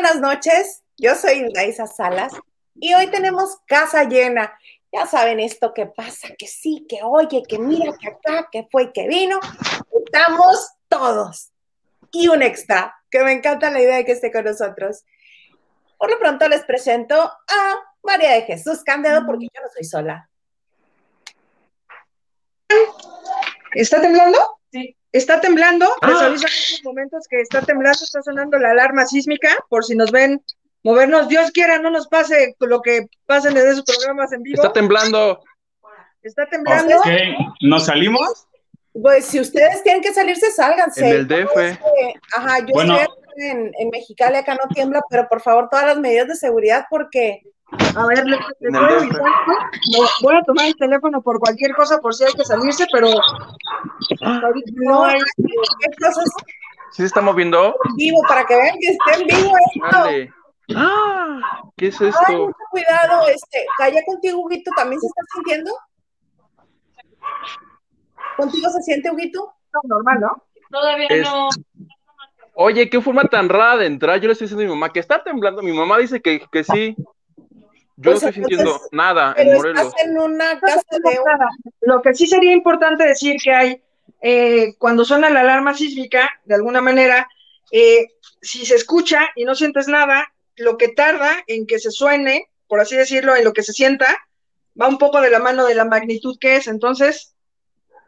Buenas noches, yo soy Laisa Salas y hoy tenemos casa llena. Ya saben esto que pasa, que sí, que oye, que mira, que acá, que fue, que vino. Estamos todos. Y un extra, que me encanta la idea de que esté con nosotros. Por lo pronto les presento a María de Jesús Cándido, porque yo no soy sola. ¿Está temblando? Está temblando, les Ah. aviso en estos momentos que está temblando, está sonando la alarma sísmica, por si nos ven movernos, Dios quiera, no nos pase lo que pasen en esos programas en vivo. Está temblando. Está temblando. ¿nos salimos? Pues si ustedes tienen que salirse, sálganse. En el DF. Ajá, yo Bueno. estoy en, en Mexicali, acá no tiembla, pero por favor, todas las medidas de seguridad, porque A ver, voy, DF. avisar, ¿no? No, voy a tomar el teléfono por cualquier cosa, por si hay que salirse, pero no no hay cosas ¿Sí se está moviendo? en vivo para que vean que esté en vivo esto. Dale. Ah, ¿qué es Ay, esto? mucho cuidado, este, calla contigo, Huguito, ¿también se está sintiendo? ¿Contigo se siente, Huguito? normal, ¿no? Todavía Es- no. Oye, qué forma tan rara de entrar. Yo le estoy diciendo a mi mamá que está temblando. Mi mamá dice que, que sí. Yo Pues no estoy entonces, sintiendo nada en Pero Morelos. estás en una casa de. Lo que sí sería importante decir que hay, eh, cuando suena la alarma sísmica, de alguna manera, eh, si se escucha y no sientes nada, lo que tarda en que se suene, por así decirlo, en lo que se sienta, va un poco de la mano de la magnitud que es. Entonces,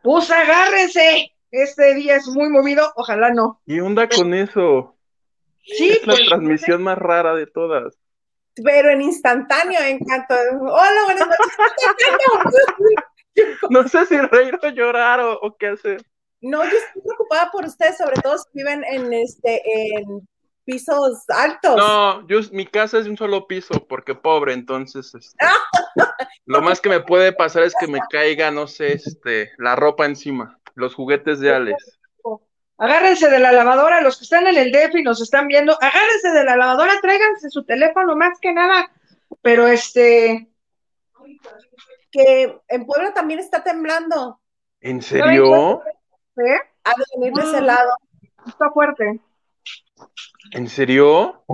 pues agárrense. Este día es muy movido, ojalá no. ¿Qué onda con eso? Sí, Es la pues, transmisión más rara de todas. Pero en instantáneo, en cuanto... Hola, buenas noches. No sé si reír o llorar o, o qué hacer. No, yo estoy preocupada por ustedes, sobre todo si viven en este en pisos altos. No, yo, mi casa es de un solo piso porque pobre, entonces este, lo más que me puede pasar es que me caiga, no sé, este, la ropa encima, los juguetes de Alex. Agárrense de la lavadora, los que están en el DF y nos están viendo, agárrense de la lavadora, tráiganse su teléfono más que nada. Pero este, Que en Puebla también está temblando. ¿En serio? ¿eh? De venir de ese lado. está fuerte. ¿En serio?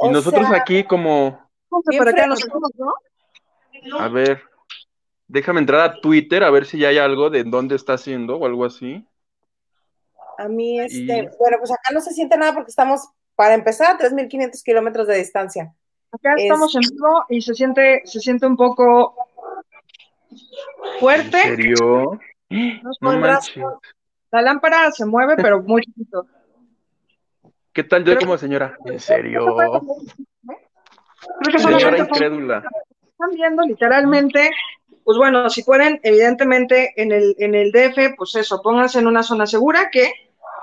Y nosotros sea, aquí como, Vamos Bien para acá fresco. nosotros, ¿no? a ver, déjame entrar a Twitter a ver si ya hay algo de dónde está haciendo o algo así. A mí, este, Y- bueno, pues acá no se siente nada porque estamos, para empezar, a 3.500 kilómetros de distancia. Acá Es- estamos en vivo y se siente, se siente un poco ¿En fuerte. serio? No. La lámpara se mueve, pero muy chiquito. ¿Qué tal yo Pero- como señora? ¿En serio? Creo que Señora incrédula. Viendo literalmente, pues bueno, si pueden, evidentemente en el, en el DF, pues eso, pónganse en una zona segura que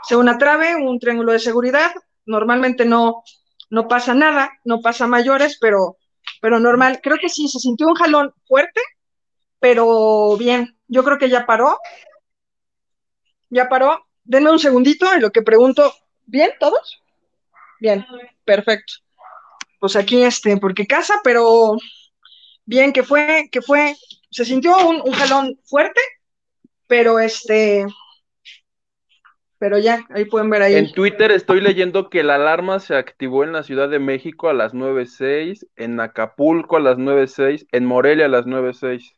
sea una trave, un triángulo de seguridad. Normalmente no, no pasa nada, no pasa mayores, pero, pero normal. Creo que sí, se sintió un jalón fuerte, pero bien. Yo creo que ya paró. Ya paró. Denme un segundito en lo que pregunto. ¿Bien todos? Bien, perfecto. Pues aquí este, porque casa, pero bien que fue, que fue, se sintió un, un jalón fuerte, pero este, pero ya, ahí pueden ver ahí. En Twitter estoy leyendo que la alarma se activó en la Ciudad de México a las 9.06, en Acapulco a las 9.06, en Morelia a las 9.06.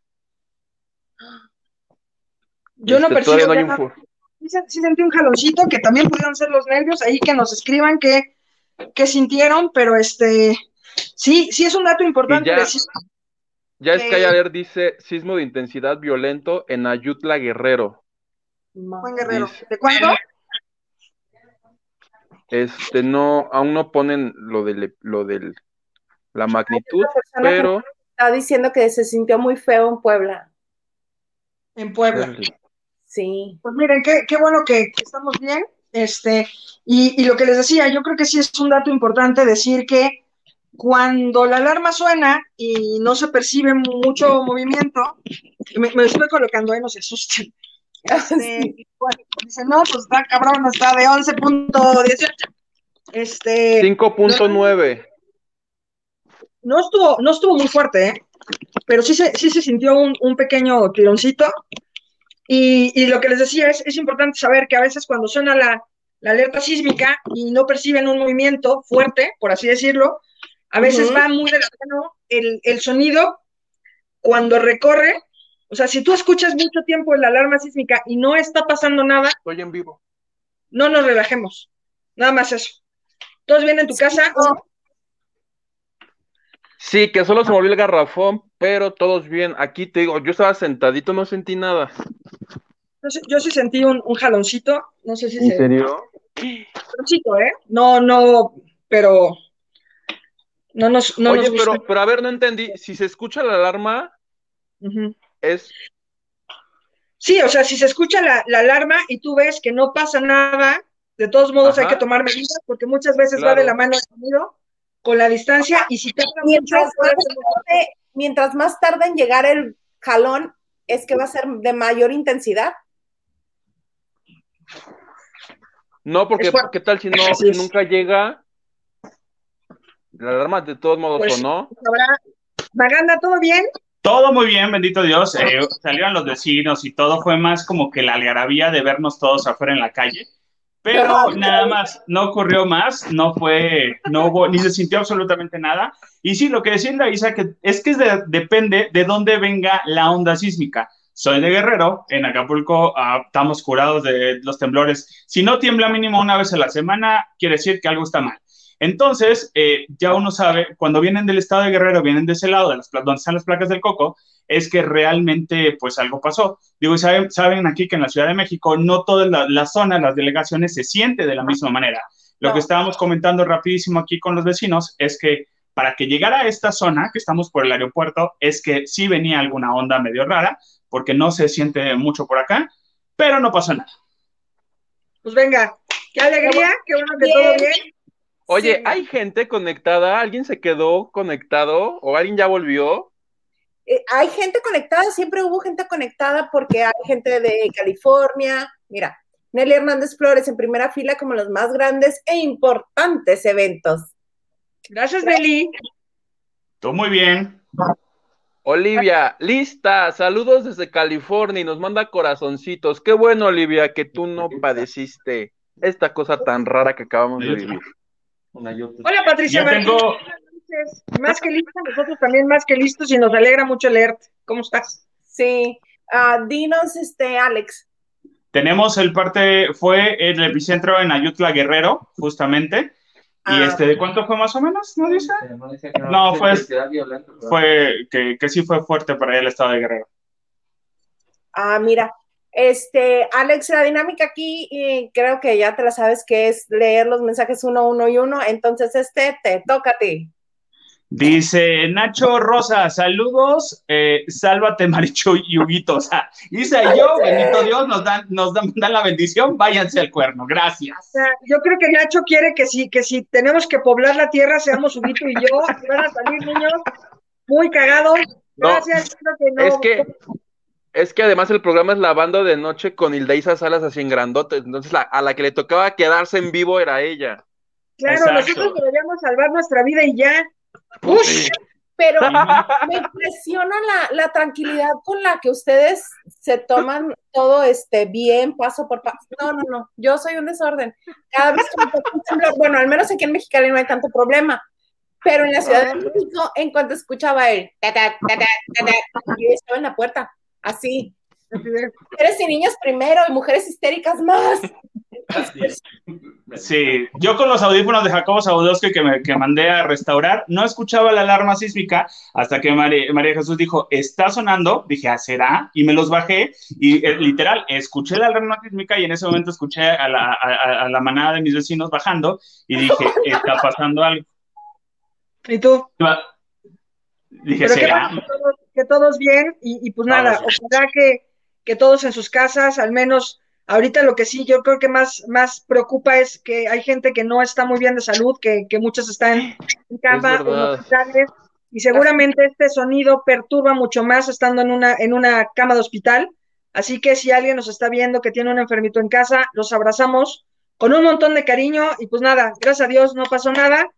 Yo no Este, percibo todavía no hay un sí, sí sentí un jaloncito, que también pudieron ser los nervios, ahí que nos escriban qué, qué sintieron, pero este, sí, sí es un dato importante ya- decir, Ya es que ayer dice sismo de intensidad violento en Ayutla Guerrero. Juan Guerrero, dice- ¿de cuándo? Este no, aún no ponen lo del lo del la magnitud, pero está diciendo que se sintió muy feo en Puebla. En Puebla. Sí. Pues miren, qué, qué bueno que, que estamos bien. Este, y, y lo que les decía, yo creo que sí es un dato importante decir que cuando la alarma suena y no se percibe mucho movimiento, me, me estoy colocando ahí, no se asusten. Este, bueno, dicen, no, pues está cabrón, está de 11.18. Este, 5.9. no estuvo, no estuvo muy fuerte, ¿eh? pero sí se, sí se sintió un, un pequeño tironcito. Y, y lo que les decía es, es importante saber que a veces cuando suena la, la alerta sísmica y no perciben un movimiento fuerte, por así decirlo, a veces va muy de la mano el, el sonido cuando recorre. O sea, si tú escuchas mucho tiempo la alarma sísmica y no está pasando nada, Estoy en vivo. no nos relajemos. Nada más eso. Todos vienen en tu casa. Sí, que solo se movió el garrafón, pero todos bien. Aquí te digo, yo estaba sentadito, no sentí nada. Yo, sí- yo sí sentí un, un jaloncito. No sé si ¿En se. serio? Jaloncito, ¿eh? No, no, pero. No nos, no Oye, nos gusta. pero, pero a ver, no entendí. Si se escucha la alarma, es. Sí, o sea, si se escucha la, la alarma y tú ves que no pasa nada, de todos modos hay que tomar medidas porque muchas veces va de la mano el sonido con la distancia y si tarda Mientras más, tarde, mientras más tarde en llegar el jalón, es que va a ser de mayor intensidad. No, porque. ¿qué tal si no, si nunca llega? La alarma de todos modos Pues- sonó. Maganda, ¿todo bien? Todo muy bien, bendito Dios. Eh, salieron los vecinos y todo fue más como que la algarabía de vernos todos afuera en la calle. Pero nada más, no ocurrió más, no fue, no hubo, ni se sintió absolutamente nada. Y sí, lo que decía la Isa, que es que de- depende de dónde venga la onda sísmica. Soy de Guerrero, en Acapulco ah, estamos curados de los temblores. Si no tiembla mínimo una vez a la semana, quiere decir que algo está mal. Entonces, eh, ya uno sabe, cuando vienen del estado de Guerrero, vienen de ese lado, de las, donde están las placas del coco, es que realmente pues algo pasó. Digo, y saben, saben aquí que en la Ciudad de México no todas la- las zonas, las delegaciones se siente de la misma manera. Lo No. que estábamos comentando rapidísimo aquí con los vecinos es que para que llegara a esta zona, que estamos por el aeropuerto, es que sí venía alguna onda medio rara, porque no se siente mucho por acá, pero no pasó nada. Pues venga, qué alegría, qué bueno que todo bien. Oye, Sí. ¿hay gente conectada? ¿Alguien se quedó conectado? ¿O alguien ya volvió? Eh, hay gente conectada, siempre hubo gente conectada porque hay gente de California. Mira, Nelly Hernández Flores en primera fila como los más grandes e importantes eventos. Gracias, Nelly. Todo muy bien. Olivia, lista. Saludos desde California y nos manda corazoncitos. Qué bueno, Olivia, que tú no padeciste esta cosa tan rara que acabamos de vivir. Hola, Patricia Yo Martínez. tengo, Buenas noches. Más que lista, nosotros también más que listos y nos alegra mucho leerte. ¿Cómo estás? Sí, Ah, dinos, este, Alex. tenemos el parte, fue el epicentro en Ayutla Guerrero, justamente. Y Ah. este, ¿de cuánto fue más o menos? ¿No dice? No, fue, fue que, que sí fue fuerte para el estado de Guerrero. Ah, mira, este, Alex, la dinámica aquí, y creo que ya te la sabes, que es leer los mensajes uno, uno y uno. Entonces, este, te toca a ti. Dice Nacho Rosa, saludos, eh, sálvate Maricho y Huguito. O sea, Isa y yo, bendito Dios, nos dan, nos dan, dan la bendición, váyanse al cuerno, gracias. O sea, yo creo que Nacho quiere que si, que si tenemos que poblar la tierra, seamos Huguito y yo, y van a salir niños muy cagados. No, Gracias, creo que no. Es que, es que además el programa es lavando de noche con Hildeisa Salas así en grandote. Entonces la- a la que le tocaba quedarse en vivo era ella. Claro, Exacto. nosotros deberíamos salvar nuestra vida y ya. Pues. Pero me impresiona la, la tranquilidad con la que ustedes se toman todo este bien, paso por paso. No, no, no, yo soy un desorden. Cada vez que me toca un temblor, bueno, al menos aquí en Mexicali no hay tanto problema, pero en la Ciudad de México, en cuanto escuchaba el ta, ta, ta, ta, ta, ta, yo estaba en la puerta, así. Mujeres y niños primero y mujeres histéricas más. Sí, yo con los audífonos de Jacobo Saudowski que, me, que mandé a restaurar, no escuchaba la alarma sísmica hasta que María, María Jesús dijo, está sonando, dije, ¿ah, será? Y me los bajé y eh, literal, escuché la alarma sísmica y en ese momento escuché a la, a- a la manada de mis vecinos bajando y dije, está pasando algo. ¿Y tú? Dije, Pero qué ¿será? Que todos, bien y, y pues nada, ojalá que, que todos en sus casas, al menos ahorita lo que sí yo creo que más, más preocupa es que hay gente que no está muy bien de salud, que, que muchos están en cama Es o en hospitales y seguramente este sonido perturba mucho más estando en una, en una cama de hospital. Así que si alguien nos está viendo que tiene un enfermito en casa, los abrazamos con un montón de cariño y pues nada, gracias a Dios no pasó nada.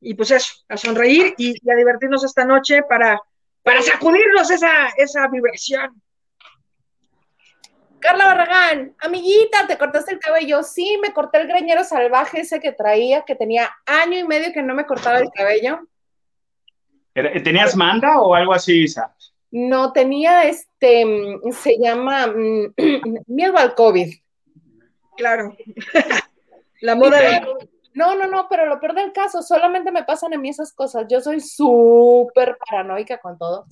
Y pues eso, a sonreír y, y a divertirnos esta noche para, para sacudirnos esa, esa vibración. Carla Barragán, amiguita, ¿te cortaste el cabello? Sí, me corté el greñero salvaje ese que traía, que tenía año y medio que no me cortaba el cabello. ¿Tenías manda o algo así, Isa? No, tenía este, se llama miedo al COVID. Claro. La moda del No, no, no, pero lo peor del caso, solamente me pasan a mí esas cosas. Yo soy súper paranoica con todo.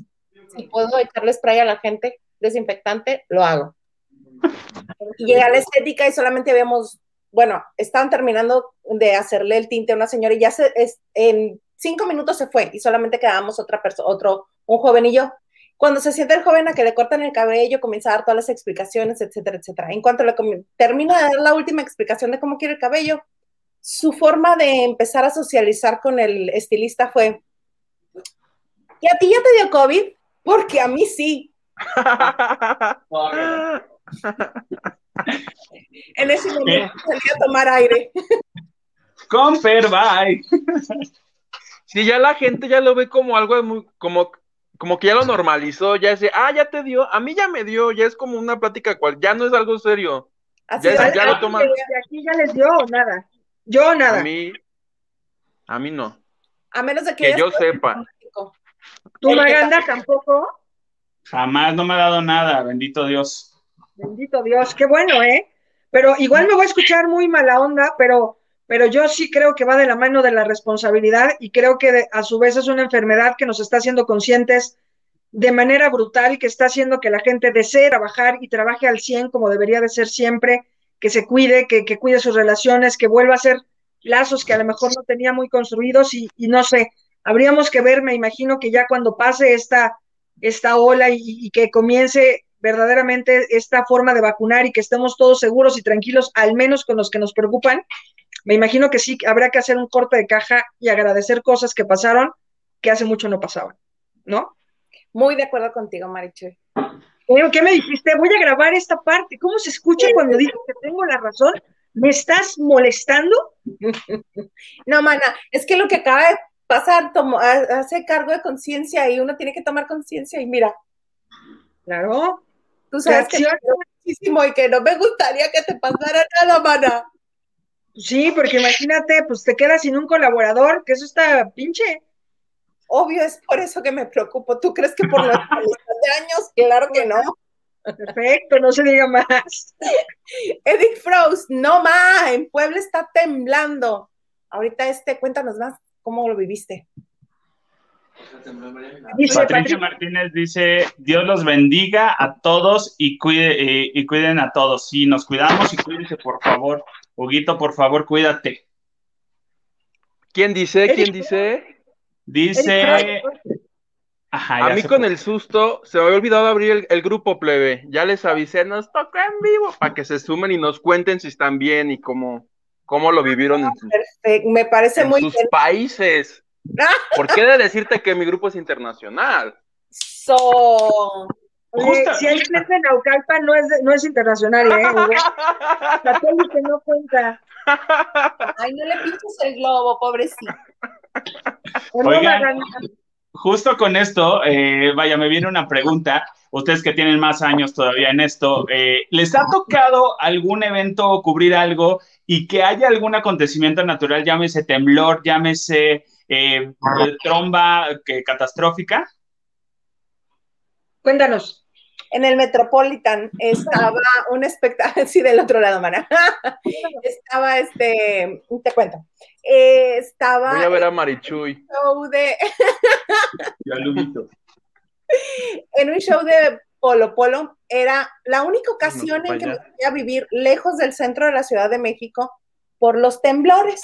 Si puedo echarle spray a la gente desinfectante, lo hago. Y llegué a la estética y solamente vemos, bueno, estaban terminando de hacerle el tinte a una señora y ya se, es, en cinco minutos se fue y solamente quedábamos otra persona, otro, un joven y yo. Cuando se siente el joven a que le cortan el cabello, comienza a dar todas las explicaciones, etcétera, etcétera. En cuanto le termina de dar la última explicación de cómo quiere el cabello, su forma de empezar a socializar con el estilista fue, ¿y a ti ya te dio COVID? Porque a mí sí. en ese momento salí a tomar aire. Comper, bye. Si ya la gente ya lo ve como algo muy, como como que ya lo normalizó, ya dice, ah, ya te dio, a mí ya me dio, ya es como una plática cual, ya no es algo serio. Así ya, ya lo toma. aquí ya les dio nada. Yo nada. A mí, a mí no. A menos de que, que yo sepa. ¿Tu Maganda tampoco? Jamás no me ha dado nada, bendito Dios. Bendito Dios, qué bueno, ¿eh? Pero igual me voy a escuchar muy mala onda, pero pero yo sí creo que va de la mano de la responsabilidad y creo que a su vez es una enfermedad que nos está haciendo conscientes de manera brutal, que está haciendo que la gente desee trabajar y trabaje al 100 como debería de ser siempre, que se cuide, que, cuide sus relaciones, que vuelva a ser lazos que a lo mejor no tenía muy construidos y, no sé, habríamos que ver, me imagino que ya cuando pase esta, esta ola y, y que comience verdaderamente esta forma de vacunar y que estemos todos seguros y tranquilos, al menos con los que nos preocupan, me imagino que sí habrá que hacer un corte de caja y agradecer cosas que pasaron que hace mucho no pasaban, ¿no? Muy de acuerdo contigo, Marichuy. ¿Qué me dijiste? Voy a grabar esta parte. ¿Cómo se escucha cuando dices que tengo la razón? ¿Me estás molestando? No, mana, es que lo que acaba de pasar hace cargo de conciencia y uno tiene que tomar conciencia y mira. Claro. Tú sabes que muchísimo y que no me gustaría que te pasara nada, mana. Sí, porque imagínate, pues te quedas sin un colaborador, que eso está pinche. Obvio, es por eso que me preocupo. ¿Tú crees que por los de años? Claro que no. Perfecto, no se diga más. Edith Frost, no más, en Puebla está temblando. Ahorita este, cuéntanos más, ¿cómo lo viviste? Patricia Martínez dice, Dios los bendiga a todos y, cuide, eh, y cuiden a todos. Sí, nos cuidamos y cuídense, por favor. Huguito, por favor, cuídate. ¿Quién dice? ¿Quién dice? Dice... a mí con el susto se me había olvidado abrir el, grupo plebe. Ya les avisé, nos toca en vivo para que se sumen y nos cuenten si están bien y cómo, cómo lo vivieron en sus, Me parece muy sus países. ¿Por qué de decirte que mi grupo es internacional? So... si hay gente en Naucalpa, no es, no es internacional, ¿eh? que no cuenta. Ay, no le pinches el globo, pobrecito. Oigan, justo con esto, eh, vaya, me viene una pregunta. Ustedes que tienen más años todavía en esto, eh, ¿les ha tocado algún evento o cubrir algo y que haya algún acontecimiento natural, llámese temblor, llámese eh, tromba que, catastrófica? Cuéntanos. En el Metropolitan estaba un espectáculo, sí, del otro lado, mana. estaba este, te cuento. Eh, estaba. Voy a ver a Marichuy. Show de. en un show de Polo Polo era la única ocasión en que me a vivir lejos del centro de la Ciudad de México por los temblores.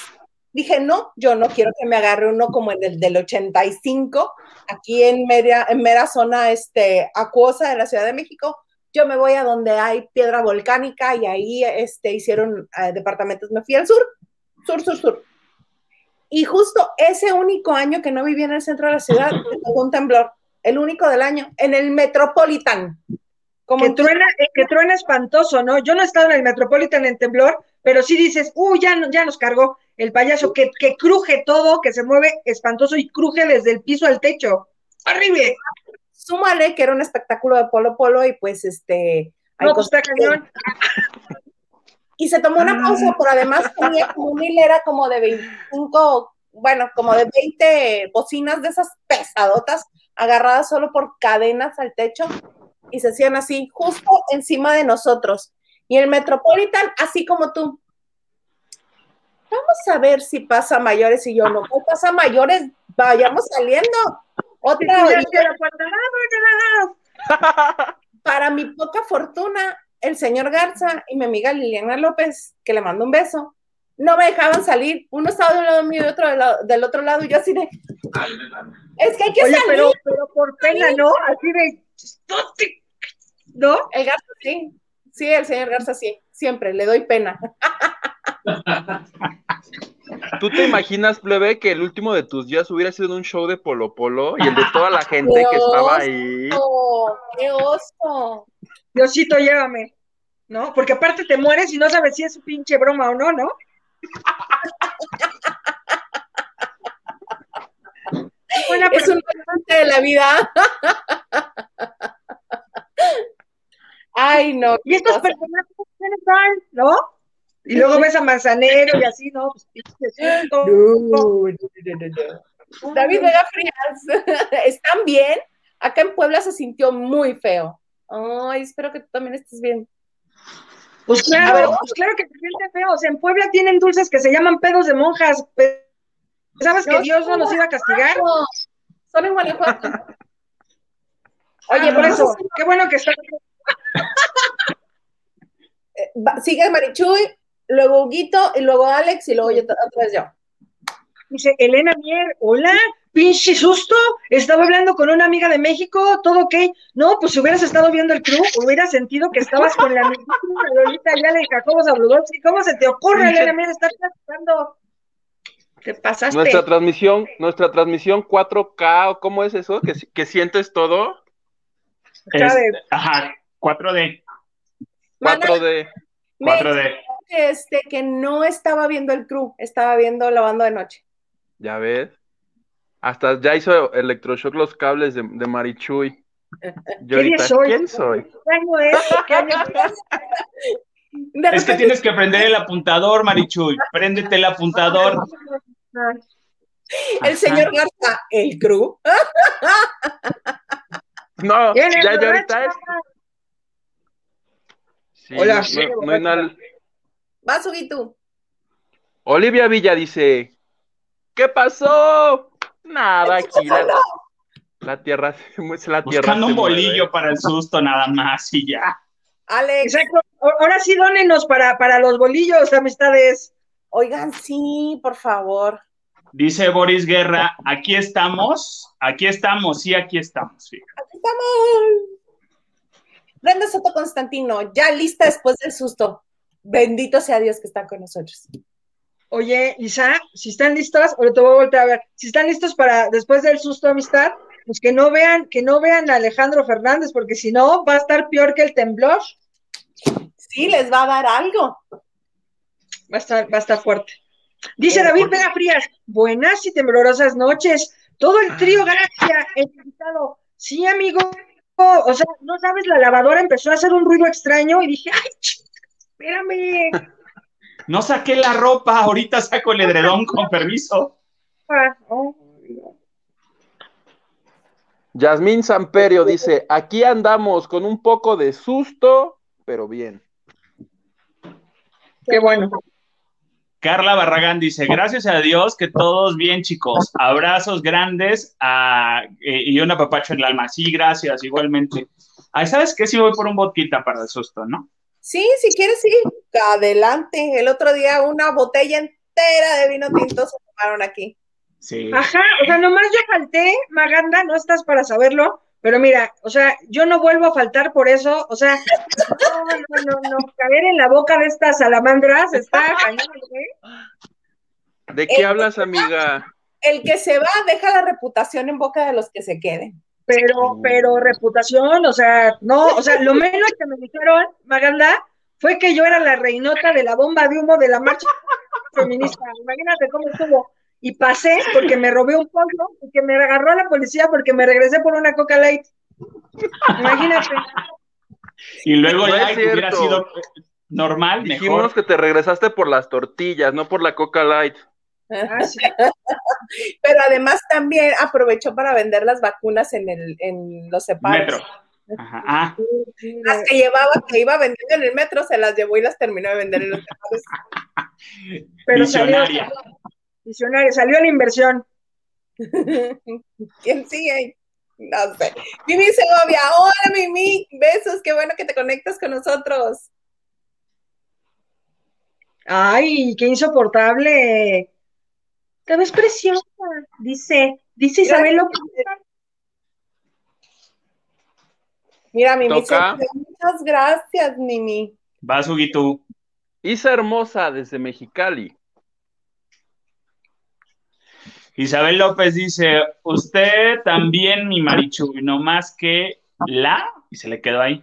Dije, no, yo no quiero que me agarre uno como en el del 85, aquí en, media, en mera zona este, acuosa de la Ciudad de México. Yo me voy a donde hay piedra volcánica y ahí este, hicieron eh, departamentos. Me fui al sur, sur, sur, sur. Y justo ese único año que no viví en el centro de la ciudad, tuvo un temblor, el único del año, en el Metropolitan. Como que, truena, eh, que truena espantoso, ¿no? Yo no he estado en el Metropolitan en temblor, pero sí dices, uy, ya, ya nos cargó el payaso, que, que cruje todo, que se mueve espantoso y cruje desde el piso al techo. ¡Horrible! Súmale que era un espectáculo de Polo Polo y pues este, No, pues está cañón. Y se tomó una pausa, pero además tenía como una hilera como de 25, bueno, como de 20 bocinas de esas pesadotas agarradas solo por cadenas al techo y se hacían así, justo encima de nosotros. Y el Metropolitan, así como tú. Vamos a ver si pasa mayores y yo no. ¿Qué pasa mayores? Vayamos saliendo. Otra Para mi poca fortuna, el señor Garza y mi amiga Liliana López, que le mando un beso, no me dejaban salir. Uno estaba de un lado mío y otro del, otro lado, y yo así de. Es que hay que salir. Pero, pero por pena, ¿no? Así de. ¿No? El Garza sí. Sí, el señor Garza sí. Siempre le doy pena. ¿Tú te imaginas, plebe, que el último de tus días hubiera sido un show de Polo Polo y el de toda la gente que estaba ahí? ¡Qué oso! Diosito, llévame. ¿No? Porque aparte te mueres y no sabes si es un pinche broma o no, ¿no? es un de la vida. Ay, no. Y estos personajes, ¿no? Y luego ves a Manzanero y así, ¿no? Pues, David Vega Frías, ¿están bien? Acá en Puebla se sintió muy feo. Ay, espero que tú también estés bien. Pues claro, pues claro que se siente feo. O sea, en Puebla tienen dulces que se llaman pedos de monjas. ¿Sabes que Dios no nos iba a castigar? Son en Guanajuato. Oye, por eso, qué bueno que está. Eh, sigue Marichuy, luego Huguito, y luego Alex, y luego yo otra vez yo. Dice Elena Mier, hola, pinche susto, estaba hablando con una amiga de México, todo ok. No, pues si hubieras estado viendo el club, hubieras sentido que estabas con la misma Lolita le Jacobo Zabludowski. ¿Cómo se te ocurre, Elena Mier, estar platicando? Te pasaste. Nuestra transmisión, nuestra transmisión 4K, ¿cómo es eso? ¿Que, que sientes todo? ajá, 4D. 4D. 4D este, que no estaba viendo el crew, estaba viendo la banda de noche. Ya ves. Hasta ya hizo electroshock los cables de, de Marichuy. Yo soy? ¿quién soy? es que tienes que prender el apuntador, Marichuy. Préndete el apuntador. El señor Garza, el crew. No, ya, ya ahorita es. Hola, no, hay nada, Vas, Huguito. Olivia Villa dice, ¿qué pasó? Nada, aquí la, tierra se la tierra. Buscando un bolillo para el susto nada más y ya. Alex. Exacto. Ahora sí, dónenos para, para los bolillos, amistades. Oigan, sí, por favor. Dice Boris Guerra, aquí estamos, aquí estamos, sí, aquí estamos. Aquí estamos. Brenda Soto Constantino, ya lista después del susto. Bendito sea Dios que está con nosotros. Oye, Isa, si están listos, ahora te voy a volver a ver, si están listos para después del susto amistad, pues que no vean, que no vean a Alejandro Fernández, porque si no, va a estar peor que el temblor. Sí, les va a dar algo. Va a estar, va a estar fuerte. Dice David Pega Frías, buenas y temblorosas noches. Todo el trío Galaxia, el invitado. Sí, amigo. O sea, no sabes, la lavadora empezó a hacer un ruido extraño y dije, ay, espérame. No saqué la ropa, ahorita saco el edredón con permiso. Yasmín Samperio dice, aquí andamos con un poco de susto, pero bien. Qué bueno. Carla Barragán dice, gracias a Dios que todos bien, chicos. Abrazos grandes eh, y un apapacho en el alma. Sí, gracias, igualmente. Ay, ¿sabes qué? Si voy por un boquita para el susto, ¿no? Sí, si quieres, sí, adelante. El otro día una botella entera de vino tinto se tomaron aquí. Sí. Ajá, o sea, nomás yo falté, Maganda, no estás para saberlo, pero mira, o sea, yo no vuelvo a faltar por eso, o sea, no, no, no, no, caer en la boca de estas salamandras está cañón, ¿eh? ¿De qué hablas, amiga? El que se va deja la reputación en boca de los que se queden pero, pero reputación, o sea, no, o sea, lo menos que me dijeron, Maganda, fue que yo era la reinota de la bomba de humo de la marcha feminista. Imagínate cómo estuvo. Y pasé porque me robé un pollo y que me agarró la policía porque me regresé por una Coca Light. Imagínate. y luego No ya hubiera sido normal, Dijimos mejor. que te regresaste por las tortillas, no por la Coca Light. Ah, sí. Pero además también aprovechó para vender las vacunas en, el, en los separos. Metro. Ajá. Ah, Las que llevaba, que iba vendiendo en el metro, se las llevó y las terminó de vender en los separos. Pero salió, visionaria. visionaria, salió la inversión. ¿Quién sigue? No sé. Mimi Segovia, hola Mimi, besos, qué bueno que te conectas con nosotros. Ay, qué insoportable. Te ves preciosa, dice, dice Isabel López. Mira, Mimi Toca. Muchas gracias, Mimi. Vas, Huguito. tú. Isa Hermosa desde Mexicali. Isabel López dice, usted también, mi Marichu, y no más que la, y se le quedó ahí.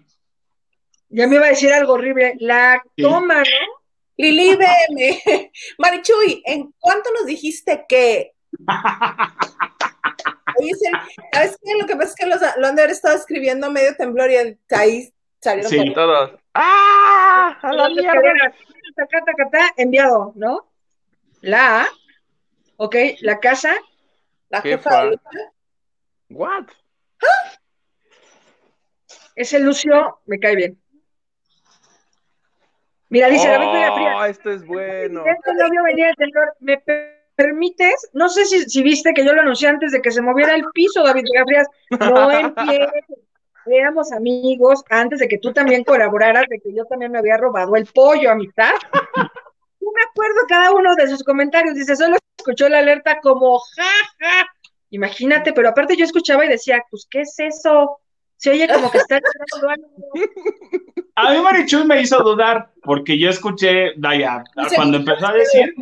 Ya me iba a decir algo horrible. La Sí. toma, ¿no? Lili BM. Marichuy, ¿en cuánto nos dijiste que? Oye, ¿sabes qué? Lo que pasa es que los, lo han de haber estado escribiendo medio temblor y ahí salieron Sí. con- Todos. ¡Ah! ¡A la mierda! Enviado, ¿no? La, ok, la casa, la Jefa. jefa. ¿What? ese Lucio me cae bien. Mira, dice la Victoria Fría. Oh, esto es bueno. Este no vio venir el temblor. ¿Me per- permites? No sé si, si viste que yo lo anuncié antes de que se moviera el piso, David Frías. No empieces. Éramos amigos antes de que tú también colaboraras, de que yo también me había robado el pollo, amistad. Yo me acuerdo cada uno de sus comentarios. Dice, solo escuchó la alerta como ja, ja. Imagínate, pero aparte yo escuchaba y decía, pues, ¿qué es eso? Se oye como que está. A mí Marichu me hizo dudar, porque yo escuché, vaya, Dice, cuando empezó a decir,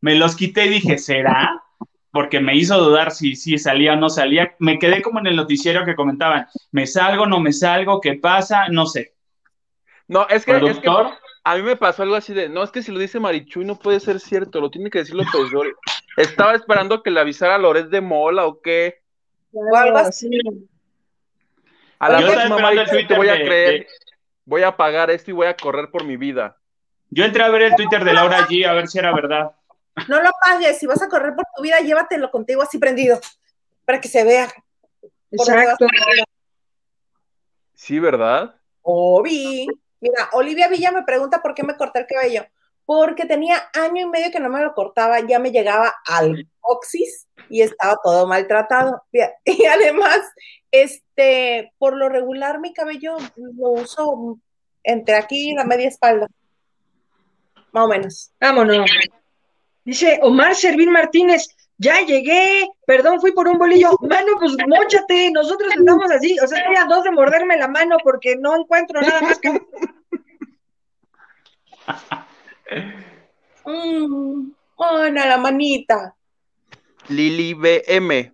me los quité y dije, ¿será? Porque me hizo dudar si, si salía o no salía. Me quedé como en el noticiero que comentaban, ¿me salgo, no me salgo? ¿Qué pasa? No sé. No, es que, es que a mí me pasó algo así de, no, es que si lo dice Marichuy no puede ser cierto, lo tiene que decir López Dori. Estaba esperando que le avisara Loret de Mola o qué. algo así. A la Yo próxima te voy a de- creer, de- voy a pagar esto y voy a correr por mi vida. yo entré a ver el Twitter de Laura G a ver si era verdad. No lo pagues, si vas a correr por tu vida, llévatelo contigo así prendido, para que se vea. Exacto. Sí, ¿verdad? Obi. Mira, Olivia Villa me pregunta por qué me corté el cabello. Porque tenía año y medio que no me lo cortaba, ya me llegaba al coxis y estaba todo maltratado. Y además, este, por lo regular mi cabello lo uso entre aquí y la media espalda. Más o menos. Vámonos. Dice Omar Servín Martínez, ya llegué, perdón, fui por un bolillo. Mano, pues mochate, nosotros estamos así, o sea, estoy a dos de morderme la mano porque no encuentro nada más que... Mm, no, la manita. Lili BM.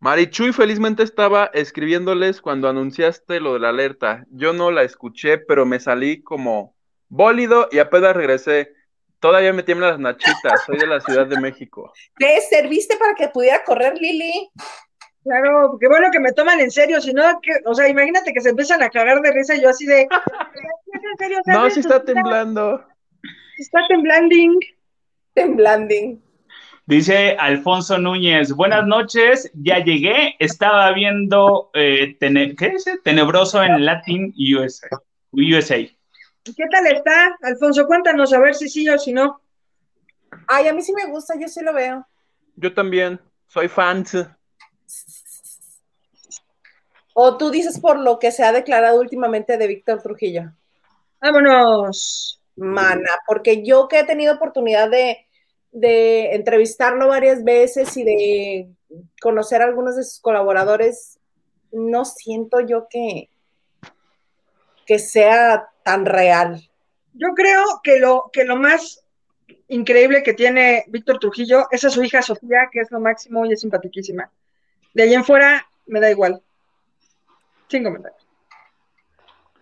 Marichuy felizmente estaba escribiéndoles cuando anunciaste lo de la alerta. Yo no la escuché, pero me salí como bólido y apenas regresé. Todavía me tiemblan las nachitas. Soy de la Ciudad de México. ¿Te serviste para que pudiera correr, Lili? Claro, qué bueno que me toman en serio, si no, que, o sea, imagínate que se empiezan a cagar de risa y yo así de... ¿Es en serio? No, sí está temblando. Está temblando. Temblanding. Dice Alfonso Núñez, buenas noches, ya llegué, estaba viendo, eh, tene- ¿qué dice? Tenebroso en Latin USA. USA. ¿Qué tal está, Alfonso? Cuéntanos a ver si sí o si no. Ay, a mí sí me gusta, yo sí lo veo. Yo también. Soy fan. O tú dices por lo que se ha declarado últimamente de Víctor Trujillo. Vámonos. Mana, porque yo que he tenido oportunidad de, de entrevistarlo varias veces y de conocer a algunos de sus colaboradores, no siento yo que, que sea tan real. Yo creo que lo, que lo más increíble que tiene Víctor Trujillo es a su hija Sofía, que es lo máximo y es simpaticísima. De ahí en fuera me da igual. Sin comentarios.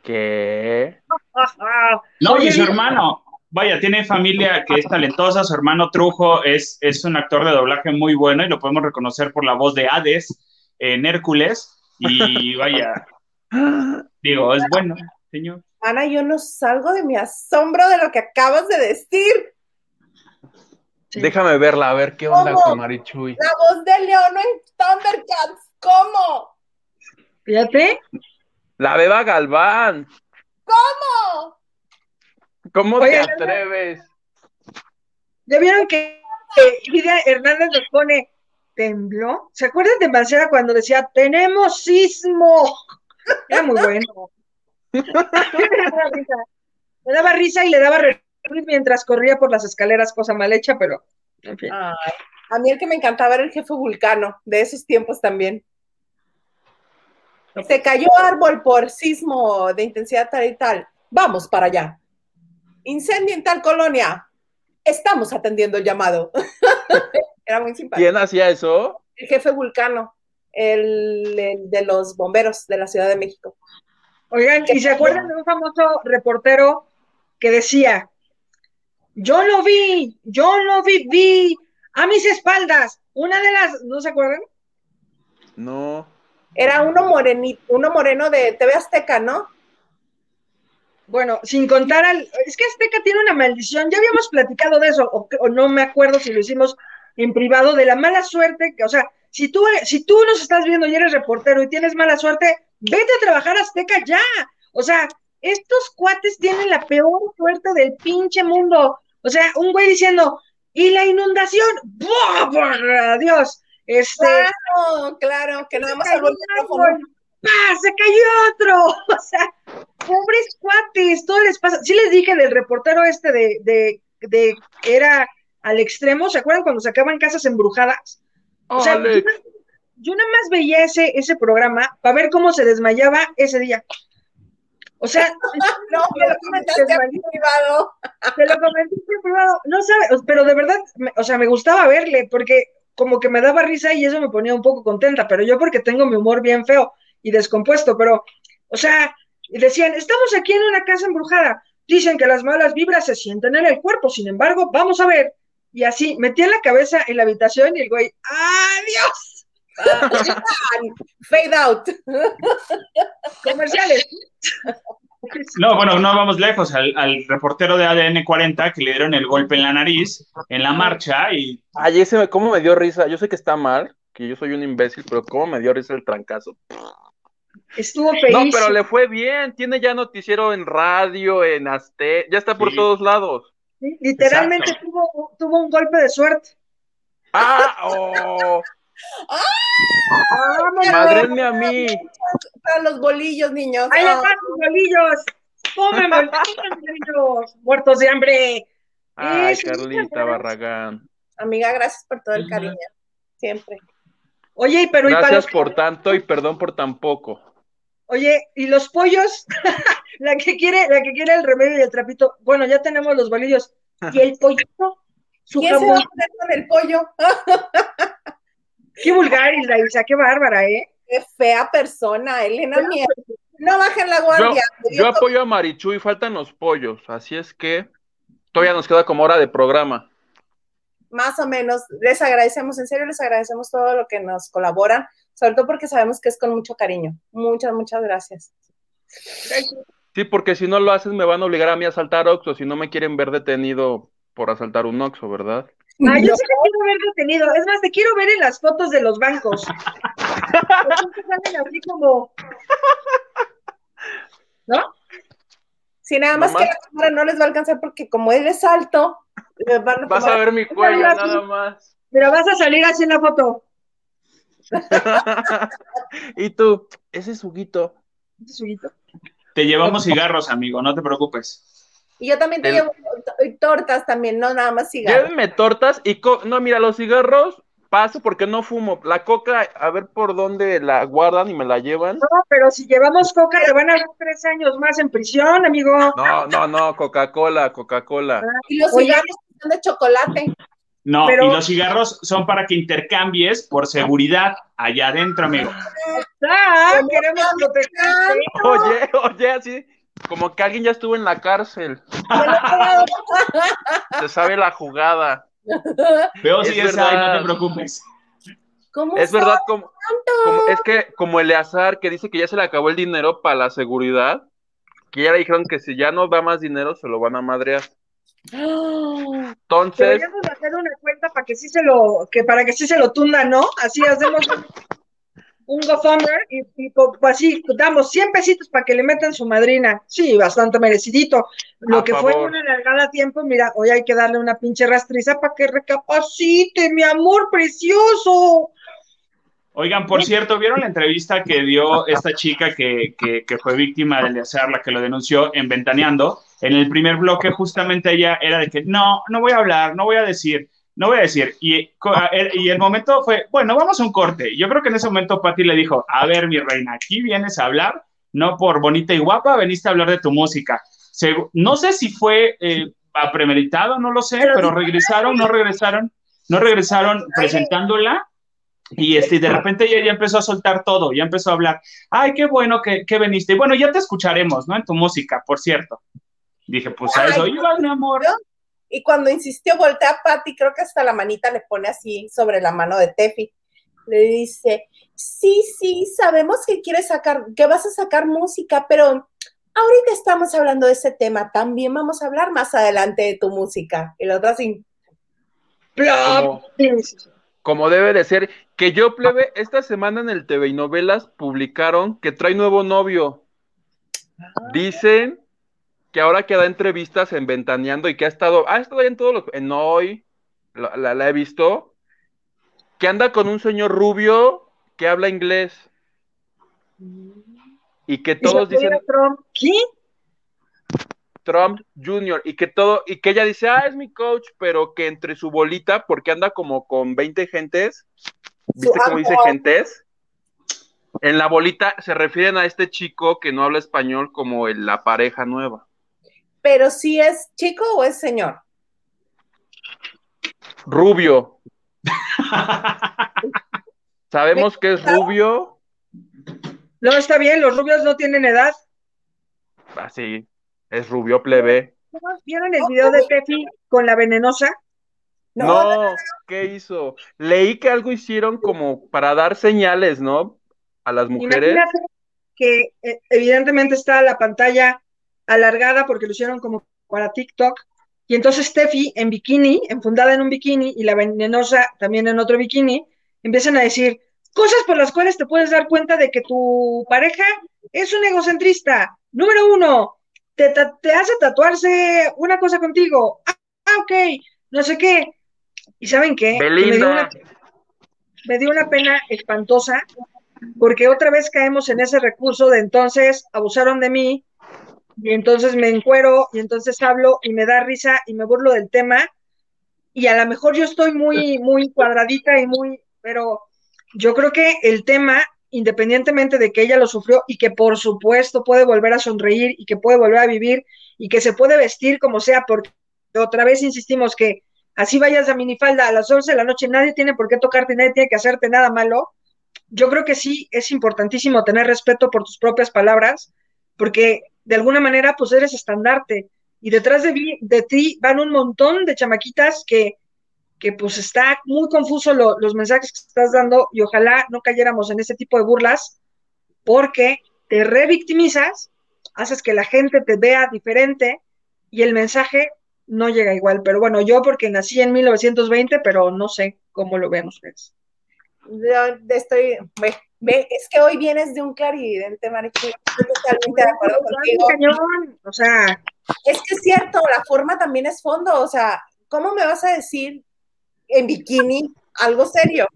¿Qué? No, Oye, y su hermano, vaya, tiene familia que es talentosa, su hermano Trujo es, es un actor de doblaje muy bueno y lo podemos reconocer por la voz de Hades en Hércules y vaya, digo, es bueno, señor. Ana, yo no salgo de mi asombro de lo que acabas de decir. Sí. Déjame verla, a ver qué onda ¿Cómo? con Marichuy. La voz de Leono en Thundercats. ¿Cómo? Fíjate, La Beba Galván. ¿Cómo? ¿Cómo Oye, te atreves? ¿ya vieron que, Lidia Hernández nos pone tembló? ¿Se acuerdan de Marcela cuando decía tenemos sismo? Era muy bueno. me daba risa. Me daba risa y le daba re- mientras corría por las escaleras, cosa mal hecha, pero en fin. Ay, a mí el que me encantaba era el jefe vulcano, de esos tiempos también. Se cayó árbol por sismo de intensidad tal y tal. Vamos para allá. Incendio en tal colonia. Estamos atendiendo el llamado. Era muy simpático. ¿Quién hacía eso? El jefe vulcano, el, el de los bomberos de la Ciudad de México. Oigan, ¿y se acuerdan de un famoso reportero que decía, yo lo vi, yo lo vi, vi a mis espaldas, una de las, ¿no se acuerdan? No. Era uno morenito, uno moreno de TV Azteca, ¿no? Bueno, sin contar al, es que Azteca tiene una maldición, ya habíamos platicado de eso, o, o no me acuerdo si lo hicimos en privado, de la mala suerte, que, o sea, si tú, si tú nos estás viendo y eres reportero y tienes mala suerte, vete a trabajar a Azteca ya. O sea, estos cuates tienen la peor suerte del pinche mundo. O sea, un güey diciendo, y la inundación, ¡buah! por Dios! Este, Claro, claro, que nada más el micrófono. ¡Pah! se cayó otro. O sea, pobres cuates, todo les pasa. Sí les dije del reportero este de, de, de que era al extremo, ¿se acuerdan cuando sacaban casas embrujadas? O sea, yo, yo nada más veía ese, ese programa para ver cómo se desmayaba ese día. O sea, No, me lo comentaste a mí privado. te lo comenté en privado, no sabe, pero de verdad, me- o sea, me gustaba verle porque como que me daba risa y eso me ponía un poco contenta, pero yo porque tengo mi humor bien feo y descompuesto, pero, o sea, y decían, estamos aquí en una casa embrujada, dicen que las malas vibras se sienten en el cuerpo, sin embargo, vamos a ver. Y así, metía la cabeza en la habitación y el güey, ¡adiós! Fade out. Comerciales. No, bueno, no vamos lejos. Al, al reportero de ADN 40 que le dieron el golpe en la nariz en la marcha y Ay, ese, ¿cómo me dio risa? Yo sé que está mal, que yo soy un imbécil, pero ¿cómo me dio risa el trancazo? Estuvo feísimo. No, pero le fue bien. Tiene ya noticiero en radio, en Azte, ya está por Sí. todos lados. Sí, Literalmente Exacto. tuvo, tuvo un golpe de suerte. ¡Ah! ¡Oh! ¡Vámonos! ¡Madrenme a mí! Para los bolillos, niños. ¡Ahí Ah, están sus bolillos! ¡Comen bol- comen bolillos! ¡Muertos de hambre! ¡Ay, Carlita Barragán! amiga, gracias por todo el cariño. Siempre. Oye, pero ¿y para Gracias los, por tanto y perdón por tan poco. Oye, ¿y los pollos? la que quiere, la que quiere el remedio y el trapito. Bueno, ya tenemos los bolillos. ¿Y el pollito? Su ¿Quién se va a poner con el pollo? Qué vulgar, Isa, qué bárbara, ¿eh? Qué fea persona, Elena Mier. No bajen la Yo, guardia. yo apoyo a Marichu y faltan los pollos, así es que todavía nos queda como hora de programa. Más o menos. Les agradecemos, en serio, les agradecemos todo lo que nos colaboran, sobre todo porque sabemos que es con mucho cariño. Muchas, muchas gracias. Sí, porque si no lo haces me van a obligar a mí a asaltar Oxxo, si no me quieren ver detenido por asaltar un Oxxo, ¿verdad? Ah, yo sí te quiero ver detenido. Es más, te quiero ver en las fotos de los bancos. Porque siempre salen así como. ¿No? Si nada más Nomás- que la cámara no les va a alcanzar porque como él es alto, les van a Vas a tomar- ver mi cuello nada más. Mira, vas a salir así en la foto. y tú, ese es Huguito. Este es Huguito. te llevamos cigarros, amigo, no te preocupes. Y yo también te El- llevo tortas también, no nada más cigarros. Llévenme tortas y co- no, mira, los cigarros paso porque no fumo. La coca, a ver por dónde la guardan y me la llevan. No, pero si llevamos coca, te van a dar tres años más en prisión, amigo. No, no, no, Coca-Cola, Coca-Cola. Y los Oye. cigarros son de chocolate. No, Pero- y los cigarros son para que intercambies por seguridad allá adentro, amigo. Ah, queremos protegerte. Oye, oye, así como que alguien ya estuvo en la cárcel. Se sabe la jugada. Veo si es ahí, no te preocupes. ¿Cómo Es verdad, como, como- es que como Eleazar que dice que ya se le acabó el dinero para la seguridad, que ya le dijeron que si ya no da más dinero, se lo van a madrear. Entonces, Deberíamos hacer una cuenta para que sí se lo, que para que sí se lo tunda, ¿no? Así hacemos un, un GoFundMe y, y po- pues así damos 100 pesitos para que le metan su madrina. Sí, bastante merecidito. Lo A que fue una largada tiempo, mira, hoy hay que darle una pinche rastriza para que recapacite, mi amor precioso. Oigan, por cierto, ¿vieron la entrevista que dio esta chica que, que, que fue víctima del Eleazar, la que lo denunció en Ventaneando? En el primer bloque, justamente ella era de que no, no voy a hablar, no voy a decir, no voy a decir. Y, el- y el momento fue, bueno, vamos a un corte. Yo creo que en ese momento Patti le dijo, a ver, mi reina, aquí vienes a hablar, no por bonita y guapa, veniste a hablar de tu música. Segu- no sé si fue eh, premeditado, no lo sé, Pero regresaron, no regresaron, no regresaron presentándola. Y este, de repente ella ya empezó a soltar todo, ya empezó a hablar, ay, qué bueno que, que veniste. Y bueno, ya te escucharemos, ¿no? En tu música, por cierto. Dije, pues a eso iba, mi amor. Y cuando insistió, voltea a Patty, creo que hasta la manita le pone así sobre la mano de Tefi. Le dice, sí, sí, sabemos que quieres sacar, que vas a sacar música, pero ahorita estamos hablando de ese tema. También vamos a hablar más adelante de tu música. Y la otra así, como, como debe de ser, que yo plebe, esta semana en el TV y novelas publicaron que trae nuevo novio. Dicen que ahora que da entrevistas en Ventaneando y que ha estado, ha estado ahí en todos los, en hoy, la, la- la he visto, que anda con un señor rubio que habla inglés. Y que todos dicen Trump, ¿qué? Trump Jr. y que todo, y que ella dice, ah, es mi coach, pero que entre su bolita, porque anda como con 20 gentes, ¿viste cómo dice gentes? En la bolita se refieren a este chico que no habla español como el- la pareja nueva. pero si es chico o es señor. Rubio. Sabemos que es rubio, No, está bien, los rubios no tienen edad. así, es rubio plebe. ¿Vieron el video de Tefi con la venenosa? No, ¿qué hizo? Leí que algo hicieron como para dar señales, ¿no? A las mujeres. Imagínate que eh, evidentemente está la pantalla alargada porque lo hicieron como para TikTok. Y entonces Steffi en bikini, enfundada en un bikini, y la venenosa también en otro bikini, empiezan a decir cosas por las cuales te puedes dar cuenta de que tu pareja es un egocentrista. Número uno, te, hace tatuarse una cosa contigo. Ah, ok, no sé qué. ¿Y saben qué? Me dio una me dio una pena espantosa porque otra vez caemos en ese recurso de entonces abusaron de mí y entonces me encuero y entonces hablo y me da risa y me burlo del tema y a lo mejor yo estoy muy muy cuadradita y muy pero yo creo que el tema independientemente de que ella lo sufrió y que por supuesto puede volver a sonreír y que puede volver a vivir y que se puede vestir como sea porque otra vez insistimos que así vayas a minifalda a las 11 de la noche, nadie tiene por qué tocarte, nadie tiene que hacerte nada malo. Yo creo que sí es importantísimo tener respeto por tus propias palabras, porque de alguna manera pues eres estandarte y detrás de, de ti van un montón de chamaquitas que, que pues está muy confuso lo- los mensajes que estás dando y ojalá no cayéramos en ese tipo de burlas porque te revictimizas, haces que la gente te vea diferente y el mensaje no llega igual. Pero bueno, yo porque nací en 1920, pero no sé cómo lo ven ustedes. Yo estoy, ve, ve, es que hoy vienes de un clarividente, Marichu. Estoy totalmente de acuerdo contigo. Cañón, o sea, Es que es cierto, la forma también es fondo. O sea, ¿cómo me vas a decir en bikini algo serio?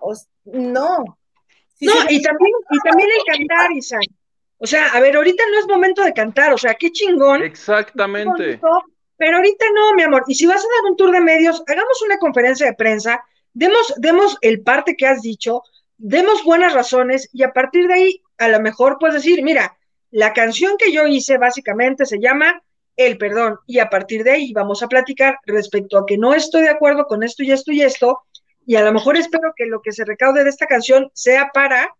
O no. No, y también, y también el cantar, Isa. O sea, a ver, ahorita no es momento de cantar, o sea, qué chingón. Exactamente. Pero ahorita no, mi amor. Y si vas a dar un tour de medios, hagamos una conferencia de prensa, demos, demos el parte que has dicho, demos buenas razones y a partir de ahí, a lo mejor puedes decir, mira, la canción que yo hice básicamente se llama El Perdón y a partir de ahí vamos a platicar respecto a que no estoy de acuerdo con esto y esto y esto y a lo mejor espero que lo que se recaude de esta canción sea para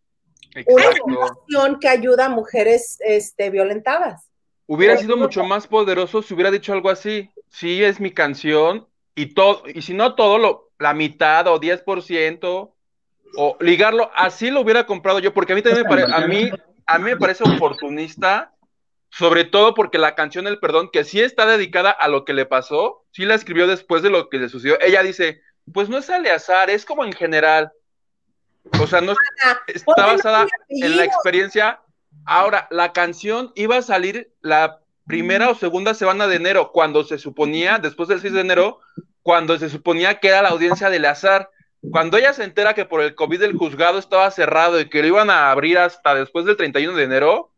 una fundación que ayuda a mujeres este, violentadas. Hubiera sido mucho más poderoso si hubiera dicho algo así. Sí, es mi canción y todo, y si no todo, lo, la mitad o 10%, o ligarlo, así lo hubiera comprado yo, porque a mí también me parece, a mí, a mí me parece oportunista sobre todo porque la canción El Perdón, que sí está dedicada a lo que le pasó, sí la escribió después de lo que le sucedió. Ella dice, pues no es Aleazar, es como en general. O sea, no está basada en la experiencia. Ahora, la canción iba a salir la primera o segunda semana de enero, cuando se suponía, después del 6 de enero, cuando se suponía que era la audiencia de Azar. Cuando ella se entera que por el COVID el juzgado estaba cerrado y que lo iban a abrir hasta después del 31 de enero,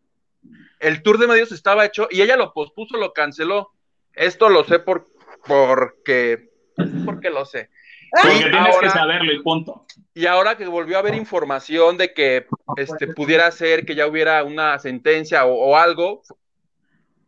el tour de medios estaba hecho y ella lo pospuso, lo canceló. Esto lo sé por, porque, porque lo sé. Porque tienes que saberlo y punto. Y ahora que volvió a haber información de que este, pudiera ser que ya hubiera una sentencia o, algo,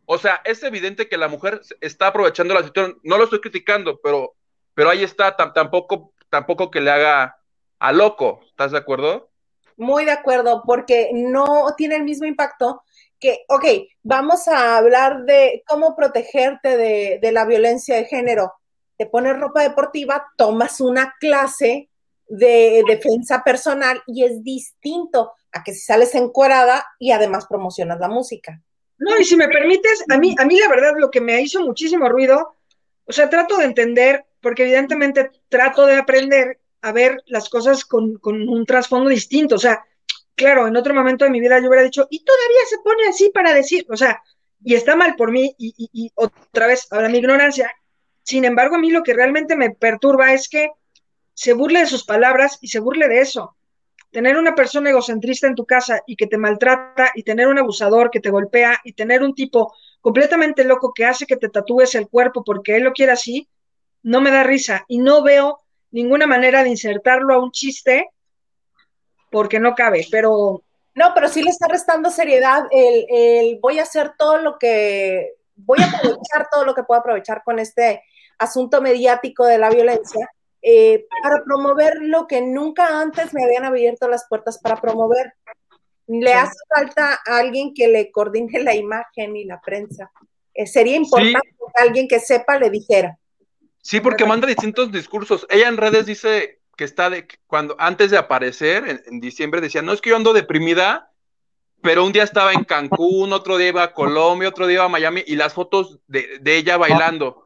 o sea, es evidente que la mujer está aprovechando la situación. No lo estoy criticando, pero, pero ahí está, tampoco, tampoco que le haga a loco. ¿Estás de acuerdo? Muy de acuerdo, porque no tiene el mismo impacto que, ok, vamos a hablar de cómo protegerte de, la violencia de género te pones ropa deportiva, tomas una clase de defensa personal y es distinto a que si sales encuerada y además promocionas la música. No, y si me permites, a mí, a mí la verdad lo que me hizo muchísimo ruido, o sea, trato de entender, porque evidentemente trato de aprender a ver las cosas con, con un trasfondo distinto, o sea, claro, en otro momento de mi vida yo hubiera dicho, y todavía se pone así para decir, o sea, y está mal por mí, y, otra vez, ahora mi ignorancia, sin embargo, a mí lo que realmente me perturba es que se burle de sus palabras y se burle de eso. Tener una persona egocentrista en tu casa y que te maltrata y tener un abusador que te golpea y tener un tipo completamente loco que hace que te tatúes el cuerpo porque él lo quiere así, no me da risa y no veo ninguna manera de insertarlo a un chiste porque no cabe, pero... No, pero sí le está restando seriedad el, el voy a hacer todo lo que, voy a aprovechar todo lo que puedo aprovechar con este asunto mediático de la violencia, eh, para promover lo que nunca antes me habían abierto las puertas para promover. Le hace falta a alguien que le coordine la imagen y la prensa. Eh, sería importante que alguien que sepa le dijera. Sí, porque manda distintos discursos. Ella en redes dice que está de cuando antes de aparecer en, en, diciembre decía, no es que yo ando deprimida, pero un día estaba en Cancún, otro día iba a Colombia, otro día iba a Miami y las fotos de, de ella bailando.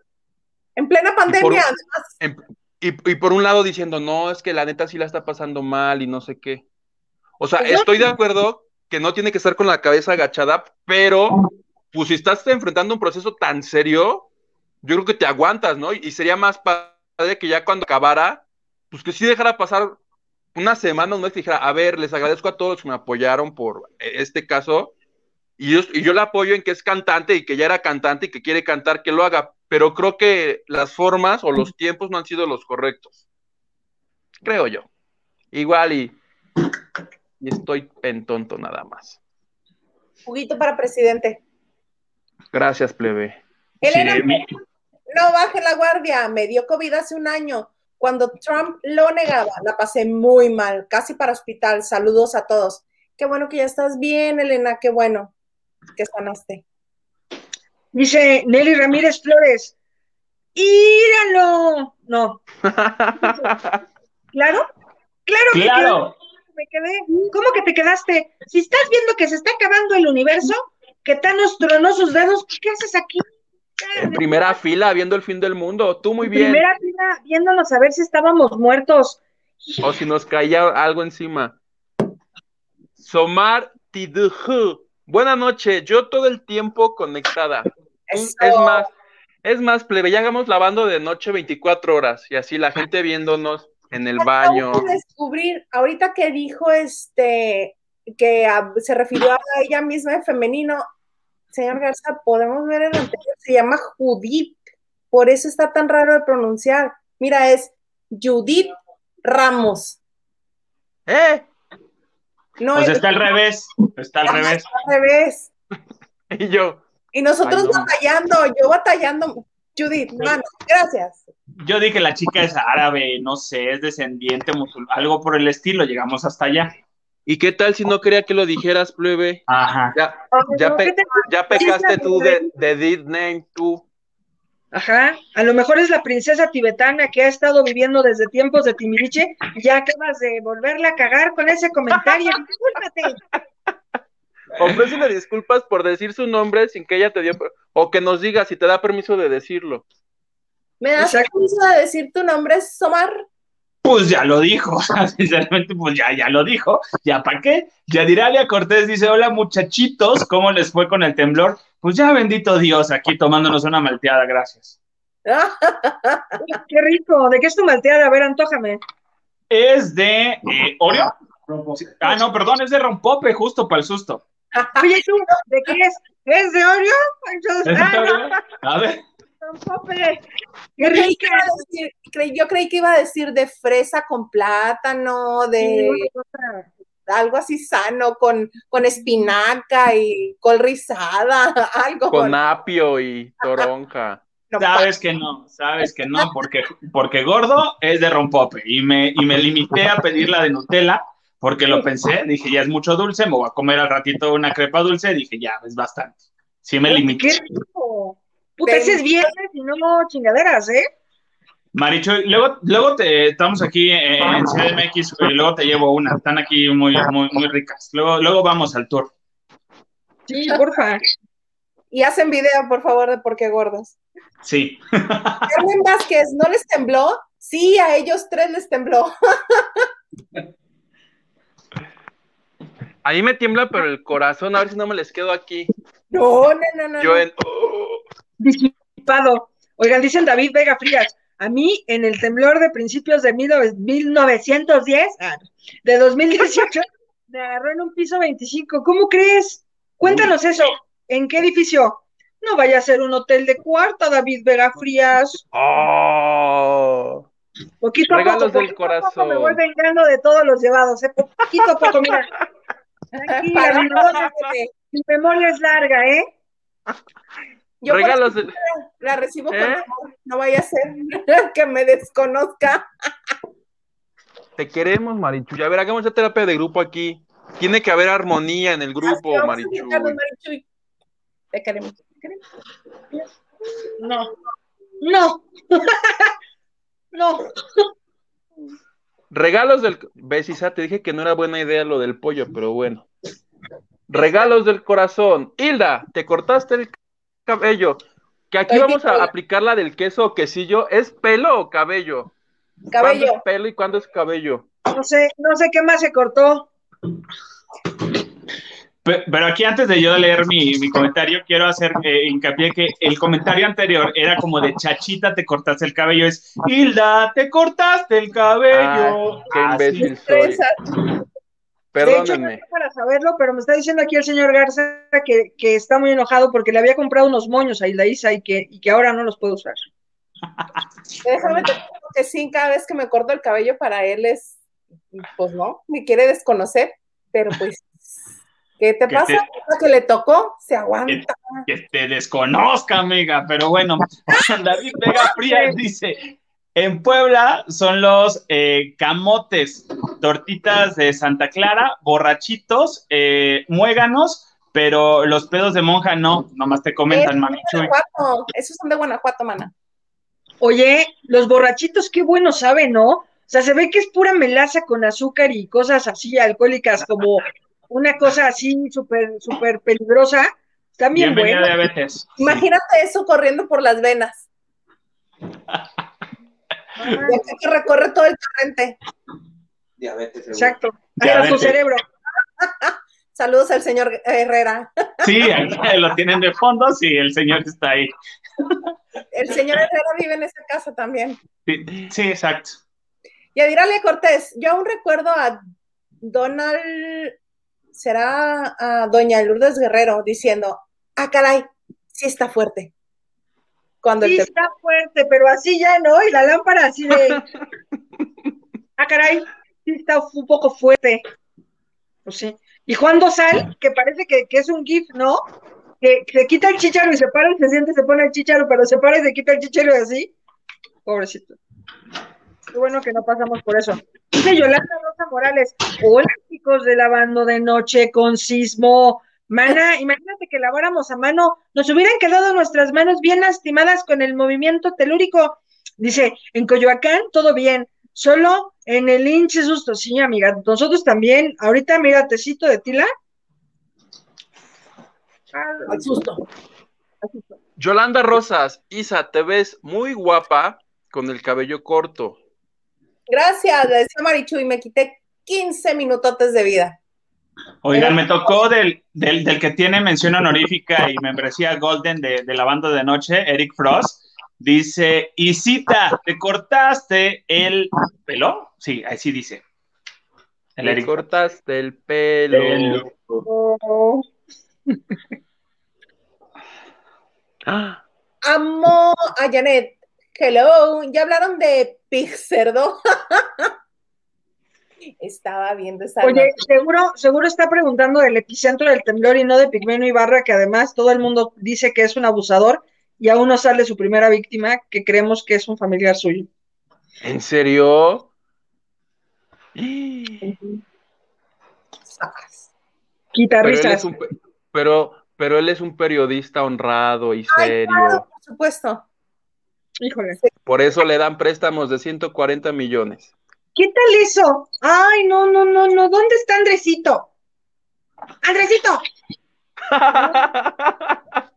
En plena pandemia, además. y, por un lado diciendo, no, es que la neta sí la está pasando mal y no sé qué. O sea, pues estoy de acuerdo que no tiene que estar con la cabeza agachada, pero pues si estás enfrentando un proceso tan serio, yo creo que te aguantas, ¿no? Y sería más padre que ya cuando acabara, pues que sí dejara pasar una semana, un mes, que dijera, a ver, les agradezco a todos que me apoyaron por este caso, y yo, y yo la apoyo en que es cantante y que ya era cantante y que quiere cantar, que lo haga, pero creo que las formas o los tiempos no han sido los correctos. Creo yo. Igual y, estoy en tonto nada más. Juguito para presidente. Gracias, plebe. Elena, no baje la guardia, me dio COVID hace un año. Cuando Trump lo negaba, la pasé muy mal, casi para hospital. Saludos a todos. Qué bueno que ya estás bien, Elena, qué bueno que sanaste. Dice Nelly Ramírez Flores, ¡íralo! No. ¿Claro? Claro, claro. me quedé. ¿Cómo que te quedaste? Si estás viendo que se está acabando el universo, que Thanos tronó sus dedos, ¿qué haces aquí? En primera fila, viendo el fin del mundo. Tú muy bien. En primera fila, viéndonos a ver si estábamos muertos. O si nos caía algo encima. Somar Tiduhu. Buenas noches, yo todo el tiempo conectada. Es más, es más, plebe, ya hagamos lavando de noche 24 horas y así la gente viéndonos en el baño. descubrir, ahorita que dijo este, que se refirió a ella misma en femenino, señor Garza, podemos ver el anterior, se llama Judith, por eso está tan raro de pronunciar. Mira, es Judith Ramos. ¿Eh? No, pues está al revés, está al revés. Está al revés. y yo, y nosotros batallando, yo batallando. Judith, mano, gracias. Yo dije la chica es árabe, no sé, es descendiente musulmán, algo por el estilo, llegamos hasta allá. ¿Y qué tal si no quería que lo dijeras, plebe? Ajá. Ya, ya, ya pecaste tú de, de Disney, tú. Ajá, a lo mejor es la princesa tibetana que ha estado viviendo desde tiempos de Timiriche y ya acabas de volverla a cagar con ese comentario. Discúlpate. Ofrécele disculpas por decir su nombre sin que ella te dio, o que nos diga si te da permiso de decirlo. ¿Me das Exacto. permiso de decir tu nombre, Somar? Pues ya lo dijo, sinceramente, pues ya, ya lo dijo. ¿Ya para qué? Yadiralia Cortés dice: Hola muchachitos, ¿cómo les fue con el temblor? Pues ya bendito Dios, aquí tomándonos una malteada, gracias. Qué rico. ¿De qué es tu malteada? A ver, antójame. Es de eh, Oreo. Ah, no, perdón, es de Rompope, justo para el susto. Oye, ¿tú? ¿De qué es? ¿Es de Oreo? Entonces, ¿Es de ah, no? A ver, Yo creí, que rica. iba a decir, yo creí que iba a decir de fresa con plátano, de algo así sano, con, con espinaca y col rizada, algo. Con apio y toronja. No, sabes que no, sabes que no, porque, porque gordo es de Rompope y me, y me limité a pedir la de Nutella porque lo pensé, dije, ya es mucho dulce, me voy a comer al ratito una crepa dulce, dije, ya, es bastante. Sí me limité. Qué rico. Puta, ese es viernes y no chingaderas, ¿eh? Marichu, luego, luego te estamos aquí en CDMX y luego te llevo una. Están aquí muy, muy, muy ricas. Luego, luego vamos al tour. Sí, porfa. Y hacen video, por favor, de por qué gordos. Sí. Carmen Vázquez, ¿no les tembló? Sí, a ellos tres les tembló. A mí me tiembla, pero el corazón, a ver si no me les quedo aquí. No, no, no, no. Yo en. oh, Disipado. Oigan, dicen David Vega Frías. A mí, en el temblor de principios de 19 1910, ah, de 2018, me agarró en un piso 25. ¿Cómo crees? Cuéntanos eso. ¿En qué edificio? No vaya a ser un hotel de cuarto, David Vega Frías. oh. Poquito a Regalos poco, del poquito a poco corazón. me voy vengando de todos los llevados, ¿eh? Poquito a poco, mira. Tranquila, mi. mi memoria es larga, ¿eh? Yo Regalos la recibo con ¿Eh? amor. No vaya a ser que me desconozca. Te queremos, Marichu. A ver, hagamos esa terapia de grupo aquí. Tiene que haber armonía en el grupo, Marichuy. Te queremos. te queremos. No. No. no. Regalos del. ¿Ves, Isa? Te dije que no era buena idea lo del pollo, pero bueno. Regalos del corazón. Hilda, te cortaste el cabello. Que aquí Estoy vamos a aplicar la del queso o quesillo. ¿Es pelo o cabello? ¿Cuándo Cabello. es pelo y cuándo es cabello? No sé, no sé qué más se cortó. Pe- Pero aquí antes de yo leer mi, mi comentario, quiero hacer eh, hincapié que el comentario anterior era como de chachita, te cortaste el cabello. Es Hilda, te cortaste el cabello. Ah, qué Así. imbécil soy. Fresa. De hecho, no Perdónenme. para saberlo, pero me está diciendo aquí el señor Garza que, que está muy enojado porque le había comprado unos moños a Hilda Isa y que, y que ahora no los puede usar. Déjame te digo que sí, cada vez que me corto el cabello para él es, pues no, me quiere desconocer, pero pues, ¿qué te Que pasa? te- Lo que le tocó, se aguanta. Que te desconozca, amiga. Pero bueno, David Vega Frías dice: En Puebla son los eh, camotes, tortitas de Santa Clara, borrachitos, eh, muéganos, pero los pedos de monja no, nomás te comentan, mami esos son de Guanajuato, mana. Oye, los borrachitos, qué bueno saben, ¿no? O sea, se ve que es pura melaza con azúcar y cosas así alcohólicas, como una cosa así súper, súper peligrosa. Están bien diabetes. Sí. Imagínate eso corriendo por las venas. Que recorre todo el torrente. Diabetes. seguro. Exacto. Hasta su cerebro. Saludos al señor Herrera. Sí, ahí lo tienen de fondo, sí, el señor está ahí. El señor Herrera vive en esa casa también. Sí, sí, exacto. Y a Dirale Cortés, yo aún recuerdo a Donald, será a Doña Lourdes Guerrero diciendo, ah, caray, sí está fuerte. Cuando Sí el está fuerte, pero así ya no, y la lámpara así de... Ah, caray, sí está un poco fuerte. Pues sí. Y Juan Dosal, que parece que, que es un GIF, ¿no? Que se quita el chicharo y se para y se siente, se pone el chicharo, pero se para y se quita el chicharo y así. Pobrecito. Qué bueno que no pasamos por eso. Dice Yolanda Rosa Morales, hola chicos de lavando de noche con sismo. Mana, imagínate que laváramos a mano, nos hubieran quedado nuestras manos bien lastimadas con el movimiento telúrico. Dice, en Coyoacán todo bien, solo en el hinche susto. Sí, amiga, nosotros también. Ahorita, mira, tecito de tila. al susto. Yolanda Rosas, Isa, te ves muy guapa con el cabello corto. Gracias, le decía Marichu, y me quité 15 minutotes de vida. Oigan, me tocó del, del, del, que tiene mención honorífica y membresía Golden de, de la banda de noche, Eric Frost. Dice, Isita, ¿te cortaste el pelo? Sí, así dice. El Eric. cortaste el pelo. Amo a Janet. Hello. ¿Ya hablaron de Pixerdo? Estaba viendo esa. Oye, seguro, seguro está preguntando del epicentro del temblor y no de Pigmeno Ibarra, que además todo el mundo dice que es un abusador y aún no sale su primera víctima, que creemos que es un familiar suyo. ¿En serio? Quita pero, él es un, pero, pero él es un periodista honrado y serio. Ay, por supuesto. Híjole. Por eso le dan préstamos de 140 millones. ¿Qué tal eso? Ay, no, no, no, no. ¿Dónde está Andresito? ¡Andresito!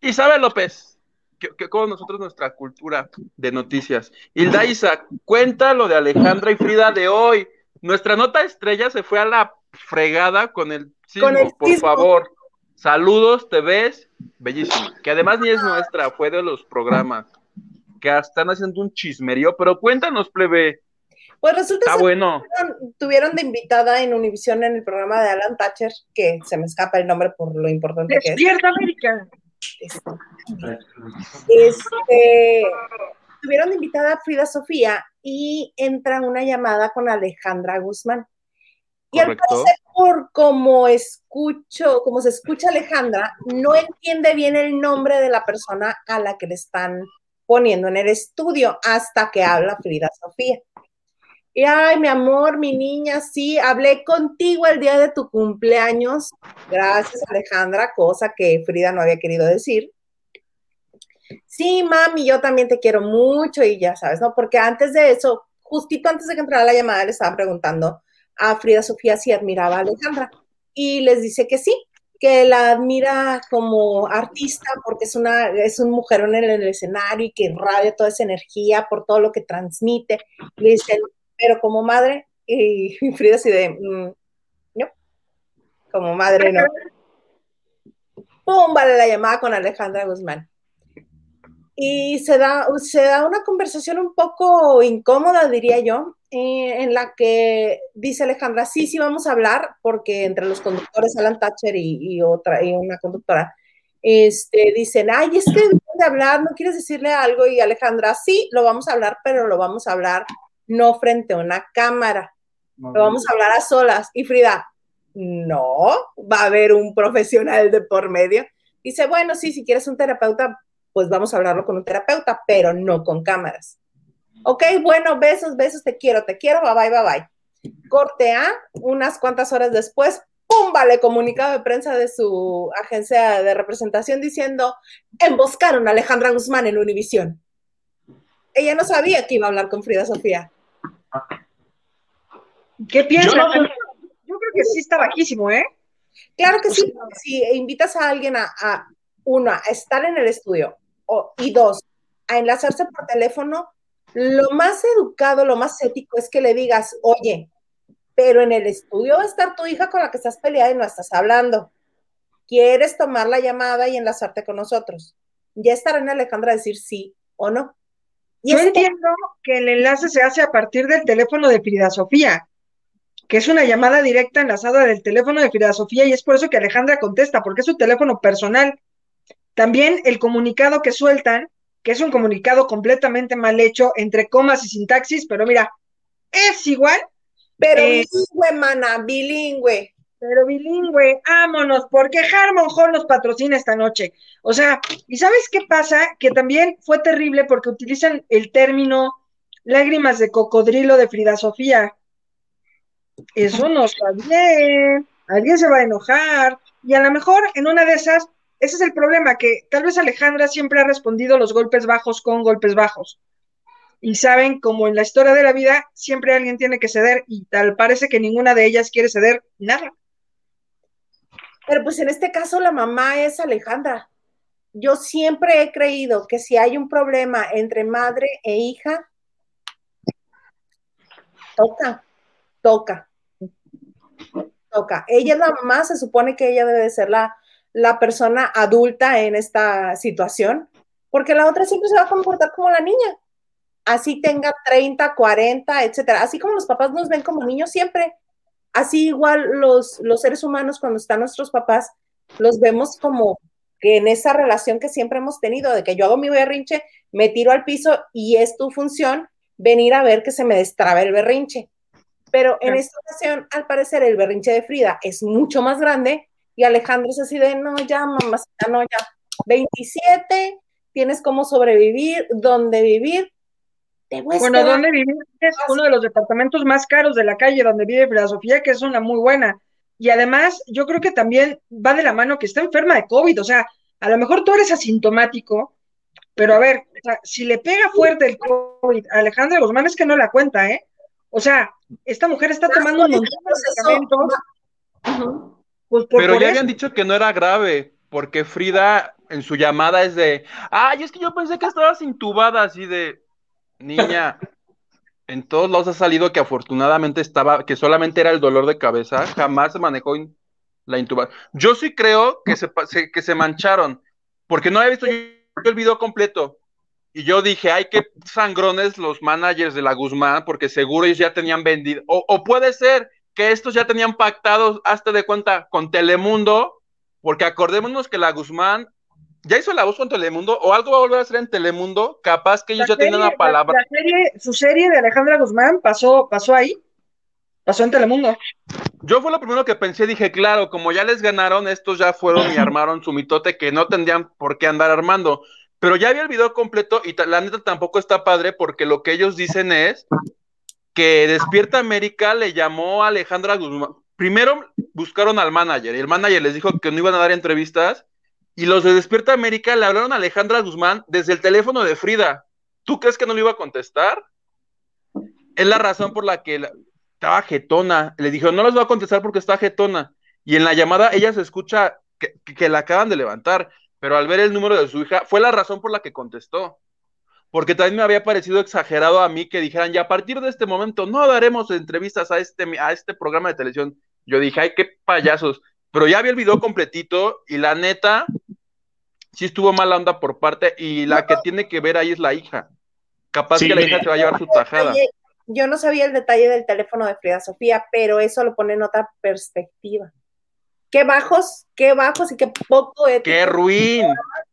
Isabel López, que, que, con nosotros nuestra cultura de noticias. Hilda Isa, cuenta lo de Alejandra y Frida de hoy. Nuestra nota estrella se fue a la fregada con el sismo, con el por sismo. favor. Saludos, te ves bellísimo. Que además ni es nuestra, fue de los programas que están haciendo un chismerío, pero cuéntanos, plebe. Pues resulta Está bueno. Tuvieron, tuvieron, de invitada en Univisión en el programa de Alan Thatcher, que se me escapa el nombre por lo importante que es. ¡Despierta América! Este, tuvieron de invitada a Frida Sofía y entra una llamada con Alejandra Guzmán. Y Correcto. al parecer, por como escucho, como se escucha Alejandra, no entiende bien el nombre de la persona a la que le están poniendo en el estudio hasta que habla Frida Sofía. Y ay, mi amor, mi niña, sí, hablé contigo el día de tu cumpleaños. Gracias, Alejandra, cosa que Frida no había querido decir. Sí, mami, yo también te quiero mucho y ya sabes, ¿no? Porque antes de eso, justito antes de que entrara la llamada, le estaban preguntando a Frida Sofía si admiraba a Alejandra y les dice que sí, que la admira como artista porque es, una, es un mujerón en el escenario y que irradia toda esa energía por todo lo que transmite. Le dice, pero como madre, y Frida así de, mmm, no, como madre no. ¡Pum! Vale la llamada con Alejandra Guzmán. Y se da, se da una conversación un poco incómoda, diría yo, en la que dice Alejandra, sí, sí vamos a hablar, porque entre los conductores, Alan Thatcher y, y otra, y una conductora, este, dicen, ay, es que de hablar, ¿no quieres decirle algo? Y Alejandra, sí, lo vamos a hablar, pero lo vamos a hablar no frente a una cámara. Lo vamos a hablar a solas. Y Frida, no, va a haber un profesional de por medio. Dice, bueno, sí, si quieres un terapeuta, pues vamos a hablarlo con un terapeuta, pero no con cámaras. Ok, bueno, besos, besos, te quiero, te quiero, bye bye, bye bye. Corte A, unas cuantas horas después, ¡pum! Vale, comunicado de prensa de su agencia de representación diciendo, emboscaron a Alejandra Guzmán en Univisión. Ella no sabía que iba a hablar con Frida Sofía. ¿Qué piensas? Yo, no... Yo creo que sí está bajísimo, ¿eh? Claro que sí. Si invitas a alguien a, a uno, a estar en el estudio, o, y dos, a enlazarse por teléfono, lo más educado, lo más ético es que le digas, oye, pero en el estudio va a estar tu hija con la que estás peleada y no estás hablando. ¿Quieres tomar la llamada y enlazarte con nosotros? Ya estará en Alejandra a decir sí o no. Yo entiendo que el enlace se hace a partir del teléfono de Frida Sofía, que es una llamada directa enlazada del teléfono de Frida Sofía y es por eso que Alejandra contesta, porque es su teléfono personal. También el comunicado que sueltan, que es un comunicado completamente mal hecho, entre comas y sintaxis, pero mira, es igual. Pero eh, bilingüe, mana, bilingüe. Pero bilingüe, vámonos, porque Harmon Hall nos patrocina esta noche. O sea, ¿y sabes qué pasa? Que también fue terrible porque utilizan el término lágrimas de cocodrilo de Frida Sofía. Eso no está bien. Alguien se va a enojar. Y a lo mejor en una de esas, ese es el problema, que tal vez Alejandra siempre ha respondido los golpes bajos con golpes bajos. Y saben, como en la historia de la vida, siempre alguien tiene que ceder y tal parece que ninguna de ellas quiere ceder nada. Pero pues en este caso la mamá es Alejandra. Yo siempre he creído que si hay un problema entre madre e hija, toca, toca, toca. Ella es la mamá, se supone que ella debe de ser la, la persona adulta en esta situación, porque la otra siempre se va a comportar como la niña. Así tenga 30, 40, etcétera. Así como los papás nos ven como niños siempre. Así igual los, los seres humanos cuando están nuestros papás, los vemos como que en esa relación que siempre hemos tenido, de que yo hago mi berrinche, me tiro al piso y es tu función venir a ver que se me destrabe el berrinche. Pero en esta ocasión, al parecer, el berrinche de Frida es mucho más grande y Alejandro es así de, no, ya, mamacita, no, ya. 27, tienes cómo sobrevivir, dónde vivir. Bueno, dónde vivir es uno de los departamentos más caros de la calle donde vive Frida Sofía, que es una muy buena. Y además, yo creo que también va de la mano que está enferma de COVID. O sea, a lo mejor tú eres asintomático, pero a ver, si le pega fuerte el COVID a Alejandra Guzmán es que no la cuenta, ¿eh? O sea, esta mujer está tomando un montón de medicamentos. Pues Pero ya habían dicho que no era grave, porque Frida en su llamada es de, ay, es que yo pensé que estabas intubada, así de, niña, en todos lados ha salido que afortunadamente estaba, que solamente era el dolor de cabeza, jamás se manejó la intubación. Yo sí creo que se, que se mancharon, porque no había visto yo el video completo. Y yo dije, ay, qué sangrones los managers de la Guzmán, porque seguro ellos ya tenían vendido. O, o puede ser que estos ya tenían pactados, hasta de cuenta, con Telemundo, porque acordémonos que la Guzmán ya hizo la voz con Telemundo, o algo va a volver a hacer en Telemundo, capaz que ellos ya tenían una palabra. su serie de Alejandra Guzmán pasó, pasó ahí, pasó en Telemundo. Yo fue lo primero que pensé, dije, claro, como ya les ganaron, estos ya fueron y armaron su mitote que no tendrían por qué andar armando. Pero ya había el video completo y la neta tampoco está padre porque lo que ellos dicen es que Despierta América le llamó a Alejandra Guzmán. Primero buscaron al manager y el manager les dijo que no iban a dar entrevistas y los de Despierta América le hablaron a Alejandra Guzmán desde el teléfono de Frida. ¿Tú crees que no le iba a contestar? Es la razón por la que estaba jetona. Le dijo, no les voy a contestar porque está jetona. Y en la llamada ella se escucha que, que la acaban de levantar, pero al ver el número de su hija, fue la razón por la que contestó porque también me había parecido exagerado a mí que dijeran, ya a partir de este momento no daremos entrevistas a este, a este programa de televisión. Yo dije, ay, qué payasos. Pero ya vi el video completito y la neta, sí estuvo mala onda por parte y la que tiene que ver ahí es la hija. Capaz que la hija se va a llevar su tajada. Yo no sabía el detalle del teléfono de Frida Sofía, pero eso lo pone en otra perspectiva. Qué bajos, qué bajos y qué poco ético. Qué ruin,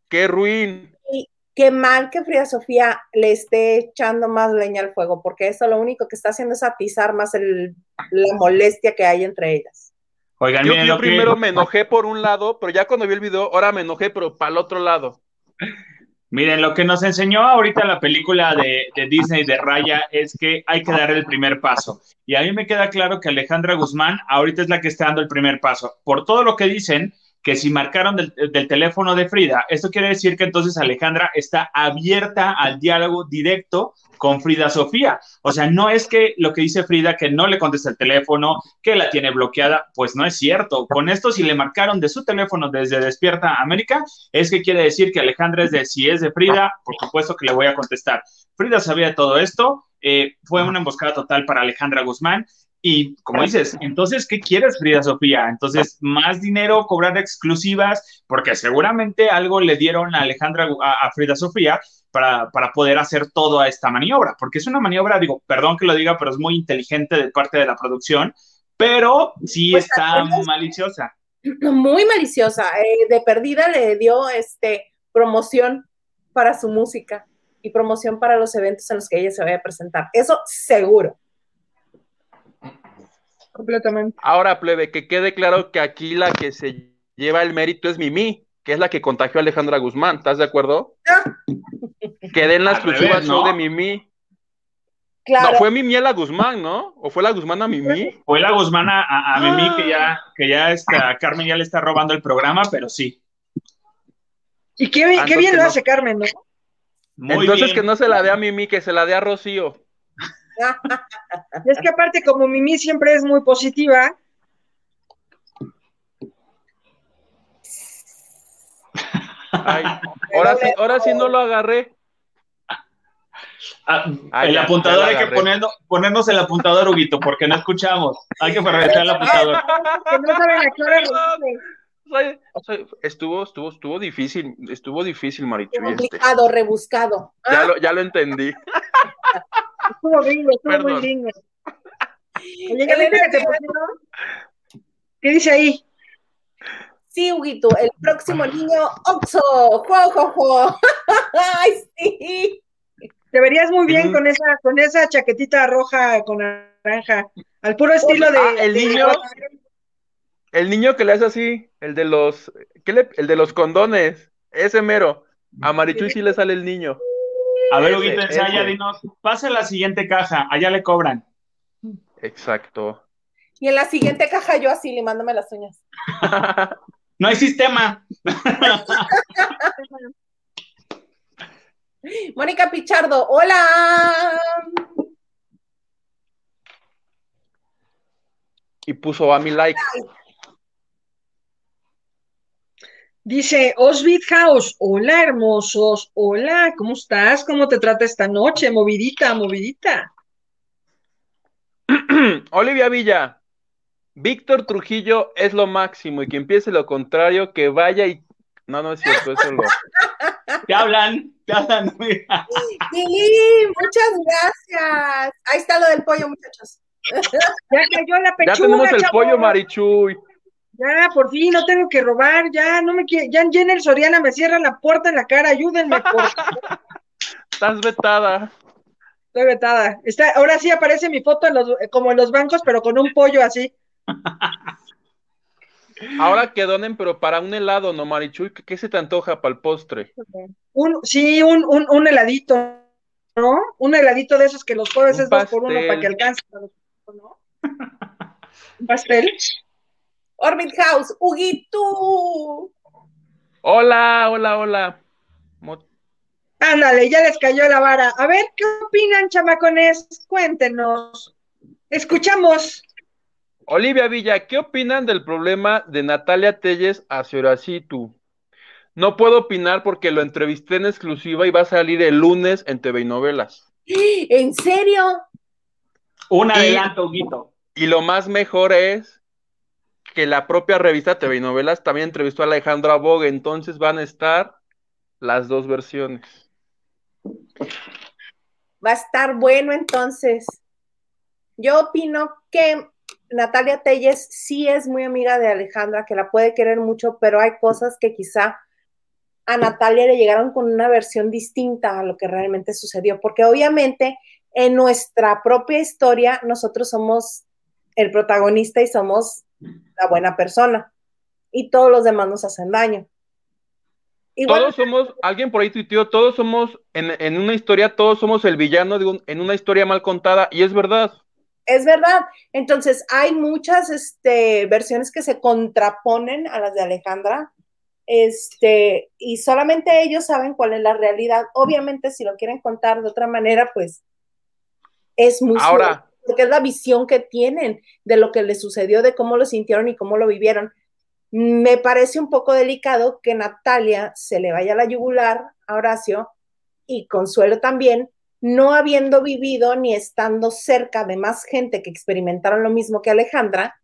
qué ruin qué mal que Frida Sofía le esté echando más leña al fuego, porque eso lo único que está haciendo es atizar más la molestia que hay entre ellas. Oigan, yo, primero me enojé por un lado, pero ya cuando vi el video, ahora me enojé, pero para el otro lado. Miren, lo que nos enseñó ahorita la película de, de, Disney de Raya es que hay que dar el primer paso. Y a mí me queda claro que Alejandra Guzmán ahorita es la que está dando el primer paso. Por todo lo que dicen, que si marcaron del, teléfono de Frida, esto quiere decir que entonces Alejandra está abierta al diálogo directo con Frida Sofía. O sea, no es que lo que dice Frida, que no le contesta el teléfono, que la tiene bloqueada, pues no es cierto. Con esto, si le marcaron de su teléfono desde Despierta América, es que quiere decir que Alejandra es de, si es de Frida, por supuesto que le voy a contestar. Frida sabía todo esto, eh, fue una emboscada total para Alejandra Guzmán y como dices, entonces, ¿qué quieres, Frida Sofía? Entonces, más dinero, cobrar exclusivas, porque seguramente algo le dieron a Alejandra, a, Frida Sofía, para, poder hacer toda esta maniobra, porque es una maniobra, digo, perdón que lo diga, pero es muy inteligente de parte de la producción, pero sí pues, está maliciosa. Muy maliciosa. Eh, de perdida le dio este promoción para su música y promoción para los eventos en los que ella se vaya a presentar. Eso seguro completamente. Ahora, plebe, que quede claro que aquí la que se lleva el mérito es Mimi, que es la que contagió a Alejandra Guzmán, ¿estás de acuerdo? que den la exclusiva show de Mimi. Claro. No, fue Mimi a la Guzmán, ¿no? ¿O fue la Guzmán a Mimi? Fue la Guzmán a, Mimi, que ya, que ya está, Carmen ya le está robando el programa, pero sí. Y qué, qué bien lo hace Carmen, ¿no? Entonces que no se la dé a Mimi, que se la dé a Rocío es que aparte, como Mimi siempre es muy positiva, ahora sí, ahora sí no lo agarré. Ah, ah, el apuntador hay que ponernos, ponernos el apuntador, Huguito, porque no escuchamos. Hay que regresar el apuntador. estuvo, estuvo, estuvo difícil, estuvo difícil, Marichu. Este. Complicado, rebuscado. Ya, lo, ya lo entendí. estuvo gringo, estuvo muy gringo. ¿qué dice ahí? Sí, Huguito, el próximo niño Oxo. ¡Jo, jo, jo! ¡Ay, sí! Te verías muy bien con esa, con esa chaquetita roja con naranja, al puro estilo de. Ah, el niño. El niño que le hace así, el de los, ¿qué le, el de los condones, ese mero. A Marichuy sí le sale el niño. A ver, Huguito, ensaya, dinos, pase la siguiente caja, allá le cobran. Exacto. Y en la siguiente caja yo así, limándome las uñas. no hay sistema. Mónica Pichardo, hola. Y puso a mi like. Dice Osvid House, hola hermosos, hola, ¿cómo estás? ¿Cómo te trata esta noche? Movidita, movidita. Olivia Villa, Víctor Trujillo es lo máximo y que empiece lo contrario, que vaya y... No, no es cierto, eso lo... Te hablan, te hablan. Sí, muchas gracias. Ahí está lo del pollo, muchachos. Ya cayó la pechuga, Ya tenemos el pollo, Marichuy. Ya, por fin, no tengo que robar, ya, no me quiere, ya Jenner Soriana me cierra la puerta en la cara, ayúdenme, por Estás vetada. Estoy vetada. Está, ahora sí aparece mi foto en los, como en los bancos, pero con un pollo así. Ahora que donen, pero para un helado, ¿no, Marichuy? ¿Qué, se te antoja para el postre? Un, sí, un, un, un, heladito, ¿no? Un heladito de esos que los jueves es dos por uno para que alcance. ¿no? un pastel. Orbit House, Huguito. Hola, hola, hola. Ándale, ya les cayó la vara. A ver, ¿qué opinan, chamacones? Cuéntenos. Escuchamos. Olivia Villa, ¿qué opinan del problema de Natalia Telles hacia Horacitu? No puedo opinar porque lo entrevisté en exclusiva y va a salir el lunes en TV y novelas. ¿En serio? Un adelanto, Huguito. Y lo más mejor es que la propia revista TV novelas también entrevistó a Alejandra Bogue, entonces van a estar las dos versiones. Va a estar bueno entonces. Yo opino que Natalia Telles sí es muy amiga de Alejandra, que la puede querer mucho, pero hay cosas que quizá a Natalia le llegaron con una versión distinta a lo que realmente sucedió, porque obviamente en nuestra propia historia nosotros somos el protagonista y somos la buena persona, y todos los demás nos hacen daño. todos somos, alguien por ahí tuiteó, todos somos, en, una historia, todos somos el villano de en una historia mal contada, y es verdad es verdad. Entonces, hay muchas este, versiones que se contraponen a las de Alejandra, este, y solamente ellos saben cuál es la realidad. Obviamente, si lo quieren contar de otra manera, pues es muy Ahora, porque es la visión que tienen de lo que les sucedió, de cómo lo sintieron y cómo lo vivieron. Me parece un poco delicado que Natalia se le vaya la yugular a Horacio y Consuelo también, no habiendo vivido ni estando cerca de más gente que experimentaron lo mismo que Alejandra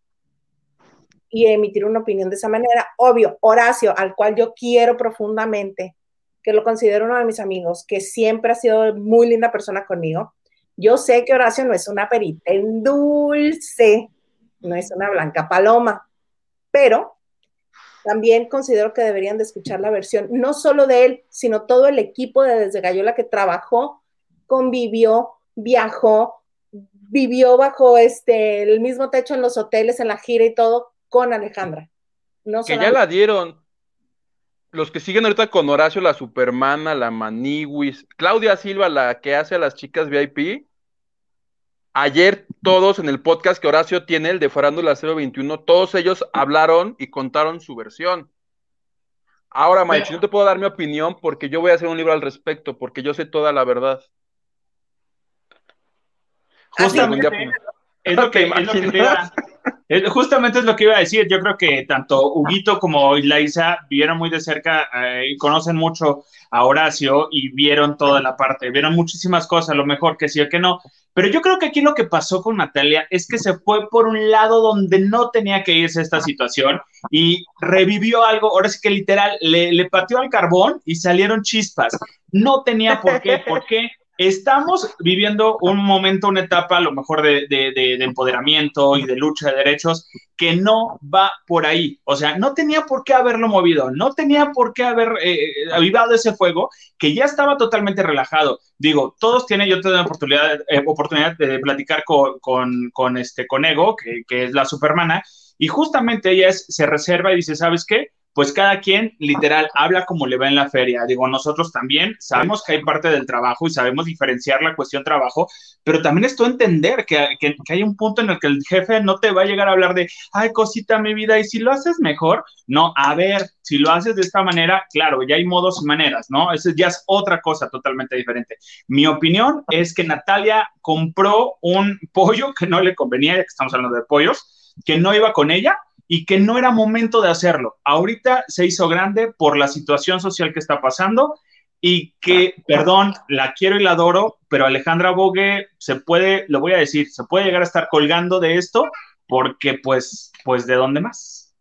y emitir una opinión de esa manera. Obvio, Horacio, al cual yo quiero profundamente, que lo considero uno de mis amigos, que siempre ha sido muy linda persona conmigo. Yo sé que Horacio no es una perita en dulce, no es una blanca paloma, pero también considero que deberían de escuchar la versión, no solo de él, sino todo el equipo de Desde Gallola que trabajó convivió, viajó, vivió bajo este el mismo techo en los hoteles, en la gira y todo con Alejandra. No que ya la dieron. Los que siguen ahorita con Horacio, la Supermana, la Maniwis, Claudia Silva, la que hace a las chicas VIP. Ayer todos en el podcast que Horacio tiene, el de Farándula 021, todos ellos hablaron y contaron su versión. Ahora, Mike, no te puedo dar mi opinión porque yo voy a hacer un libro al respecto, porque yo sé toda la verdad. Justamente es lo, que, es, lo que te iba, justamente es lo que iba a decir. Yo creo que tanto Huguito como Laisa vieron muy de cerca eh, y conocen mucho a Horacio y vieron toda la parte, vieron muchísimas cosas, lo mejor que sí o que no. Pero yo creo que aquí lo que pasó con Natalia es que se fue por un lado donde no tenía que irse esta situación y revivió algo, ahora sí que literal, le, le pateó al carbón y salieron chispas. No tenía por qué, ¿por qué? Estamos viviendo un momento, una etapa a lo mejor de, empoderamiento y de lucha de derechos que no va por ahí. O sea, no tenía por qué haberlo movido, no tenía por qué haber eh, avivado ese fuego que ya estaba totalmente relajado. Digo, todos tienen, yo tengo la oportunidad, eh, de platicar con, con, este, con Ego, que es la supermana, y justamente ella se reserva y dice, ¿sabes qué? Pues cada quien literal habla como le va en la feria. Digo, nosotros también sabemos que hay parte del trabajo y sabemos diferenciar la cuestión trabajo, pero también esto entender que, que, hay un punto en el que el jefe no te va a llegar a hablar de, ay, cosita, mi vida, y si lo haces mejor, no, a ver, si lo haces de esta manera, claro, ya hay modos y maneras, ¿no? Eso ya es otra cosa totalmente diferente. Mi opinión es que Natalia compró un pollo que no le convenía, ya que estamos hablando de pollos, que no iba con ella y que no era momento de hacerlo. Ahorita se hizo grande por la situación social que está pasando y que, perdón, la quiero y la adoro, pero Alejandra Bogue se puede, lo voy a decir, se puede llegar a estar colgando de esto porque pues, pues de dónde más.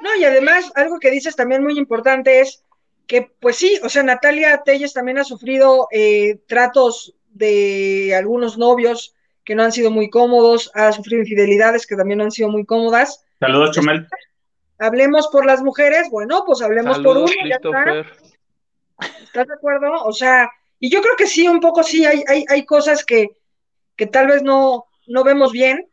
No, y además algo que dices también muy importante es que pues sí, o sea, Natalia Telles también ha sufrido eh, tratos de algunos novios que no han sido muy cómodos, ha sufrido infidelidades que también no han sido muy cómodas, Saludos, Chumel. Hablemos por las mujeres, bueno, pues hablemos por uno, ya está. ¿Estás de acuerdo? O sea, y yo creo que sí, un poco sí, hay, hay, hay cosas que, que tal vez no, no vemos bien,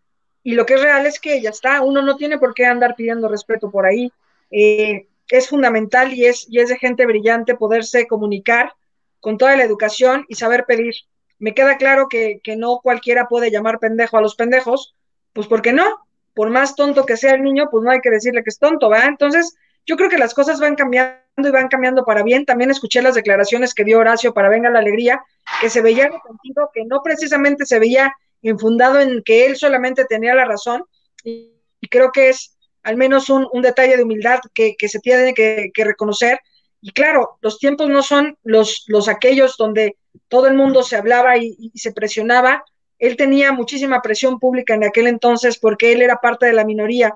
y lo que es real es que ya está, uno no tiene por qué andar pidiendo respeto por ahí. Eh, es fundamental y es, y es de gente brillante poderse comunicar con toda la educación y saber pedir. Me queda claro que, que no cualquiera puede llamar pendejo a los pendejos, pues porque no, por más tonto que sea el niño, pues no hay que decirle que es tonto, ¿verdad? Entonces, yo creo que las cosas van cambiando y van cambiando para bien. También escuché las declaraciones que dio Horacio para Venga la Alegría, que se veía sentido, que no precisamente se veía infundado en que él solamente tenía la razón, y, creo que es al menos un, detalle de humildad que, se tiene que, reconocer. Y claro, los tiempos no son los, los aquellos donde todo el mundo se hablaba y se presionaba, él tenía muchísima presión pública en aquel entonces porque él era parte de la minoría.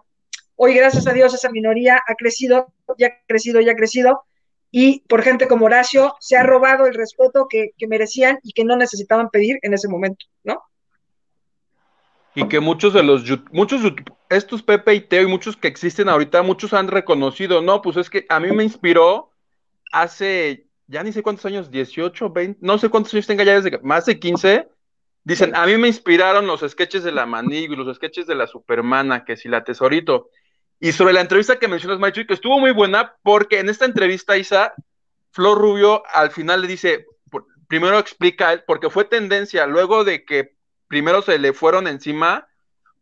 Hoy, gracias a Dios, esa minoría ha crecido, ya ha crecido, ya ha crecido, y por gente como Horacio se ha robado el respeto que, merecían y que no necesitaban pedir en ese momento, ¿no? Y que muchos de los, muchos, estos Pepe y Teo y muchos que existen ahorita, muchos han reconocido, no, pues es que a mí me inspiró hace, ya ni sé cuántos años, 18, 20, no sé cuántos años tenga ya desde, más de 15, Dicen, a mí me inspiraron los sketches de la Manigo y los sketches de la Supermana, que si la Tesorito. Y sobre la entrevista que mencionas, Maichu, que estuvo muy buena, porque en esta entrevista, Isa, Flor Rubio al final le dice, primero explica, porque fue tendencia, luego de que primero se le fueron encima,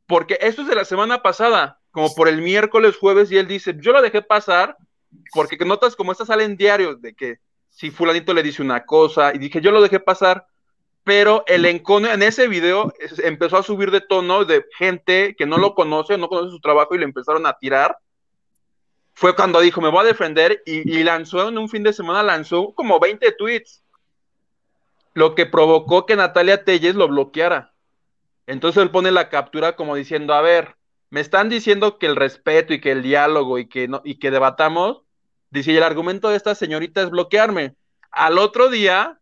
porque esto es de la semana pasada, como por el miércoles, jueves, y él dice, yo lo dejé pasar, porque notas como estas salen diarios, de que si fulanito le dice una cosa, y dije, yo lo dejé pasar, pero el encono en ese video empezó a subir de tono de gente que no lo conoce, no conoce su trabajo y le empezaron a tirar. Fue cuando dijo, me voy a defender y, lanzó en un fin de semana, lanzó como 20 tweets, lo que provocó que Natalia Telles lo bloqueara. Entonces él pone la captura como diciendo, a ver, me están diciendo que el respeto y que el diálogo y que, no, y que debatamos, dice, y el argumento de esta señorita es bloquearme. Al otro día,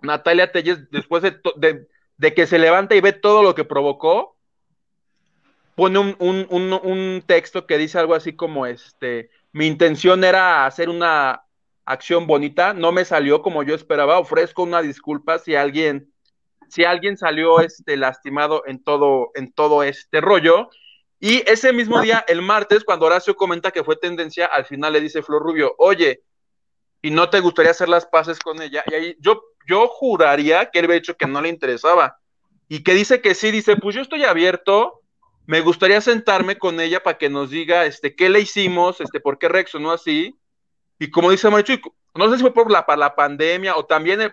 Natalia Telles, después de, que se levanta y ve todo lo que provocó, pone un, texto que dice algo así como este, mi intención era hacer una acción bonita, no me salió como yo esperaba, ofrezco una disculpa si alguien, si alguien salió este, lastimado en todo, en todo este rollo. Y ese mismo día, el martes, cuando Horacio comenta que fue tendencia, al final le dice Flor Rubio, oye, ¿y no te gustaría hacer las paces con ella? Y ahí yo yo juraría que él había dicho que no le interesaba. Y que dice que sí, dice, pues yo estoy abierto, me gustaría sentarme con ella para que nos diga este, qué le hicimos, este, por qué reaccionó así. Y como dice Marichu, no sé si fue por la, la pandemia o también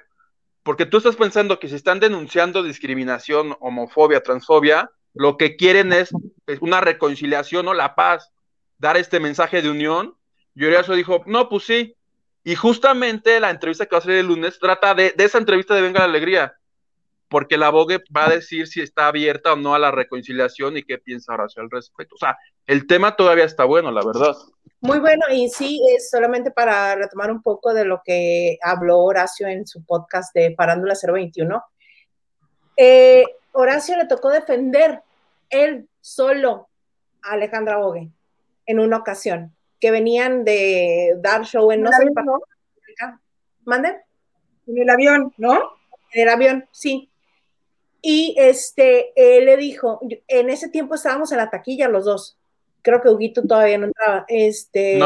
porque tú estás pensando que si están denunciando discriminación, homofobia, transfobia, lo que quieren es, una reconciliación o la paz, dar este mensaje de unión. Y Horacio dijo, no, pues sí. Y justamente la entrevista que va a salir el lunes trata de, esa entrevista de Venga la Alegría, porque la Vogue va a decir si está abierta o no a la reconciliación y qué piensa Horacio al respecto. O sea, el tema todavía está bueno, la verdad. Muy bueno, y sí, es solamente para retomar un poco de lo que habló Horacio en su podcast de Parándula 021. Eh, Horacio le tocó defender él solo a Alejandra Bogue en una ocasión, que venían de dar show en no sé ¿no? ¿Mande? En el avión, ¿no? En el avión, sí. Y este, él le dijo, en ese tiempo estábamos en la taquilla los dos. Creo que Huguito todavía no entraba. Este,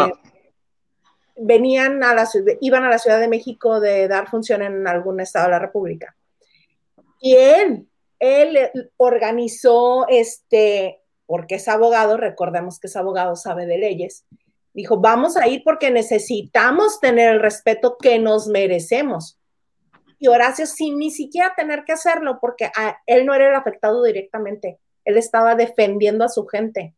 venían a la iban a la Ciudad de México de dar función en algún estado de la República. Y él él organizó, este, porque es abogado, recordemos que es abogado, sabe de leyes, dijo, vamos a ir porque necesitamos tener el respeto que nos merecemos. Y Horacio sin ni siquiera tener que hacerlo, porque él no era el afectado directamente, él estaba defendiendo a su gente.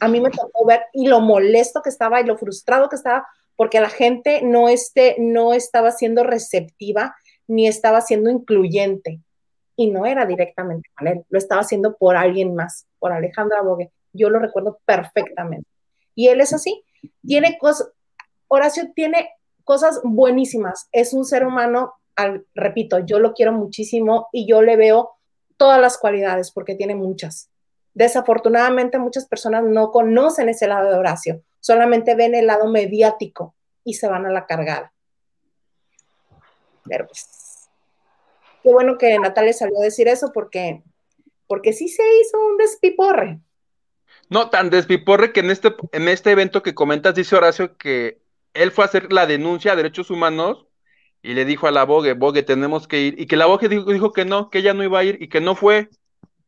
A mí me tocó ver y lo molesto que estaba y lo frustrado que estaba, porque la gente no, este, no estaba siendo receptiva ni estaba siendo incluyente y no era directamente con él, lo estaba haciendo por alguien más, por Alejandra Bogue. Yo lo recuerdo perfectamente. Y él es así, tiene cosas, Horacio tiene cosas buenísimas, es un ser humano, repito, yo lo quiero muchísimo y yo le veo todas las cualidades porque tiene muchas. Desafortunadamente muchas personas no conocen ese lado de Horacio, solamente ven el lado mediático y se van a la cargada. Pues qué bueno que Natalia salió a decir eso porque, porque sí se hizo un despiporre. No, tan despiporre que en este, en este evento que comentas, dice Horacio que él fue a hacer la denuncia a derechos humanos y le dijo a la Bogue, Bogue, tenemos que ir, y que la Bogue dijo, dijo que no, que ella no iba a ir y que no fue,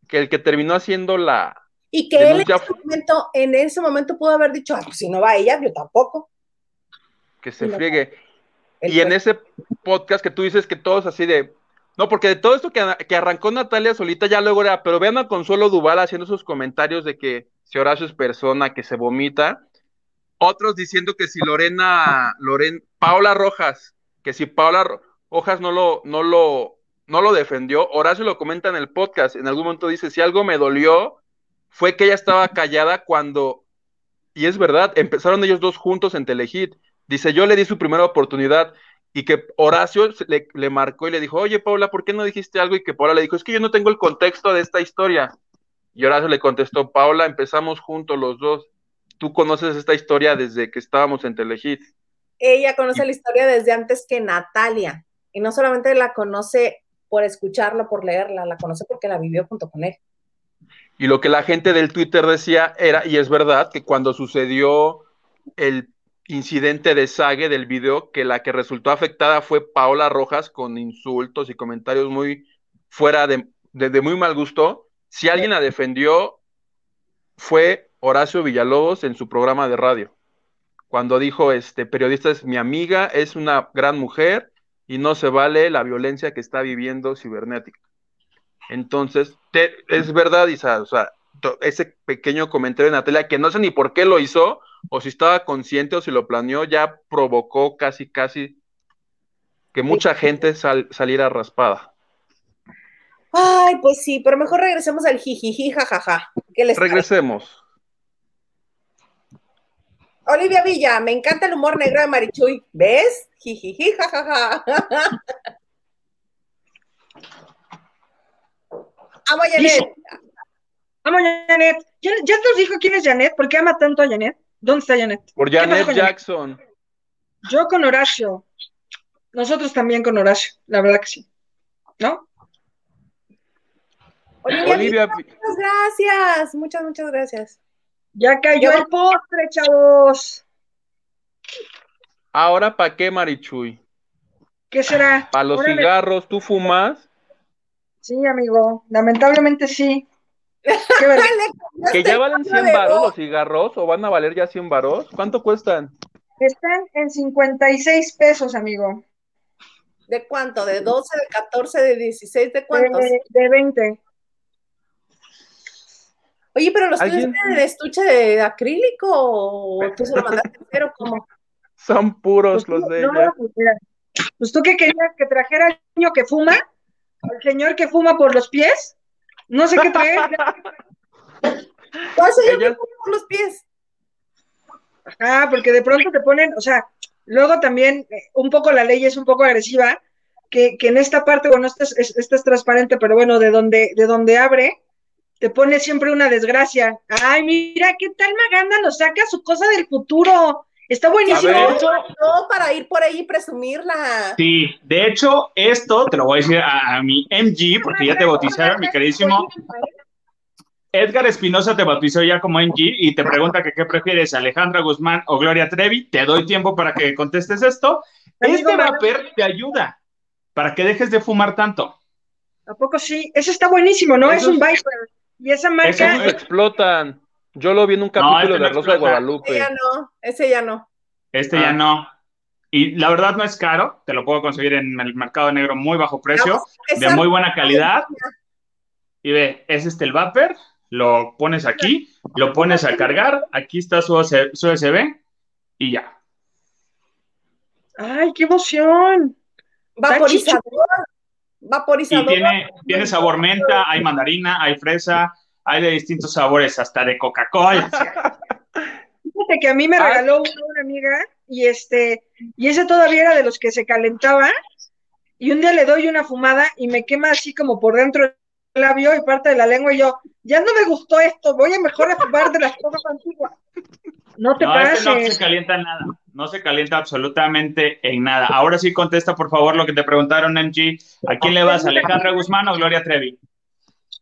que el que terminó haciendo la... Y que él en ese, momento, en ese momento pudo haber dicho, ah, pues si no va ella, yo tampoco. Que se friegue. Y en ese podcast que tú dices que todos así de, no, porque de todo esto que, arrancó Natalia solita ya luego era, pero vean a Consuelo Duval haciendo sus comentarios de que si Horacio es persona, que se vomita. Otros diciendo que si Lorena, Loren, Paula Rojas, que si Paula Rojas no lo, no lo, no lo defendió, Horacio lo comenta en el podcast, en algún momento dice, si algo me dolió, fue que ella estaba callada cuando, y es verdad, empezaron ellos dos juntos en Telehit. Dice, yo le di su primera oportunidad y que Horacio le, marcó y le dijo, oye Paula, ¿por qué no dijiste algo? Y que Paula le dijo, es que yo no tengo el contexto de esta historia. Y Horacio le contestó, Paula, empezamos juntos los dos. Tú conoces esta historia desde que estábamos en Telehit. Ella conoce la historia desde antes que Natalia. Y no solamente la conoce por escucharla, por leerla, la conoce porque la vivió junto con él. Y lo que la gente del Twitter decía era, y es verdad, que cuando sucedió el incidente de Sage del video que la que resultó afectada fue Paola Rojas con insultos y comentarios muy fuera de, de, muy mal gusto. Si alguien la defendió fue Horacio Villalobos en su programa de radio, cuando dijo, este periodista es mi amiga, es una gran mujer y no se vale la violencia que está viviendo cibernética. Entonces, es verdad, Isa, o sea, ese pequeño comentario de Natalia, que no sé ni por qué lo hizo, o si estaba consciente o si lo planeó, ya provocó casi, casi que mucha gente saliera raspada. Ay, pues sí, pero mejor regresemos al jijiji, jajaja. regresemos. Olivia Villa, me encanta el humor negro de Marichuy. ¿Ves? Jijiji, jajaja. Amo a Janet. Amo a Janet. ¿Ya, ¿Ya nos dijo quién es Janet? ¿Por qué ama tanto a Janet? ¿Dónde está Janet? Por Janet Jackson. Yo con Horacio. Nosotros también con Horacio, la verdad que sí. ¿No? Olivia, muchas gracias. Muchas, muchas gracias. Ya cayó el postre, chavos. Ahora, ¿para qué, Marichuy? ¿Qué será? ¿Para los cigarros? ¿Tú fumas? Sí, amigo. Lamentablemente sí. que ya valen 100 varos los cigarros o van a valer ya 100 varos. ¿Cuánto cuestan? Están en 56 pesos, amigo. ¿De cuánto? ¿De 12, de 14, de 16? ¿De cuántos? De, 20. Oye, pero los tuyos tienen el estuche de acrílico o tú se lo mandaste cero como. Son puros Pues los de no, ella. pues pues tú que querías que trajera al niño que fuma, al señor que fuma por los pies, no sé qué traer. ¿Cuál señor Ella- que pone por los pies? Ah, porque de pronto te ponen, o sea, luego también eh, un poco la ley es un poco agresiva, que, que en esta parte, bueno, esta es, es- esta es transparente, pero bueno, de donde, de donde abre, te pone siempre una desgracia. Ay, mira, ¿qué tal Maganda nos saca su cosa del futuro? Está buenísimo. No, para ir por ahí y presumirla. Sí, de hecho, esto te lo voy a decir a, a mi MG, porque ya te bautizaron, mi queridísimo Edgar Espinosa te bautizó ya como MG y te pregunta que qué prefieres, Alejandra Guzmán o Gloria Trevi. Te doy tiempo para que contestes esto. Este vapor te ayuda para que dejes de fumar tanto. ¿A poco sí? Ese está buenísimo, ¿no? es un Viper. Y esa marca, Esos explotan. Yo lo vi en un capítulo este no de Rosa de Guadalupe. ya no, ese ya no. Este Ah. ya no. Y la verdad no es caro, te lo puedo conseguir en el mercado negro muy bajo precio, de muy buena calidad. Y ve, es este el vapor, lo pones aquí, lo pones a cargar, aquí está su USB y ya. ¡ay, qué emoción! Vaporizador. Y Vaporizador. tiene, tiene sabor menta, hay mandarina, hay fresa, hay de distintos sabores, hasta de Coca-Cola. Fíjate que a mí me Ah. regaló una, una amiga y este, y ese todavía era de los que se calentaba y un día le doy una fumada y me quema así como por dentro el labio y parte de la lengua y yo, ya no me gustó esto, voy a mejor a fumar de las cosas antiguas. No te No, este no pases. se calienta nada, no se calienta absolutamente en nada. Ahora sí contesta, por favor, lo que te preguntaron, MG. ¿A quién le vas, Alejandra Guzmán o Gloria Trevi?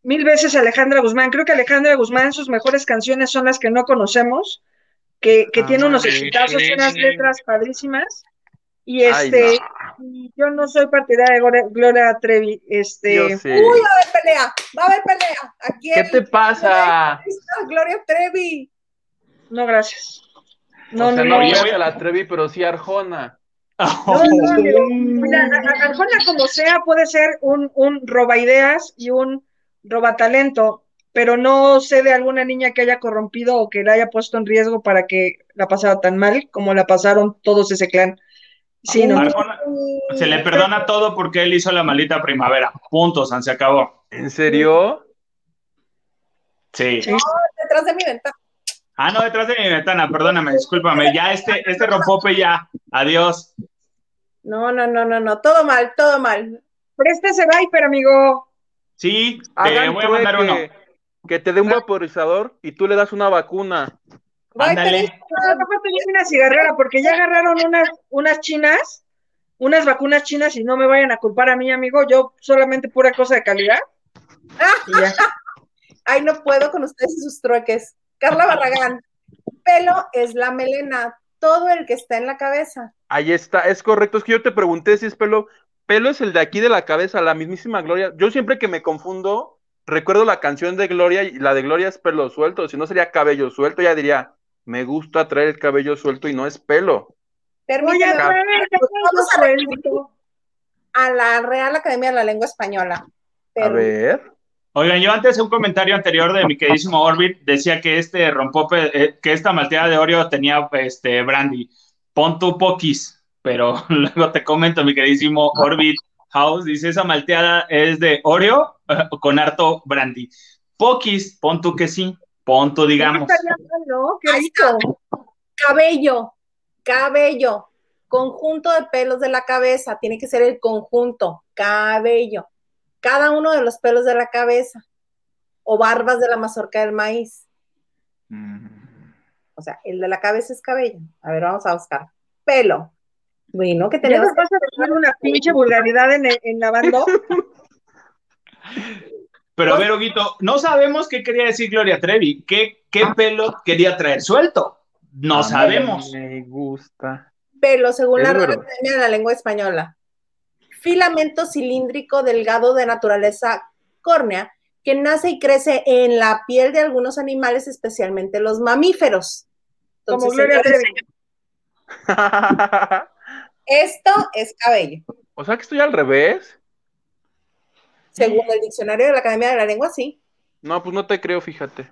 Mil veces Alejandra Guzmán. Creo que Alejandra Guzmán, sus mejores canciones son las que no conocemos, que, que tiene unos exitazos y unas letras padrísimas. Y Ay, este, y yo no soy partidaria de Gloria- Trevi. Este. Uy, va a haber pelea. Va a haber pelea. Aquí ¿Qué te pasa? Gloria Trevi. no, gracias. No, o sea, no, no no. yo- voy a la Trevi, pero sí Arjona. No, no. Mira, Arjona como sea puede ser un, un roba ideas y un roba talento, pero no sé de alguna niña que haya corrompido o que la haya puesto en riesgo para que la pasara tan mal como la pasaron todos ese clan. Sí, no. Arjona, se le perdona todo porque él hizo la maldita primavera. Punto, San se acabó. ¿En serio? Sí. Sí. Detrás de mi ventana. Ah, no, detrás de mi ventana, perdóname, discúlpame. Ya este, este rompope ya. Adiós. No, no, no, no, no. Todo mal, todo mal. Presta ese Viper, amigo. Sí, te Hagan voy a mandar uno. trueque. Que te dé un vaporizador y tú le das una vacuna. Ándale. No, una cigarrera porque ya agarraron unas, unas chinas, unas vacunas chinas y no me vayan a culpar a mí, amigo. Yo solamente pura cosa de calidad. Y ya. Ay, no puedo con ustedes y sus trueques. Carla Barragán. Pelo es la melena. Todo el que está en la cabeza. Ahí está, es correcto. Es que yo te pregunté si es pelo. Pelo es el de aquí de la cabeza, la mismísima Gloria. Yo siempre que me confundo, recuerdo la canción de Gloria y la de Gloria es pelo suelto. Si no sería cabello suelto, ya diría, me gusta traer el cabello suelto y no es pelo. Permíteme. a Vamos a la Real Academia de la Lengua Española. A ver. Oigan, yo antes un comentario anterior de mi queridísimo Orbit decía que este rompope, eh, que esta malteada de Oreo tenía este brandy. Pon tu poquis, pero luego te comento, mi queridísimo Orbit House, dice esa malteada es de Oreo eh, con harto brandy. Poquis, pon tu que sí, pon tu digamos. Qué rico. Cabello, cabello, conjunto de pelos de la cabeza, tiene que ser el conjunto, cabello, cada uno de los pelos de la cabeza o barbas de la mazorca del maíz. Mm. O sea, el de la cabeza es cabello. A ver, vamos a buscar. Pelo. Bueno, que ¿Ya tenemos nos vas a decir una pinche vulgaridad en, en lavando? Pero a ver, Oguito, no sabemos qué quería decir Gloria Trevi. ¿Qué, qué pelo quería traer suelto? No A sabemos. Me gusta. pelo, según Es la Real. Academia de la Lengua Española. Filamento cilíndrico delgado de naturaleza córnea que nace y crece en la piel de algunos animales, especialmente los mamíferos. Como Entonces, Gloria señores, Trevi. esto es cabello. o sea que estoy al revés. Según el diccionario de la Academia de la Lengua, sí. No, pues no te creo, fíjate.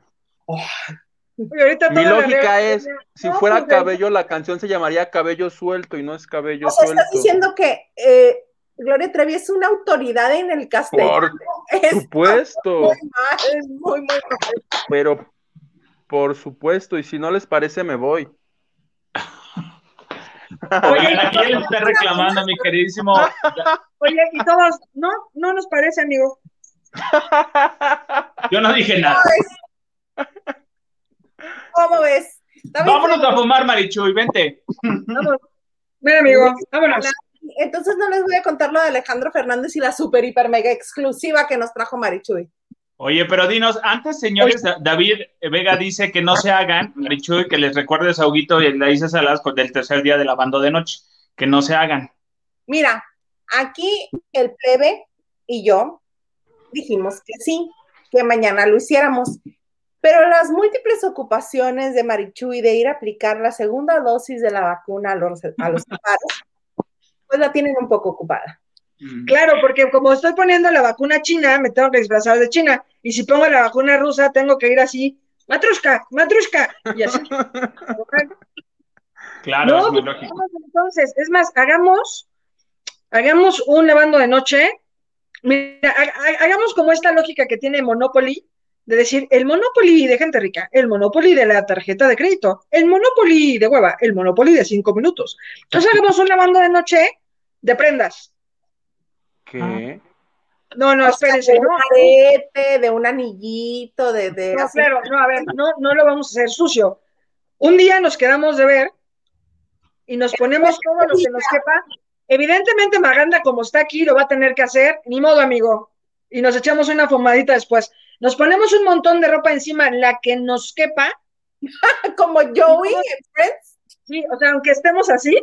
Mi lógica es, si fuera cabello, la canción se llamaría Cabello Suelto y no es Cabello o sea, Suelto. Estás diciendo que eh, Gloria Trevi es una autoridad en el castellano. Por supuesto. Muy mal, muy, muy mal. Pero, por supuesto, y si no les parece, me voy. Oye, aquí él está reclamando, mi queridísimo. Oye, y todos, no, no nos parece, amigo. Yo no dije nada. ¿Cómo ves? Vámonos a fumar, Marichuy, vente. Vamos. Mira, amigo, vámonos. Entonces no les voy a contar lo de Alejandro Fernández y la super, hiper, mega exclusiva que nos trajo Marichuy. Oye, pero dinos, antes, señores, David Vega dice que no se hagan, Marichuy, que les recuerdes a Huguito y la dice Salas del tercer día de la banda de noche, que no se hagan. Mira, aquí el plebe y yo dijimos que sí, que mañana lo hiciéramos. Pero las múltiples ocupaciones de Marichuy de ir a aplicar la segunda dosis de la vacuna a los, a los pues la tienen un poco ocupada. Mm. Claro, porque como estoy poniendo la vacuna china, me tengo que disfrazar de china. Y si pongo la vacuna rusa, tengo que ir así, matrushka, matrushka, y así. claro, es muy pues, Entonces, es más, hagamos, hagamos un lavando de noche. Mira, hagamos como esta lógica que tiene Monopoly, de decir el Monopoly de gente rica, el Monopoly de la tarjeta de crédito, el Monopoly de hueva, el Monopoly de cinco minutos. Entonces hagamos un lavando de noche de prendas. ¿Qué? No, no, espérense. De un arete, de un anillito, de. de no, claro, no, a ver, no, no lo vamos a hacer sucio. Un día nos quedamos de ver y nos ponemos todo lo que nos quepa. Evidentemente, Maganda, como está aquí, lo va a tener que hacer. Ni modo, amigo. Y nos echamos una fumadita después. Nos ponemos un montón de ropa encima, la que nos quepa. como Joey en Friends. Sí, o sea, aunque estemos así,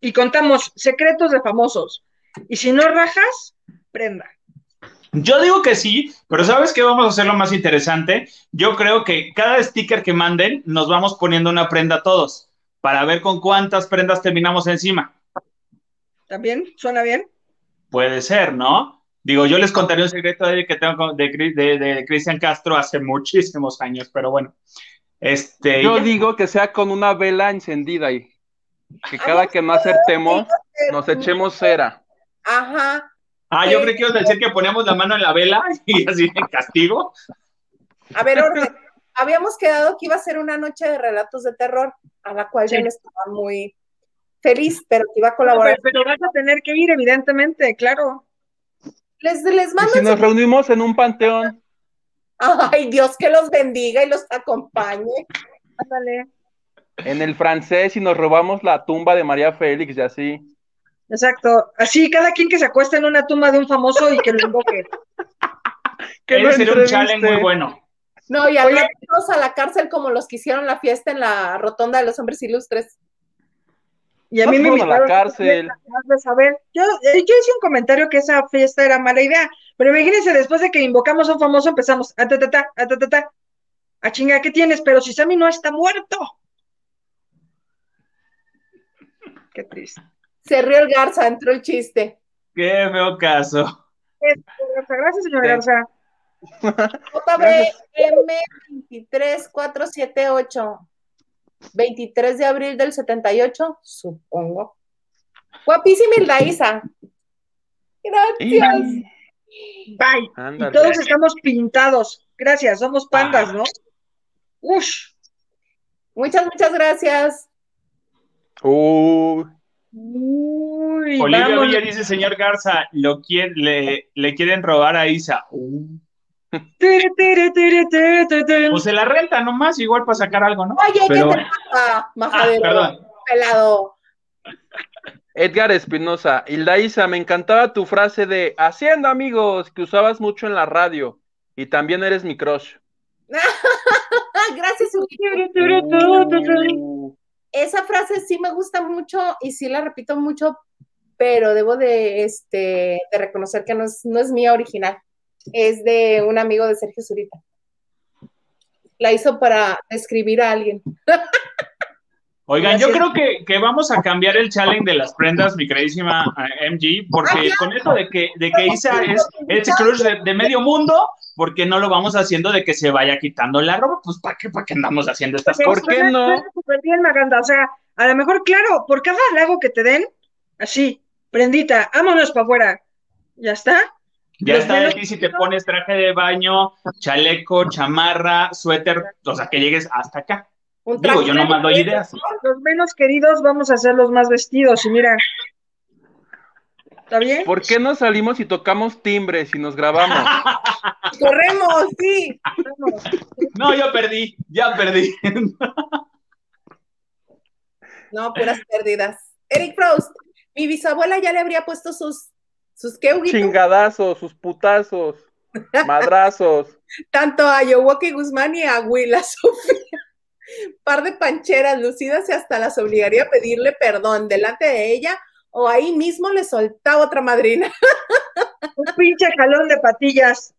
y contamos secretos de famosos. Y si no rajas, prenda. Yo digo que sí, pero ¿sabes qué vamos a hacer lo más interesante? Yo creo que cada sticker que manden nos vamos poniendo una prenda todos para ver con cuántas prendas terminamos encima. ¿También? ¿Suena bien? Puede ser, ¿no? Digo, yo les contaré un secreto de que tengo de, de, Cristian Castro hace muchísimos años, pero bueno. Este, yo digo que sea con una vela encendida y que cada que no acertemos nos echemos cera. Ajá. Ah, yo creo que ibas a decir que ponemos la mano en la vela y así en castigo. A ver, orden. Habíamos quedado que iba a ser una noche de relatos de terror, a la cual yo no estaba muy feliz, pero que iba a colaborar. pero, vas a tener que ir, evidentemente, claro. Les, les mando. si nos reunimos en un panteón. Ay, Dios que los bendiga y los acompañe. Ándale. En el francés y nos robamos la tumba de María Félix y así. Exacto. Así, cada quien que se acueste en una tumba de un famoso y que lo invoque. que no sería un challenge muy bueno. No, y a a la cárcel como los que hicieron la fiesta en la rotonda de los hombres ilustres. Y a mí me invitaron a la cárcel. saber. Yo, eh, yo hice un comentario que esa fiesta era mala idea, pero imagínense, después de que invocamos a un famoso empezamos a ta ta ta, a ta ta ta. A chinga, ¿qué tienes? Pero si Sammy no está muerto. Qué triste. Se rió el Garza, entró el chiste. Qué feo caso. Gracias, señor Garza. JBM 23478. 23 de abril del 78, supongo. Guapísima Hilda Gracias. Bye. Y todos estamos pintados. Gracias, somos pandas, ¿no? Ush. Muchas, muchas gracias. Uh. Olivia Villa dice, señor Garza, lo le, le quieren robar a Isa. Uh. Pues se la renta nomás, igual para sacar algo, ¿no? Oye, ¿qué te pasa, majadero? Ah, pelado. Edgar Espinosa, Hilda Isa, me encantaba tu frase de haciendo amigos que usabas mucho en la radio y también eres mi crush. Gracias. esa frase sí me gusta mucho y sí la repito mucho, pero debo de, este, de reconocer que no es, no es mía original, es de un amigo de Sergio Zurita. La hizo para escribir a alguien. Oigan, yo creo que, vamos a cambiar el challenge de las prendas, mi queridísima eh, MG, porque con eso de que, de que Isa es, el crush de, medio mundo, ¿por qué no lo vamos haciendo de que se vaya quitando la ropa? Pues ¿para qué, para qué andamos haciendo estas Porque cosas? ¿Por qué no? bien, Maganda. O sea, a lo mejor, claro, por cada halago que te den, así, prendita, vámonos para afuera. ¿Ya está? Ya está de ti si te pones traje de baño, chaleco, chamarra, suéter, o sea, que llegues hasta acá. Un Digo, yo doy de- ideas. Los menos queridos vamos a ser los más vestidos. Y mira, ¿está bien? ¿Por qué no salimos y tocamos timbres y nos grabamos? Corremos, sí. Vamos. No, yo perdí, ya perdí. No, puras pérdidas. Eric Frost, mi bisabuela ya le habría puesto sus, sus qué, Huguito? Chingadazos, sus putazos, madrazos. tanto a Yowoki Guzmán y a Willa Sofía. Par de pancheras lucidas y hasta las obligaría a pedirle perdón delante de ella o ahí mismo le soltaba otra madrina. Un pinche jalón de patillas.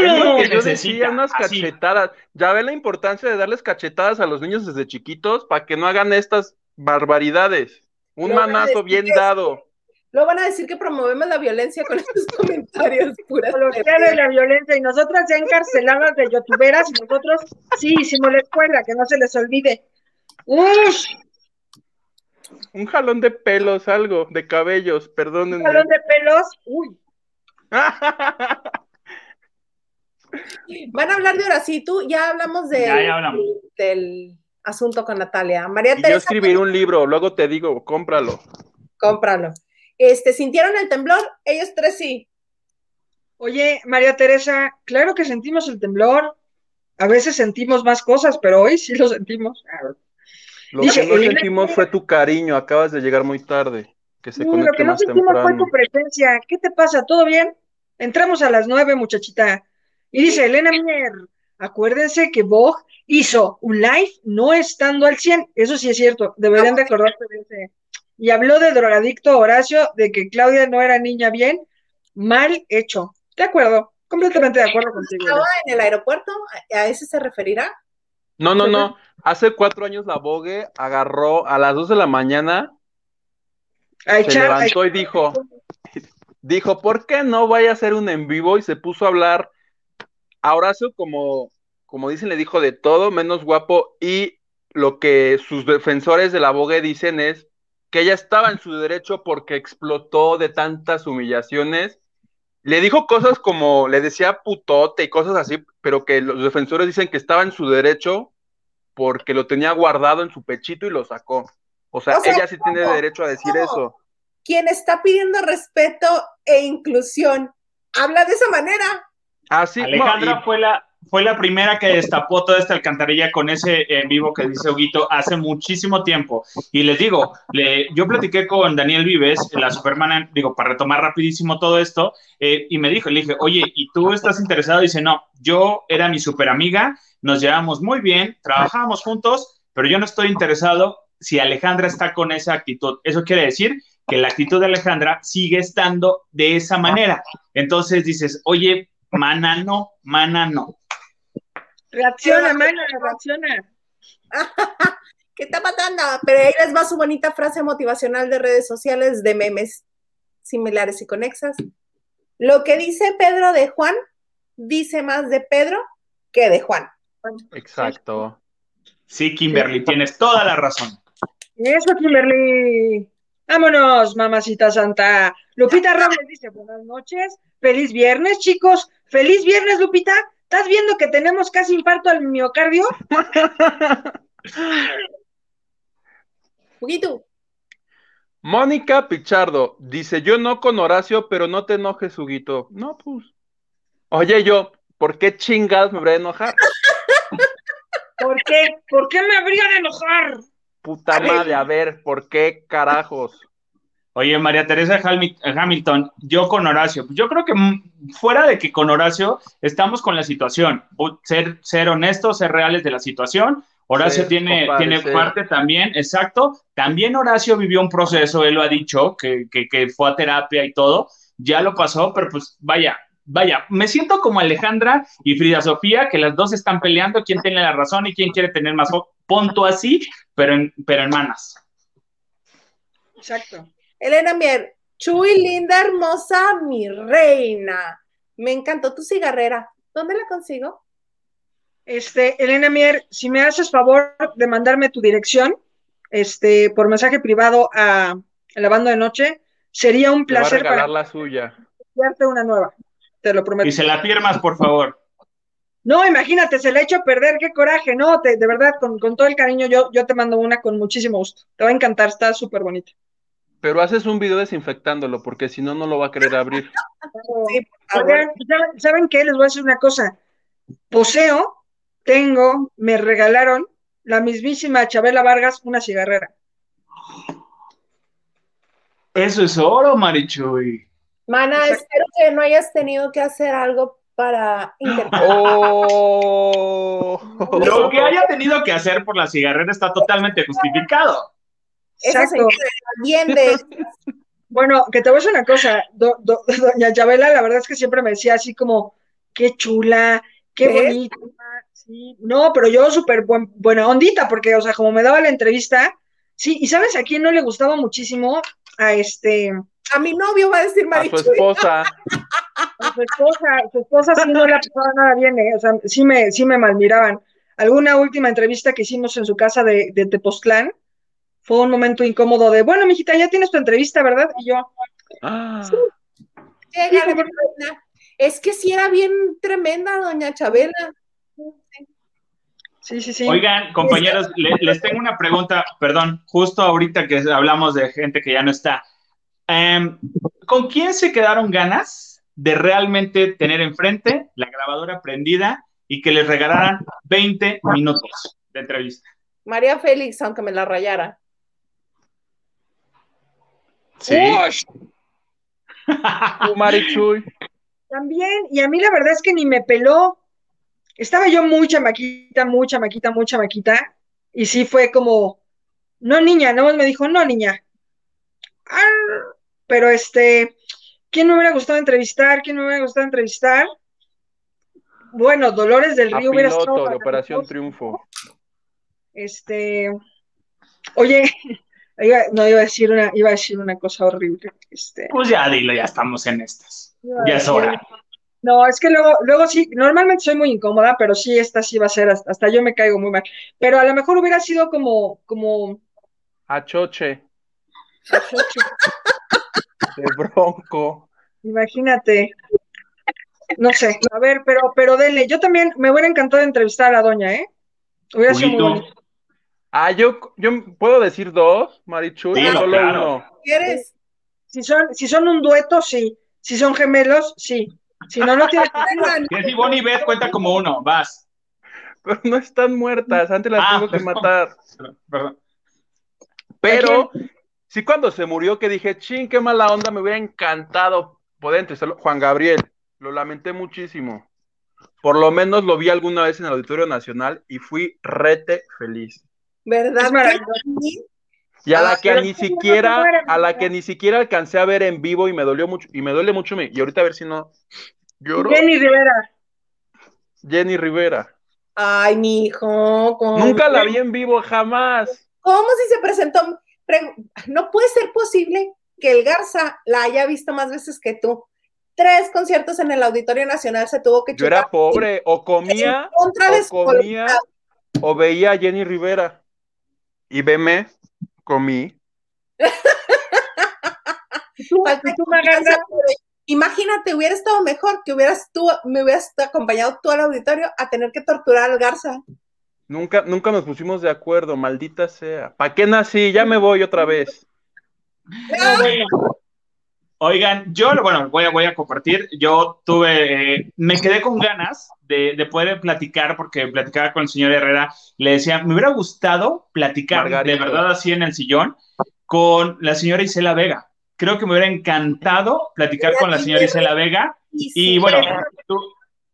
Lo que yo decía, unas así. cachetadas. Ya ve la importancia de darles cachetadas a los niños desde chiquitos para que no hagan estas barbaridades. Un No manazo bien que- dado. Luego van a decir que promovemos la violencia con estos comentarios puras de la violencia y nosotras ya encarceladas de youtuberas y nosotros sí hicimos la escuela, que no se les olvide. ¡Ush! Un jalón de pelos, algo, de cabellos, Un perdónenme. jalón de pelos. Uy, Van a hablar de Horacitu, ya hablamos de, Ya, ya hablamos. del asunto con Natalia. María y yo Teresa, escribiré un libro, luego te digo, cómpralo. cómpralo. Este, ¿sintieron el temblor? Ellos tres sí. Oye, María Teresa, claro que sentimos el temblor. A veces sentimos más cosas, pero hoy sí lo sentimos. Lo Dice, que no sentimos fue tu cariño, acabas de llegar muy tarde. Que se lo que no más sentimos fue tu presencia. ¿Qué te pasa? ¿Todo bien? Entramos a las nueve, muchachita. Y dice Elena Mier, acuérdense que Vogue hizo un live no estando al 100. Eso sí es cierto, deberían de acordarse de ese. Y habló de drogadicto Horacio, de que Claudia no era niña bien, mal hecho. De acuerdo, completamente de acuerdo contigo. Estaba en el aeropuerto, ¿a ese se referirá? No, no, no. Hace cuatro años la Vogue agarró a las dos de la mañana, A se echar, a levantó y dijo, dijo, ¿por qué no vaya a hacer un en vivo? Y se puso a hablar a Horacio como, como dicen, le dijo de todo, menos guapo, y lo que sus defensores de la Vogue dicen es que ella estaba en su derecho porque explotó de tantas humillaciones. Le dijo cosas como, le decía putote y cosas así, pero que los defensores dicen que estaba en su derecho porque lo tenía guardado en su pechito y lo sacó. O sea, O sea, ella sí tiene derecho a decir ¿Cómo? eso. Quien está pidiendo respeto e inclusión, habla de esa manera. Así, Alejandra no, y- fue la fue la primera que destapó toda esta alcantarilla con ese en vivo que dice Huguito hace muchísimo tiempo. Y les digo, le- yo platiqué con Daniel Vives, la Superman, digo, para retomar rapidísimo todo esto, eh, y me dijo, le dije, oye, ¿y tú estás interesado? dice, no, yo era mi super amiga, nos llevamos muy bien, trabajábamos juntos, pero yo no estoy interesado si Alejandra está con esa actitud. Eso quiere decir que la actitud de Alejandra sigue estando de esa manera. Entonces dices, oye, mana no, mana no. Reacciona, mana, reacciona. ¿Qué está pasando? Pero ahí les va su bonita frase motivacional de redes sociales de memes similares y conexas. Lo que dice Pedro de Juan dice más de Pedro que de Juan. Exacto. Sí, Kimberly, tienes toda la razón. Eso, Kimberly. Vámonos, mamacita santa. Lupita Robles dice, buenas noches. Feliz viernes, chicos. Feliz viernes, Lupita. ¿Estás viendo que tenemos casi infarto al miocardio? Juguito. Mónica Pichardo dice: Yo no con Horacio, pero no te enojes, Huguito. No, pues. Oye, yo, ¿por qué chingados me voy a enojar? ¿Por qué? ¿Por qué me habría de enojar? Puta madre, a ver, ¿por qué carajos? Oye, María Teresa Hamilton, yo con Horacio, yo creo que mm, fuera de que con Horacio estamos con la situación, ser, ser honestos, ser reales de la situación. Horacio Sí, tiene, compadre, tiene sí. parte también, exacto. También Horacio vivió un proceso, él lo ha dicho, que, que, que fue a terapia y todo, ya lo pasó, pero pues vaya, vaya, me siento como Alejandra y Frida Sofía, que las dos están peleando quién tiene la razón y quién quiere tener más punto así, pero en, pero en manas. Exacto. Elena Mier. Chuy, linda, hermosa, mi reina. Me encantó tu cigarrera. ¿Dónde la consigo? Este, Elena Mier, si me haces favor de mandarme tu dirección, este, por mensaje privado a, la banda de noche, sería un placer Te va a regalar la suya. Darte una nueva, te lo prometo. Y se la firmas, por favor. No, imagínate, se la ha hecho a perder, qué coraje, no, de verdad, con, todo el cariño, yo, yo te mando una con muchísimo gusto. Te va a encantar, está súper bonita. Pero haces un video desinfectándolo, porque si no, no lo va a querer abrir. ¿saben qué? Les voy a decir una cosa. Poseo, tengo, me regalaron la mismísima Chabela Vargas una cigarrera. Eso es oro, Marichuy. Mana, espero que no hayas tenido que hacer algo para oh. Lo que haya tenido que hacer por la cigarrera está totalmente justificado. Exacto. Bien de... Bueno, que te voy a decir una cosa, doña Chabela, la verdad es que siempre me decía así como, qué chula, qué bonita. no, pero yo súper buena ondita, porque, o sea, como me daba la entrevista, sí, y ¿sabes a quién no le gustaba muchísimo? A este... A mi novio va a decir Marichuy. A su esposa. A su esposa, su esposa sí no le pasaba nada bien, ¿eh? o sea, sí me, sí me malmiraban. Alguna última entrevista que hicimos en su casa de, de Tepoztlán, fue un momento incómodo de, bueno, mijita, ya tienes tu entrevista, ¿verdad? Y yo, ah. sí. Es que sí era bien tremenda, doña Chabela. Sí, sí, sí. Oigan, compañeros, les, tengo una pregunta, perdón, justo ahorita que hablamos de gente que ya no está. Em, ¿Con quién se quedaron ganas de realmente tener enfrente la grabadora prendida y que les regalaran 20 minutos de entrevista? María Félix, aunque me la rayara. Sí. Marichuy. También, y a mí la verdad es que ni me peló. Estaba yo muy chamaquita, muy chamaquita, muy chamaquita, y sí fue como, no niña, no me dijo, no niña. pero este, ¿quién me hubiera gustado entrevistar? ¿Quién me hubiera gustado entrevistar? Bueno, Dolores del Río hubiera estado. de Operación Triunfo. Este, oye, no, iba a decir una, iba a decir una cosa horrible. Este. Pues ya dilo, ya estamos en estas. Ya es hora. No, es que luego, luego sí, normalmente soy muy incómoda, pero sí, esta sí va a ser, hasta, yo me caigo muy mal. Pero a lo mejor hubiera sido como, como. Achoche. Achoche. De bronco. Imagínate. No sé, a ver, pero, pero dele, yo también me hubiera encantado entrevistar a la doña, ¿eh? Hubiera sido muy bonito. Ah, yo, yo puedo decir dos, Marichu, sí, solo uno. ¿Quieres? Si son, si son un dueto, sí. Si son gemelos, sí. Si no, no tiene que Si Bonnie Beth cuenta como uno, vas. Pero no están muertas, antes las ah, tengo que matar. Perdón. Pero, sí, cuando se murió, que dije, ching, qué mala onda, me hubiera encantado poder entrevistarlo. Juan Gabriel, lo lamenté muchísimo. Por lo menos lo vi alguna vez en el Auditorio Nacional y fui rete feliz. ¿Verdad? Y a la que ni siquiera, a la que ni siquiera alcancé a ver en vivo y me dolió mucho, y me duele mucho, y ahorita a ver si no lloro. Jenny Rivera. Jenny Rivera. Ay, mi hijo. Nunca la vi en vivo, jamás. ¿Cómo si se presentó? No puede ser posible que el Garza la haya visto más veces que tú. Tres conciertos en el Auditorio Nacional se tuvo que chutar. Yo era pobre, o comía, o comía, o veía a Jenny Rivera y veme, comí. Imagínate, hubiera estado mejor que hubieras tú, me hubieras acompañado tú al auditorio a tener que torturar al Garza. Nunca, nunca nos pusimos de acuerdo, maldita sea. ¿Para qué nací? Ya me voy otra vez. Oigan, yo, bueno, voy a, voy a compartir. Yo tuve, eh, me quedé con ganas de, de, poder platicar, porque platicaba con el señor Herrera, le decía, me hubiera gustado platicar de verdad así en el sillón con la señora Isela Vega. Creo que me hubiera encantado platicar con la señora Isela Vega. Y bueno,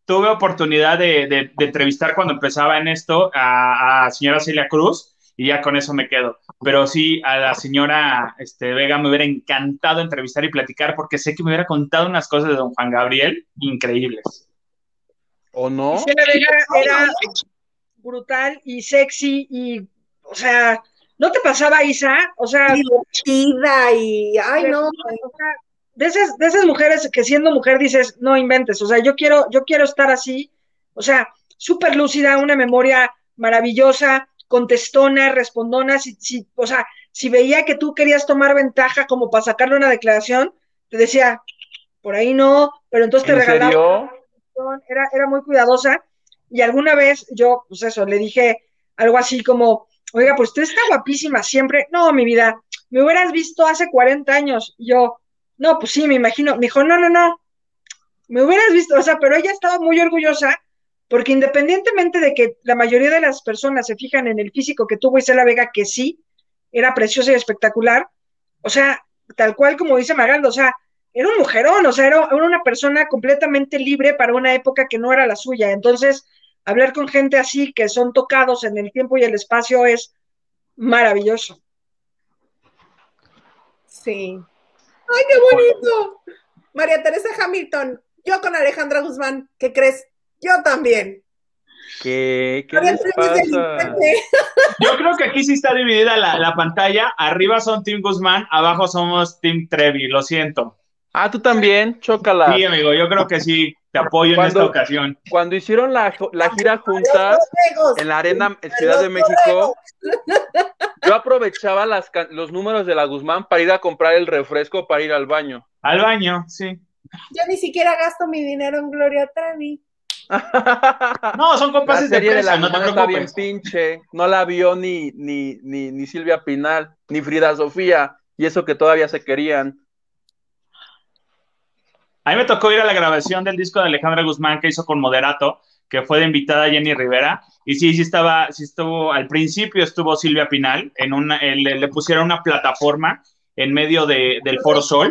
tuve oportunidad de, de, entrevistar cuando empezaba en esto a, a señora Celia Cruz y ya con eso me quedo. Pero sí, a la señora este, Vega me hubiera encantado entrevistar y platicar porque sé que me hubiera contado unas cosas de don Juan Gabriel increíbles. ¿O no? Señora Vega era brutal y sexy y, o sea, ¿no te pasaba, Isa? O sea, divertida y, ay, no. de esas, de esas mujeres que siendo mujer dices, no inventes, o sea, yo quiero, yo quiero estar así, o sea, súper lúcida, una memoria maravillosa, contestona, respondona, si, si, o sea, si veía que tú querías tomar ventaja como para sacarle una declaración, te decía, por ahí no, pero entonces te regalaba. Era, era muy cuidadosa. Y alguna vez yo, pues eso, le dije algo así como, oiga, pues usted está guapísima siempre. No, mi vida, me hubieras visto hace 40 años. Y yo, no, pues sí, me imagino. Me dijo, no, no, no, me hubieras visto, o sea, pero ella estaba muy orgullosa porque independientemente de que la mayoría de las personas se fijan en el físico que tuvo Isela Vega, que sí, era preciosa y espectacular, o sea, tal cual como dice Magaldo, o sea, era un mujerón, o sea, era, una persona completamente libre para una época que no era la suya. Entonces, hablar con gente así, que son tocados en el tiempo y el espacio, es maravilloso. Sí. ¡Ay, qué bonito! María Teresa Hamilton, yo con Alejandra Guzmán, ¿qué crees? Yo también. ¿Qué, ¿Qué les pasa? Yo creo que aquí sí está dividida la, pantalla. Arriba son Team Guzmán, abajo somos Team Trevi, lo siento. Ah, tú también, chócala. Sí, amigo, yo creo que sí, te apoyo en esta ocasión. Cuando hicieron la, gira juntas en la arena en Ciudad de México, yo aprovechaba las, los números de la Guzmán para ir a comprar el refresco para ir al baño. Al baño, sí. Yo ni siquiera gasto mi dinero en Gloria Trevi. No, son compases de presa, no te preocupes. bien pinche, no la vio ni, ni, ni, ni Silvia Pinal, ni Frida Sofía, y eso que todavía se querían. A mí me tocó ir a la grabación del disco de Alejandra Guzmán que hizo con Moderato, que fue de invitada Jenny Rivera, y sí, sí estaba, sí estuvo, al principio estuvo Silvia Pinal, en una, le, pusieron una plataforma en medio de, del Foro Sol.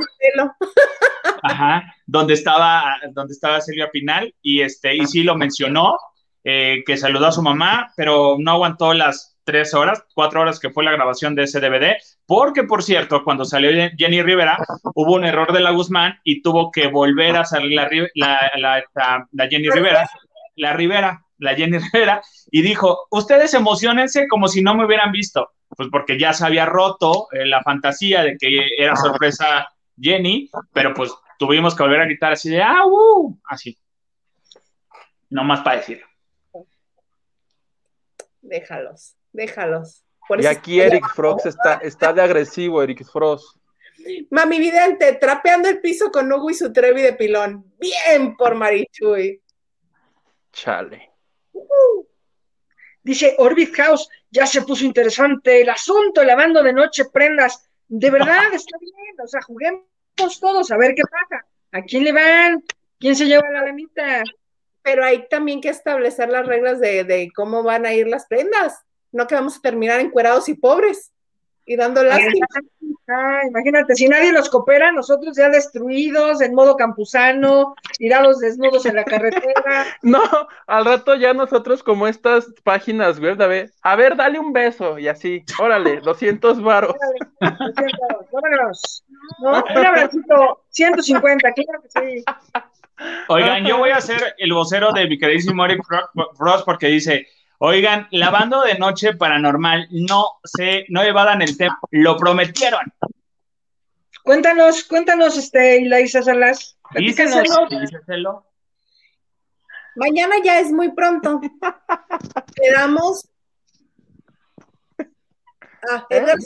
Ajá, donde estaba, donde estaba Silvia Pinal, y este, y sí lo mencionó, eh, que saludó a su mamá, pero no aguantó las tres horas, cuatro horas que fue la grabación de ese DVD, porque por cierto, cuando salió Jenny Rivera, hubo un error de la Guzmán y tuvo que volver a salir la, la, Jenny Rivera, la Rivera, la Jenny Rivera, y dijo, ustedes emocionense como si no me hubieran visto, pues porque ya se había roto eh, la fantasía de que era sorpresa Jenny, pero pues tuvimos que volver a gritar así de, ah, uh", así. No más para decir. Déjalos déjalos. y aquí Eric Frost está, está de agresivo, Eric Frost. Mami vidente, trapeando el piso con Hugo y su trevi de pilón. Bien por Marichuy. Chale. Dice Orbit House, ya se puso interesante el asunto, lavando de noche prendas. De verdad, está bien, o sea, juguemos todos a ver qué pasa. ¿A quién le van? ¿Quién se lleva la lamita? Pero hay también que establecer las reglas de, de cómo van a ir las prendas no que vamos a terminar encuerados y pobres y dando lástima. Ah, imagínate, si nadie nos coopera, nosotros ya destruidos, en modo campusano, tirados desnudos en la carretera. No, al rato ya nosotros como estas páginas, ¿verdad? A ver, dale un beso y así, órale, 200 varos. vámonos. No, un abracito, 150, claro que sí. Oigan, yo voy a ser el vocero de mi queridísimo Eric Frost porque dice, Oigan, lavando de noche paranormal, no se, no evadan el tema, lo prometieron. Cuéntanos, cuéntanos, este, Ilaisa Salas. Díselo, Mañana ya es muy pronto. Quedamos. Ah, Edgar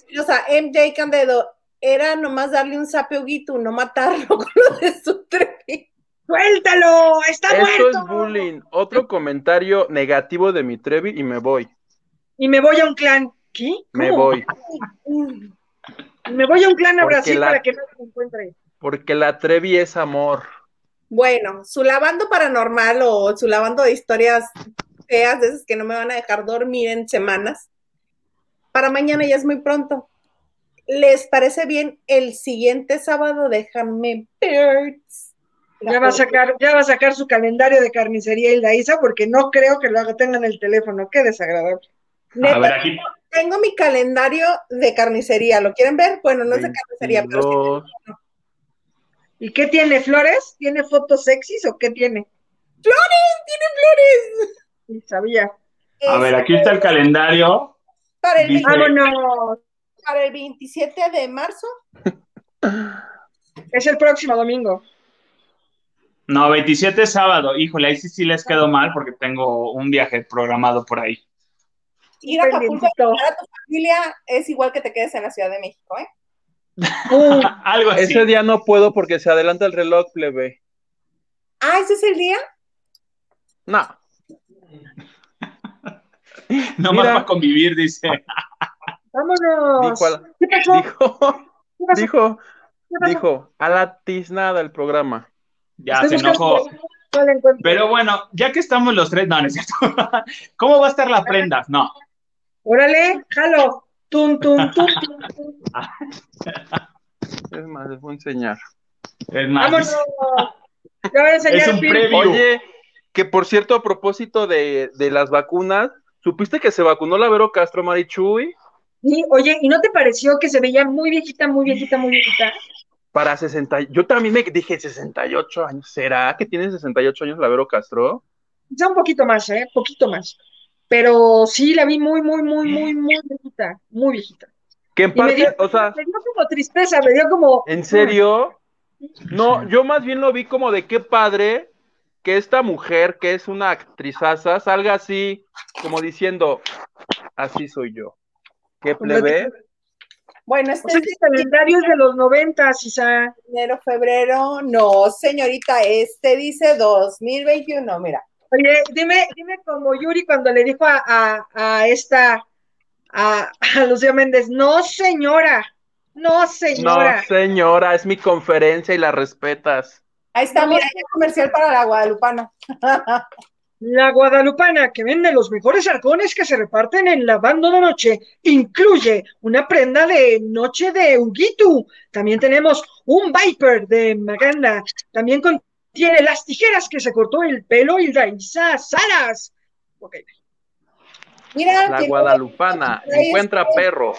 ¿Eh? MJ Candedo, era nomás darle un sape no matarlo con lo de su trepi. ¡Suéltalo! ¡Está Esto muerto! es bullying. Otro comentario negativo de mi Trevi y me voy. Y me voy a un clan. ¿Qué? Me voy. Me voy a un clan a Brasil para que no se encuentre. Porque la Trevi es amor. Bueno, su lavando paranormal o su lavando de historias feas, de esas que no me van a dejar dormir en semanas. Para mañana ya es muy pronto. ¿Les parece bien el siguiente sábado? Déjame Birds ya va a sacar, ya va a sacar su calendario de carnicería y la Isa, porque no creo que lo tenga en el teléfono. Qué desagradable. a ver, aquí. Tengo mi calendario de carnicería. ¿Lo quieren ver? Bueno, no es de carnicería, pero ¿Y qué tiene? ¿Flores? ¿Tiene fotos sexys o qué tiene? ¡Flores! ¡Tiene flores! Sabía. A ver, aquí está el calendario. Para el, para el 27 de marzo. Es el próximo domingo. No, 27 es sábado. Híjole, ahí sí, sí les quedó mal porque tengo un viaje programado por ahí. Ir a Acapulco a tu familia es igual que te quedes en la Ciudad de México, ¿eh? Algo así. Ese día no puedo porque se adelanta el reloj, plebe. Ah, ¿ese es el día? No. no más para convivir, dice. Vámonos. Dijo, dijo, dijo, dijo, a la tiznada el programa. Ya se enojó. Pero bueno, ya que estamos los tres, no, no es cierto. ¿Cómo va a estar la prenda? No. Órale, jalo. Tum, tum, tum, Es más, les voy a enseñar. Es más. Vámonos. voy a enseñar es un previo. Oye, que por cierto, a propósito de, de las vacunas, ¿supiste que se vacunó la Vero Castro Marichuy? Sí, oye, ¿y no te pareció que se veía muy viejita, muy viejita, muy viejita? Para 60, yo también me dije 68 años. ¿Será que tiene 68 años la Vero Castro? Ya un poquito más, ¿eh? Poquito más. Pero sí, la vi muy, muy, muy, muy, muy viejita, muy viejita. Que en parte, o sea. Me dio como tristeza, me dio como. ¿En serio? No, yo más bien lo vi como de qué padre que esta mujer, que es una actrizaza, salga así, como diciendo, así soy yo. ¿Qué plebe? Bueno, este es calendario de los noventas, Isa. Enero, febrero, no, señorita, este dice 2021, mira. Oye, dime, dime como Yuri cuando le dijo a, a, esta, a, a Lucía Méndez, no señora, no señora. No señora, es mi conferencia y la respetas. Ahí está, mira, hay comercial para la Guadalupana. La Guadalupana, que vende los mejores arcones que se reparten en la banda de noche, incluye una prenda de noche de Huguito. También tenemos un Viper de Maganda. También contiene las tijeras que se cortó el pelo y Isa Salas. Mira, la Guadalupana encuentra perro.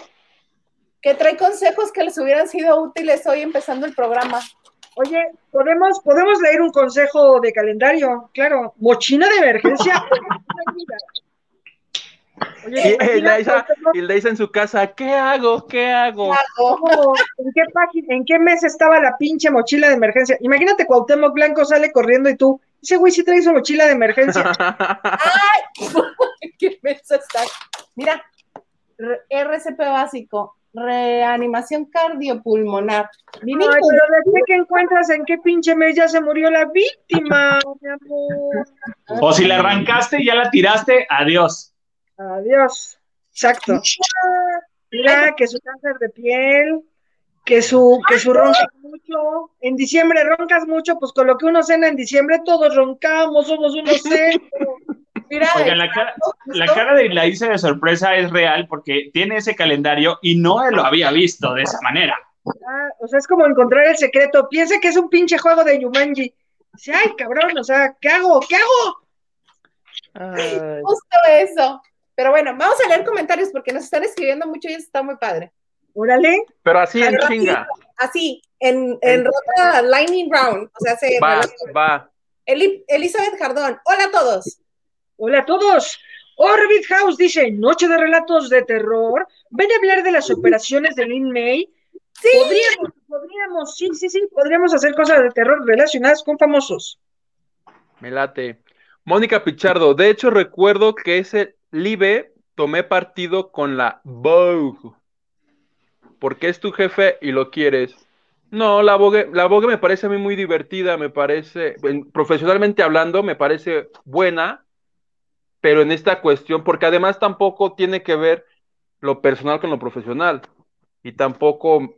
Que trae consejos que les hubieran sido útiles hoy empezando el programa. Oye, podemos, podemos leer un consejo de calendario, claro, mochina de emergencia. Oye, y, le dice en su casa, ¿qué hago? ¿Qué hago? ¿En qué página, en qué mes estaba la pinche mochila de emergencia? Imagínate Cuauhtémoc Blanco sale corriendo y tú, ese güey sí trae su mochila de emergencia. ¡Ay! ¿Qué mes está? Mira, RCP básico, reanimación cardiopulmonar. Ay, pero desde que encuentras en qué pinche mes ya se murió la víctima, mi amor. O si la arrancaste y ya la tiraste, adiós. Adiós. Exacto. Mira, que su cáncer de piel, que su, que su roncas mucho. En diciembre roncas mucho, pues con lo que uno cena en diciembre, todos roncamos, somos unos centros. Oigan, la cara, la cara de la Isa de sorpresa es real porque tiene ese calendario y no lo había visto de esa manera. Ah, o sea, es como encontrar el secreto. Piensa que es un pinche juego de Yumanji. Dice, ay, cabrón, o sea, ¿qué hago? ¿Qué hago? Justo eso. Pero bueno, vamos a leer comentarios porque nos están escribiendo mucho y eso está muy padre. Órale. Pero así en chinga. Así, en, en rota Lightning Round. O sea, se va, va. Elizabeth Jardón, hola a todos. Hola a todos. Orbit House dice, noche de relatos de terror. Ven a hablar de las operaciones de Lin May. Sí. Podríamos, podríamos, sí, sí, sí, podríamos hacer cosas de terror relacionadas con famosos. Me late. Mónica Pichardo, de hecho recuerdo que ese Live tomé partido con la Vogue. Porque es tu jefe y lo quieres. No, la Vogue, la Vogue me parece a mí muy divertida, me parece, profesionalmente hablando, me parece buena pero en esta cuestión, porque además tampoco tiene que ver lo personal con lo profesional, y tampoco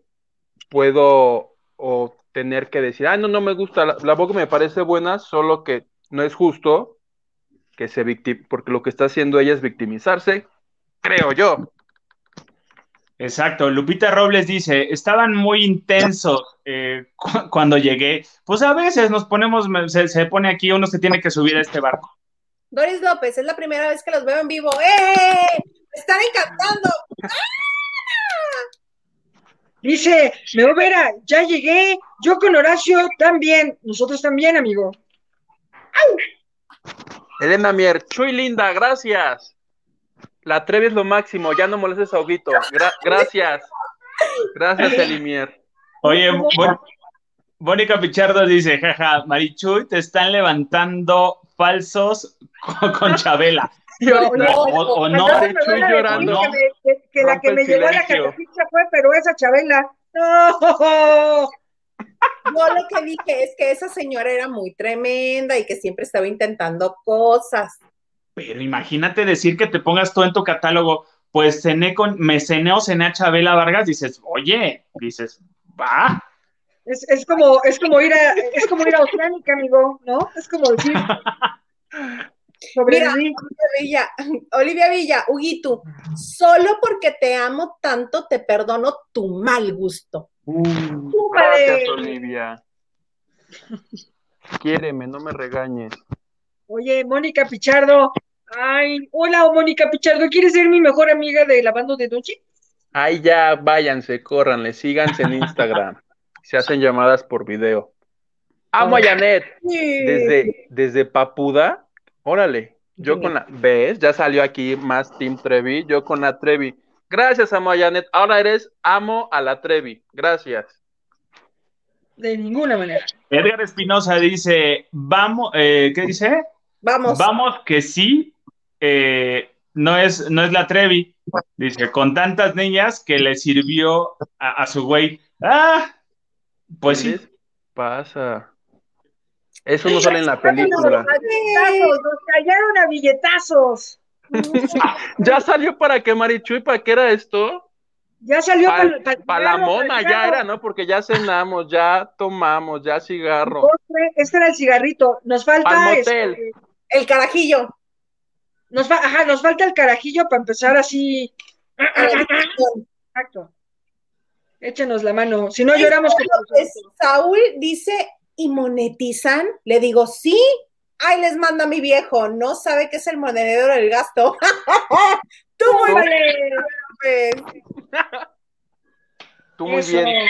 puedo o tener que decir, ah, no, no me gusta, la, voz me parece buena, solo que no es justo que se victim porque lo que está haciendo ella es victimizarse, creo yo. Exacto, Lupita Robles dice, estaban muy intensos eh, cuando llegué, pues a veces nos ponemos, se pone aquí, uno se tiene que subir a este barco. Doris López, es la primera vez que los veo en vivo. ¡Eh! ¡Me están encantando! ¡Ah! Dice, me Vera, ya llegué. Yo con Horacio también. Nosotros también, amigo. Elena Mier, Chuy linda, gracias. La Trevi es lo máximo, ya no molestes a Huguito. gracias. Gracias, Elimier. Oye, Mónica Pichardo dice, jaja, Marichuy, te están levantando falsos con, con Chabela. No, no, o, o no, a decir llorando. Que, me- que- que la que me llevó a la catafixia fue, pero esa Chabela. No. Yo lo que dije es que esa señora era muy tremenda y que siempre estaba intentando cosas. Pero imagínate decir que te pongas tú en tu catálogo, pues cené con, me cené o cené a Chabela Vargas, dices, oye, dices, va. Es, es como, es como ir a, es como ir a Oceánica, amigo, ¿no? Es como decir. Sobreviví. Olivia Villa, Olivia Villa, Huguito, solo porque te amo tanto te perdono tu mal gusto. Súmale. Gracias, Olivia. Quiéreme, no me regañes. Oye, Mónica Pichardo. Ay, hola, Mónica Pichardo. ¿Quieres ser mi mejor amiga de lavando de noche? Ay, ya, váyanse, córranle, síganse en Instagram. Se hacen llamadas por video. Amo a Janet. Desde, desde Papuda, órale, yo con la, ¿ves? Ya salió aquí más Team Trevi, yo con la Trevi. Gracias, amo a Janet. Ahora eres amo a la Trevi. Gracias. De ninguna manera. Edgar Espinosa dice, vamos, eh, ¿qué dice? Vamos. Vamos que sí, eh, no, es, no es la Trevi. Dice, con tantas niñas que le sirvió a, a su güey. Ah, pues ¿Qué sí. les pasa? Eso no sale en la película. Billetazos, nos callaron a billetazos. Ya salió para qué, Marichuy, ¿para qué era esto? Ya salió Para para la mona, ya era, ¿no? Porque ya cenamos, ya tomamos, ya cigarro. Este era el cigarrito. Nos falta. Este. El carajillo. nos, fa- ajá, nos falta el carajillo para empezar así. Exacto. Échenos la mano. Si no lloramos como Pues, Saúl dice, ¿y monetizan? Le digo, sí. Ay, les manda mi viejo. No sabe qué es el monedero del gasto. Tú muy bien. Tú muy Eso. bien.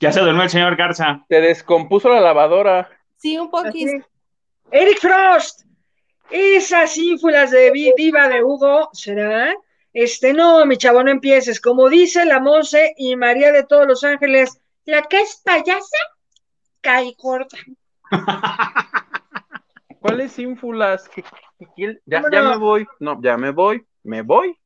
Ya se durmió el señor Garza. Te descompuso la lavadora. Sí, un Así. poquito. Eric Frost. Esas ínfulas de diva de Hugo, ¿será? Este, no, mi chavo, no empieces. Como dice la Monse y María de todos los ángeles, la que es payasa, cae corta. ¿Cuáles ínfulas? ¿Qué- qué- qué- Ya, ¿Cómo ya no? me voy. No, ya me voy. Me voy.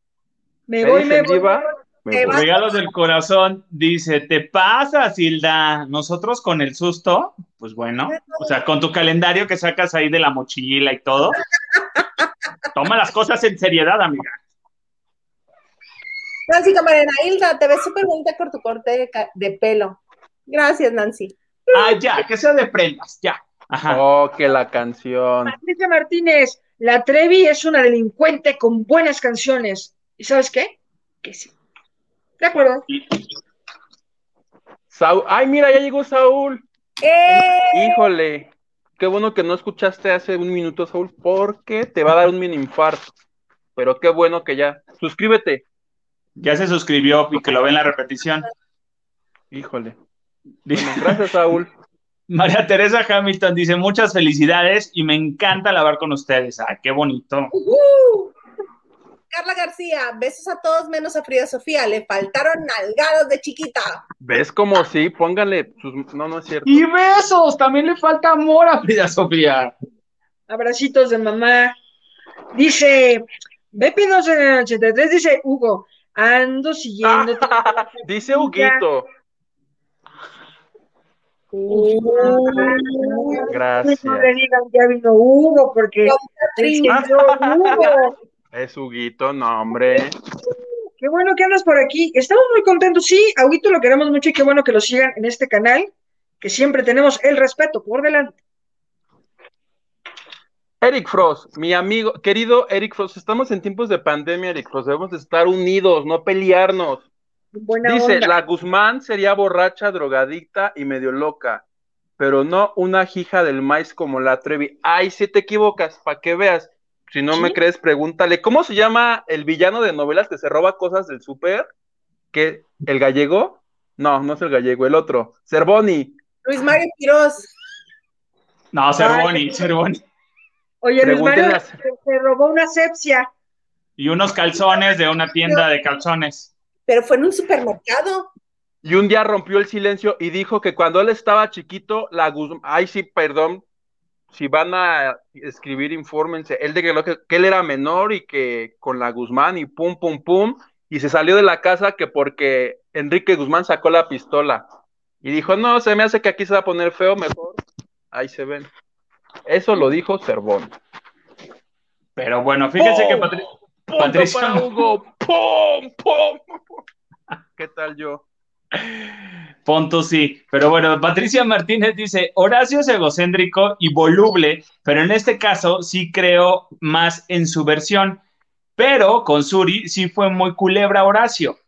Me ¿Me voy, me voy. diva? Me voy. Regalos del corazón dice, ¿te pasa, Hilda? Nosotros con el susto, pues bueno, o sea, con tu calendario que sacas ahí de la mochila y todo. Toma las cosas en seriedad, amiga. Nancy Camarena, Hilda, te ves súper bonita con tu corte de, pelo. Gracias, Nancy. Ah, ya, que sea de prendas, ya. Ajá. Oh, que la canción. Patricia Martínez, la Trevi es una delincuente con buenas canciones. ¿Y sabes qué? Que sí. De acuerdo. Saúl. Ay, mira, ya llegó Saúl. ¡Eh! Híjole. Qué bueno que no escuchaste hace un minuto, Saúl, porque te va a dar un mini infarto. Pero qué bueno que ya. Suscríbete. Ya se suscribió y que lo ve en la repetición. Híjole. Bueno, gracias, Saúl. María Teresa Hamilton dice, muchas felicidades y me encanta lavar con ustedes. Ah, qué bonito. ¡Uh! Carla García, besos a todos menos a Frida Sofía. Le faltaron nalgados de chiquita. ¿Ves como sí? Póngale sus... No, no es cierto. Y besos, también le falta amor a Frida Sofía. Abracitos de mamá. Dice, BP283, dice Hugo, ando siguiendo. Dice Huguito. Gracias. No le digan, ya vino Hugo, porque es Hugo. Es Huguito, no, hombre. Qué bueno que andas por aquí. Estamos muy contentos. Sí, a Huguito lo queremos mucho y qué bueno que lo sigan en este canal, que siempre tenemos el respeto por delante. Eric Frost, mi amigo, querido Eric Frost, estamos en tiempos de pandemia, Eric Frost, debemos de estar unidos, no pelearnos. Buena Dice, onda. la Guzmán sería borracha, drogadicta y medio loca, pero no una hija del maíz como la Trevi. Ay, si te equivocas, para que veas. Si no me crees, pregúntale. ¿Cómo se llama el villano de novelas que se roba cosas del súper? ¿Que el gallego? No, no es el gallego, el otro. Cervoni. Luis Mario Quiroz. No, Cervoni, Cervoni. Oye, Luis Mario se robó una sepsia. Y unos calzones de una tienda de calzones. Pero fue en un supermercado. Y un día rompió el silencio y dijo que cuando él estaba chiquito, la Guzmán, ay sí, perdón, si van a escribir, infórmense. Él declaró que, que él era menor y que con la Guzmán y pum, pum, pum, y se salió de la casa que porque Enrique Guzmán sacó la pistola. Y dijo, no, se me hace que aquí se va a poner feo, mejor. Ahí se ven. Eso lo dijo Cervón. Pero bueno, fíjense que Patri. Para Hugo. ¡Pum, pum! ¿Qué tal yo? Punto sí. Pero bueno, Patricia Martínez dice: Horacio es egocéntrico y voluble, pero en este caso sí creo más en su versión. Pero con Suri sí fue muy culebra Horacio.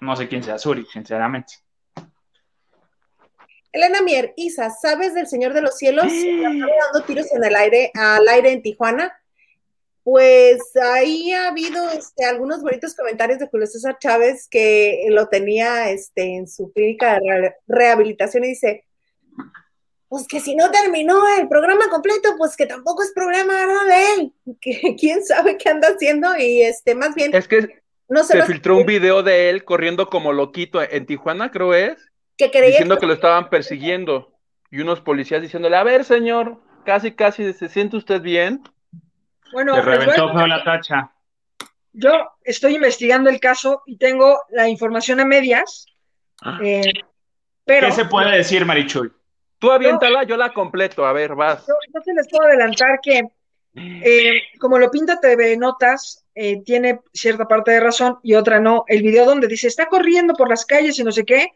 No sé quién sea Suri, sinceramente. Elena Mier, Isa, ¿sabes del Señor de los Cielos? dando tiros en el aire, al aire en Tijuana. Pues ahí ha habido este, algunos bonitos comentarios de Julio César Chávez que lo tenía este, en su clínica de rehabilitación y dice, pues que si no terminó el programa completo, pues que tampoco es problema de él, que quién sabe qué anda haciendo y este, más bien... Es que no se, filtró un video de él corriendo como loquito en Tijuana, creo es, que diciendo que... lo estaban persiguiendo y unos policías diciéndole, a ver señor, casi casi, ¿se siente usted bien? Bueno, reventó la tacha. Yo estoy investigando el caso y tengo la información a medias. Ah. Eh, pero, ¿Qué se puede decir, Marichuy? Tú aviéntala, yo la completo. A ver, vas. Yo, se les puedo adelantar que, eh, como lo pinta TV Notas, eh, tiene cierta parte de razón y otra no. El video donde dice está corriendo por las calles y no sé qué,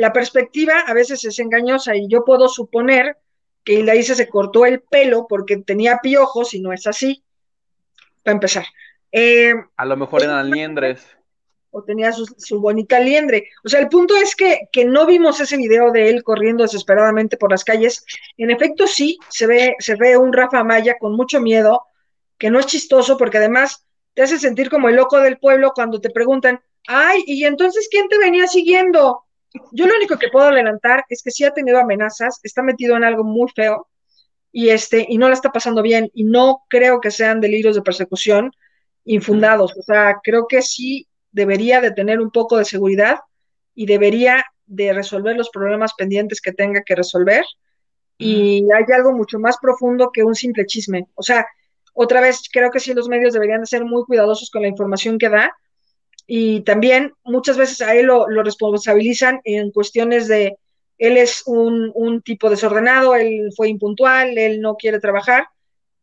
la perspectiva a veces es engañosa y yo puedo suponer que Hilda se cortó el pelo porque tenía piojos y no es así para empezar. Eh, a lo mejor eran liendres. O tenía su, bonita liendre. O sea, el punto es que, que, no vimos ese video de él corriendo desesperadamente por las calles. En efecto, sí, se ve, se ve un Rafa Maya con mucho miedo, que no es chistoso, porque además te hace sentir como el loco del pueblo cuando te preguntan, ay, ¿y entonces quién te venía siguiendo? Yo lo único que puedo adelantar es que sí ha tenido amenazas, está metido en algo muy feo, y este y no la está pasando bien y no creo que sean delirios de persecución infundados, o sea, creo que sí debería de tener un poco de seguridad y debería de resolver los problemas pendientes que tenga que resolver. Y hay algo mucho más profundo que un simple chisme. O sea, otra vez creo que sí los medios deberían de ser muy cuidadosos con la información que da y también muchas veces a él lo, responsabilizan en cuestiones de él es un, tipo desordenado, él fue impuntual, él no quiere trabajar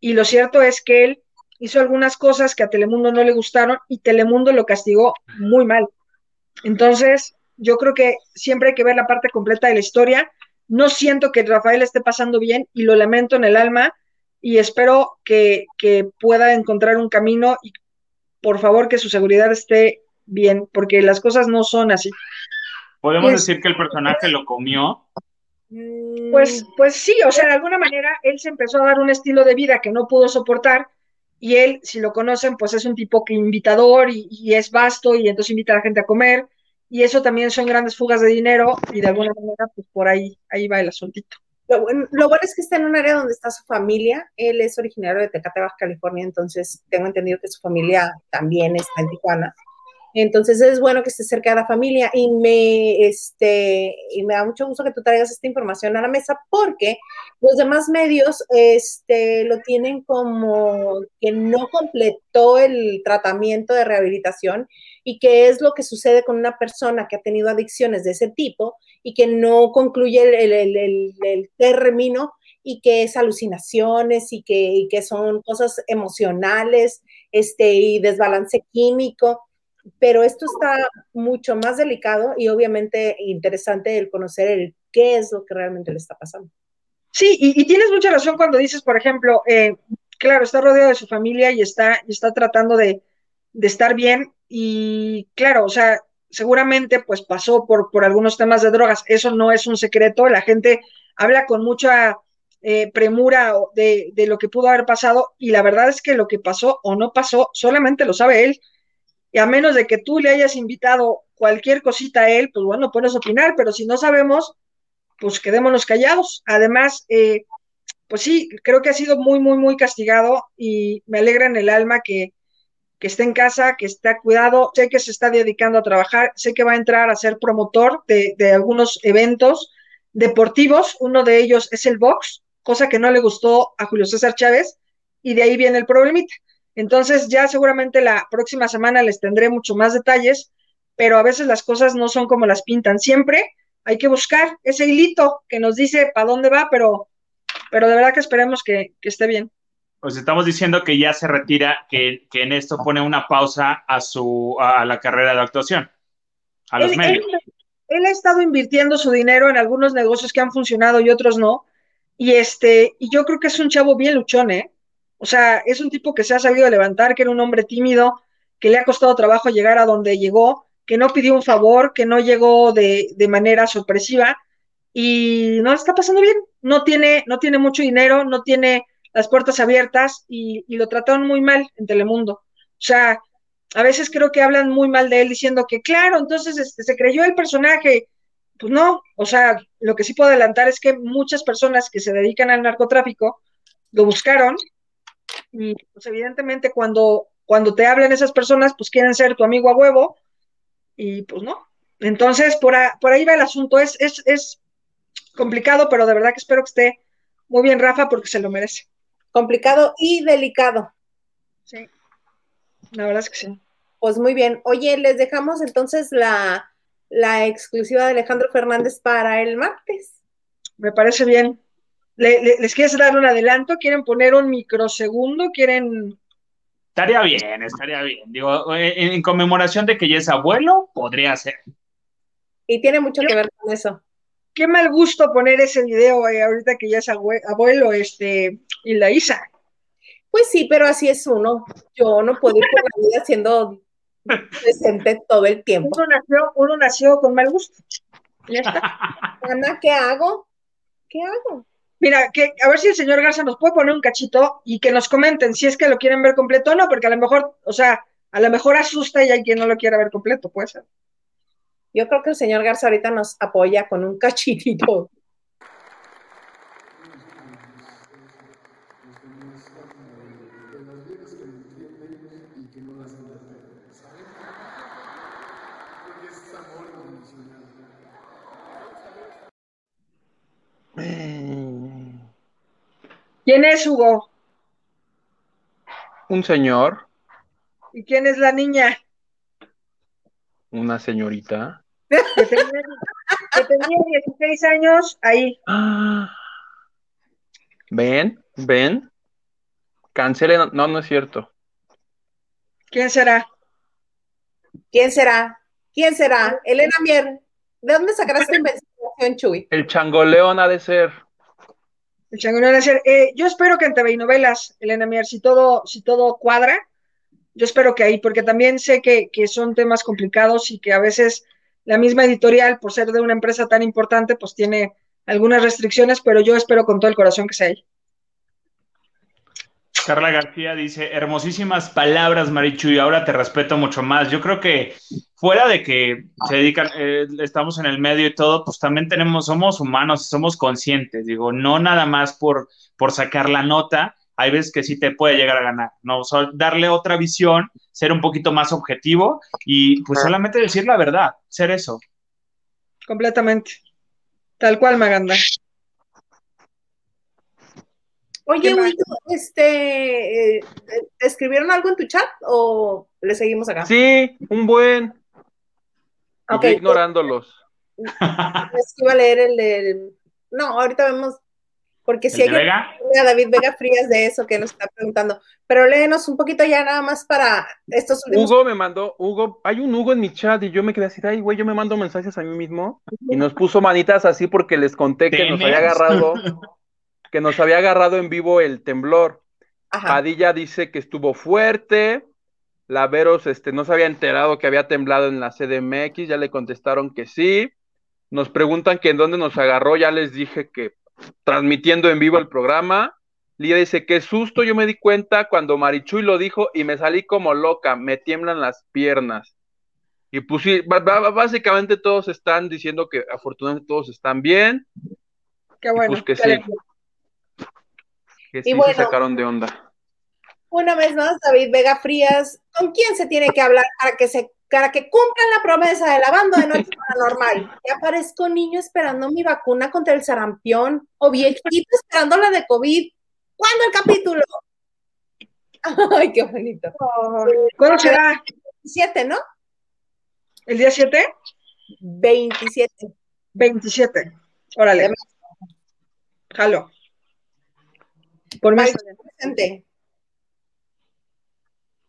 y lo cierto es que él hizo algunas cosas que a Telemundo no le gustaron y Telemundo lo castigó muy mal. Entonces, yo creo que siempre hay que ver la parte completa de la historia. No siento que Rafael esté pasando bien y lo lamento en el alma y espero que, que pueda encontrar un camino y por favor que su seguridad esté bien, porque las cosas no son así. ¿Podemos decir que el personaje lo comió? Pues, pues sí, o sea, de alguna manera él se empezó a dar un estilo de vida que no pudo soportar y él, si lo conocen, pues es un tipo que invitador y, es vasto y entonces invita a la gente a comer y eso también son grandes fugas de dinero y de alguna manera pues por ahí, ahí va el asuntito. Lo bueno, lo bueno, es que está en un área donde está su familia. Él es originario de Tecate, Baja California, entonces tengo entendido que su familia también está en Tijuana. Entonces es bueno que esté cerca de la familia y me, este, y me da mucho gusto que tú traigas esta información a la mesa porque los demás medios este, lo tienen como que no completó el tratamiento de rehabilitación y que es lo que sucede con una persona que ha tenido adicciones de ese tipo y que no concluye el, término y que es alucinaciones y que, que son cosas emocionales este, y desbalance químico pero esto está mucho más delicado y obviamente interesante el conocer el qué es lo que realmente le está pasando. Sí, y, tienes mucha razón cuando dices, por ejemplo, eh, claro, está rodeado de su familia y está, está tratando de, estar bien y claro, o sea, seguramente pues pasó por, por algunos temas de drogas, eso no es un secreto, la gente habla con mucha eh, premura de, de, lo que pudo haber pasado y la verdad es que lo que pasó o no pasó solamente lo sabe él y a menos de que tú le hayas invitado cualquier cosita a él, pues bueno, puedes opinar, pero si no sabemos, pues quedémonos callados. Además, eh, pues sí, creo que ha sido muy, muy, muy castigado y me alegra en el alma que, que esté en casa, que esté cuidado, sé que se está dedicando a trabajar, sé que va a entrar a ser promotor de, de algunos eventos deportivos, uno de ellos es el box, cosa que no le gustó a Julio César Chávez, y de ahí viene el problemita. Entonces ya seguramente la próxima semana les tendré mucho más detalles, pero a veces las cosas no son como las pintan. Siempre hay que buscar ese hilito que nos dice para dónde va, pero, pero de verdad que esperemos que, esté bien. Pues estamos diciendo que ya se retira, que, en esto pone una pausa a su a la carrera de actuación, a los medios. Él, ha estado invirtiendo su dinero en algunos negocios que han funcionado y otros no. Y este, y yo creo que es un chavo bien luchón, ¿eh? O sea, es un tipo que se ha sabido levantar, que era un hombre tímido, que le ha costado trabajo llegar a donde llegó, que no pidió un favor, que no llegó de, manera sorpresiva y no está pasando bien. No tiene, no tiene mucho dinero, no tiene las puertas abiertas y, lo trataron muy mal en Telemundo. O sea, a veces creo que hablan muy mal de él diciendo que, claro, entonces este, se creyó el personaje. Pues no, o sea, lo que sí puedo adelantar es que muchas personas que se dedican al narcotráfico lo buscaron y pues evidentemente cuando, cuando te hablan esas personas, pues quieren ser tu amigo a huevo y pues no. Entonces, por, por ahí va el asunto. Es, es, es complicado, pero de verdad que espero que esté muy bien, Rafa, porque se lo merece. Complicado y delicado. Sí, la verdad es que sí. Pues muy bien. Oye, les dejamos entonces la, la exclusiva de Alejandro Fernández para el martes. Me parece bien les quieres dar un adelanto? ¿Quieren poner un microsegundo? ¿Quieren...? Estaría bien, estaría bien. Digo, en, conmemoración de que ya es abuelo, podría ser. Y tiene mucho que ver con eso. Qué mal gusto poner ese video eh, ahorita que ya es abuelo, este, y la Isa. Pues sí, pero así es uno. Yo no puedo ir por la vida siendo presente todo el tiempo. Uno nació, uno nació con mal gusto. Ya está. Ana, ¿qué hago? ¿Qué hago? Mira, que a ver si el señor Garza nos puede poner un cachito y que nos comenten si es que lo quieren ver completo o no, porque a lo mejor, o sea, a lo mejor asusta y hay quien no lo quiera ver completo, puede ser. Yo creo que el señor Garza ahorita nos apoya con un cachitito. ¿Quién es Hugo? Un señor. ¿Y quién es la niña? Una señorita. Que tenía, 16 años ahí. Ven, ven. Cancelen. No, no es cierto. ¿Quién será? ¿Quién será? ¿Quién será? Elena Mier. ¿De dónde sacaste esta investigación, Chuy? El changoleón ha de ser. El eh, yo espero que en TV y novelas, Elena Mier, si todo, si todo cuadra, yo espero que ahí, porque también sé que, que, son temas complicados y que a veces la misma editorial, por ser de una empresa tan importante, pues tiene algunas restricciones, pero yo espero con todo el corazón que sea ahí. Carla García dice, hermosísimas palabras, Marichu, y ahora te respeto mucho más. Yo creo que fuera de que se dedican, eh, estamos en el medio y todo, pues también tenemos, somos humanos, somos conscientes, digo, no nada más por, por sacar la nota, hay veces que sí te puede llegar a ganar, ¿no? darle otra visión, ser un poquito más objetivo y pues solamente decir la verdad, ser eso. Completamente. Tal cual, Maganda. Oye, este, eh, ¿escribieron algo en tu chat o le seguimos acá? Sí, un buen. Okay, ignorándolos. Es que iba a leer el. No, ahorita vemos. Porque si hay Vega? a David Vega Frías de eso que nos está preguntando. Pero léenos un poquito ya nada más para estos últimos. Hugo me mandó, Hugo, hay un Hugo en mi chat y yo me quedé así, ay, güey, yo me mando mensajes a mí mismo y nos puso manitas así porque les conté que nos había agarrado que nos había agarrado en vivo el temblor. Padilla dice que estuvo fuerte. La Veros este, no se había enterado que había temblado en la CDMX, ya le contestaron que sí. Nos preguntan que en dónde nos agarró, ya les dije que transmitiendo en vivo el programa. Lía dice, qué susto, yo me di cuenta cuando Marichuy lo dijo y me salí como loca, me tiemblan las piernas. Y pues sí, básicamente todos están diciendo que afortunadamente todos están bien. Qué bueno. Pues que sí que sí se sacaron de onda. Una vez más, David Vega Frías, ¿con quién se tiene que hablar para que se para que cumplan la promesa de la banda de noche paranormal? Ya aparezco niño esperando mi vacuna contra el sarampión o viejito esperando la de COVID. ¿Cuándo el capítulo? Ay, qué bonito. ¿Cuándo será? 27, ¿no? ¿El día 7? 27. 27. Órale. Jalo. Por más.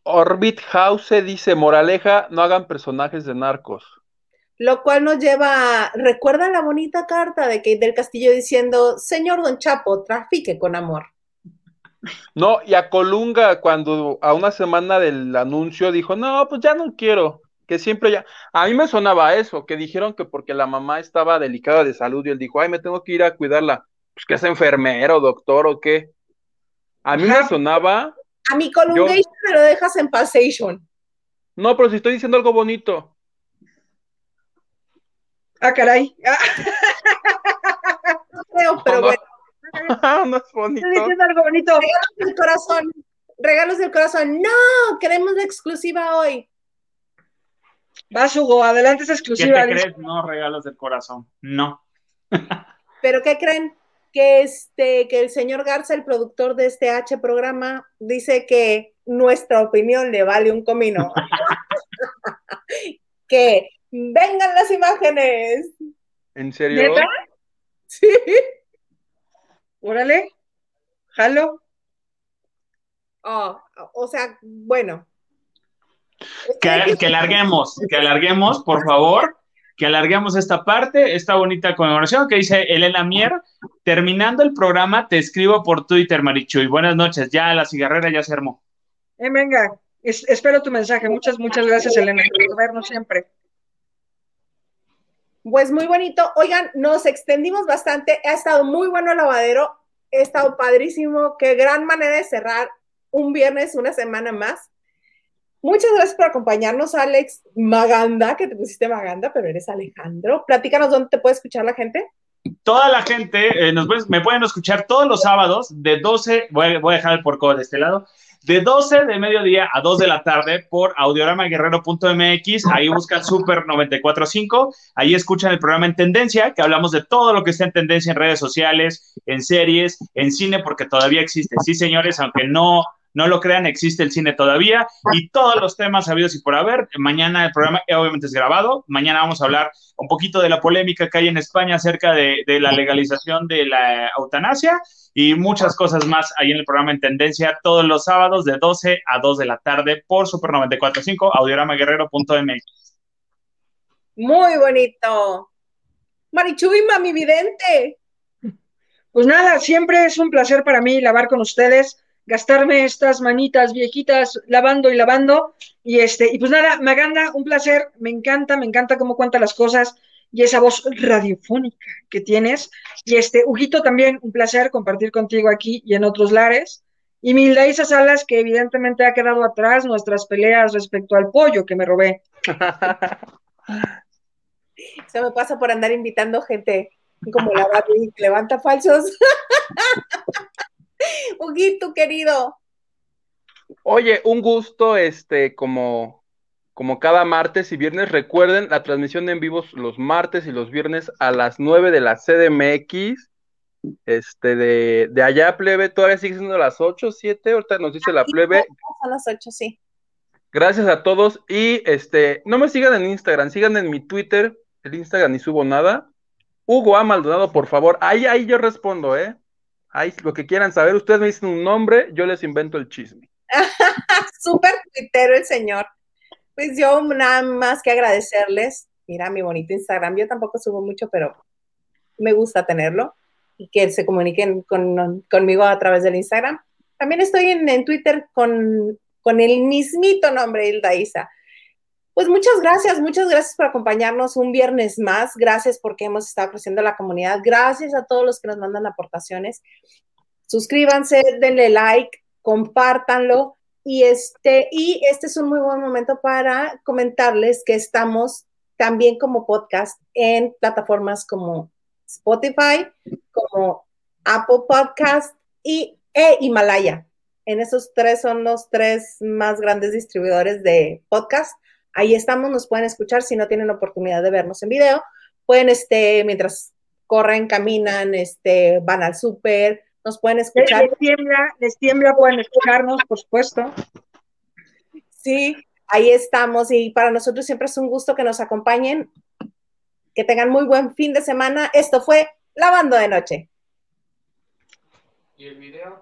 Orbit House dice, moraleja, no hagan personajes de narcos. Lo cual nos lleva, a, ¿recuerdan la bonita carta de Kate del Castillo diciendo, señor Don Chapo, trafique con amor? No, y a Colunga cuando a una semana del anuncio dijo, no, pues ya no quiero, que siempre ya, a mí me sonaba eso, que dijeron que porque la mamá estaba delicada de salud y él dijo, ay, me tengo que ir a cuidarla, pues que es enfermero, doctor o qué. A mí me sonaba a mi Colungation me lo dejas en Passation. No, pero si estoy diciendo algo bonito. Ah, caray. No creo, pero bueno. no es bonito. Estoy diciendo algo bonito. Regalos del corazón. Regalos del corazón. No, queremos la exclusiva hoy. Vas, Hugo, adelante esa exclusiva. ¿Qué te crees? No, regalos del corazón. No. ¿Pero qué creen? Que, este, que el señor Garza, el productor de este H programa, dice que nuestra opinión le vale un comino. que vengan las imágenes. ¿En serio? Sí. Órale, jalo. Oh, o sea, bueno. Que, que alarguemos, que alarguemos, por favor, que alarguemos esta parte, esta bonita conmemoración que dice Elena Mier. Terminando el programa, te escribo por Twitter, Marichu, y buenas noches. Ya la cigarrera ya se armó. Eh, venga, espero tu mensaje. Muchas, muchas gracias, Elena, por vernos siempre. Pues muy bonito. Oigan, nos extendimos bastante. Ha estado muy bueno el lavadero. Ha estado padrísimo. Qué gran manera de cerrar un viernes, una semana más. Muchas gracias por acompañarnos, Alex Maganda, que te pusiste Maganda, pero eres Alejandro. Platícanos dónde te puede escuchar la gente. Toda la gente eh, nos, me pueden escuchar todos los sábados de 12, voy, a dejar el porco de este lado, de 12 de mediodía a 2 de la tarde por audioramaguerrero.mx. Ahí buscan Super 945. Ahí escuchan el programa en tendencia, que hablamos de todo lo que está en tendencia en redes sociales, en series, en cine, porque todavía existe. Sí, señores, aunque no no lo crean, existe el cine todavía y todos los temas habidos y por haber. Mañana el programa obviamente es grabado. Mañana vamos a hablar un poquito de la polémica que hay en España acerca de, la legalización de la eutanasia y muchas cosas más ahí en el programa en tendencia todos los sábados de 12 a 2 de la tarde por Super 945 audioramaguerrero.mx. Muy bonito. Marichuy, mami vidente. Pues nada, siempre es un placer para mí lavar con ustedes gastarme estas manitas viejitas lavando y lavando. Y este, y pues nada, Maganda, un placer, me encanta, me encanta cómo cuenta las cosas y esa voz radiofónica que tienes. Y este, Huguito, también un placer compartir contigo aquí y en otros lares. Y Mildaisa Salas, que evidentemente ha quedado atrás nuestras peleas respecto al pollo que me robé. Se me pasa por andar invitando gente como la que levanta falsos. Huguito, querido. Oye, un gusto, este, como, como cada martes y viernes. Recuerden la transmisión en vivo los martes y los viernes a las 9 de la CDMX. Este, de, de allá, plebe, todavía sigue siendo las 8, 7, ahorita nos dice la plebe. A las 8, sí. Gracias a todos y este, no me sigan en Instagram, sigan en mi Twitter, el Instagram ni subo nada. Hugo A. Maldonado, por favor, ahí, ahí yo respondo, ¿eh? Ahí lo que quieran saber, ustedes me dicen un nombre, yo les invento el chisme. Súper tuitero el señor. Pues yo nada más que agradecerles. Mira mi bonito Instagram. Yo tampoco subo mucho, pero me gusta tenerlo y que se comuniquen conmigo a través del Instagram. También estoy en, Twitter con, con, el mismito nombre, Hilda Isa. Pues muchas gracias, muchas gracias por acompañarnos un viernes más. Gracias porque hemos estado creciendo la comunidad. Gracias a todos los que nos mandan aportaciones. Suscríbanse, denle like, compártanlo. Y este, y este es un muy buen momento para comentarles que estamos también como podcast en plataformas como Spotify, como Apple Podcast y e Himalaya. En esos tres son los tres más grandes distribuidores de podcast. Ahí estamos, nos pueden escuchar si no tienen oportunidad de vernos en video. Pueden, este, mientras corren, caminan, este, van al súper, nos pueden escuchar. Les tiembla, les tiembla, pueden escucharnos, por supuesto. Sí, ahí estamos y para nosotros siempre es un gusto que nos acompañen. Que tengan muy buen fin de semana. Esto fue Lavando de Noche. ¿Y el video?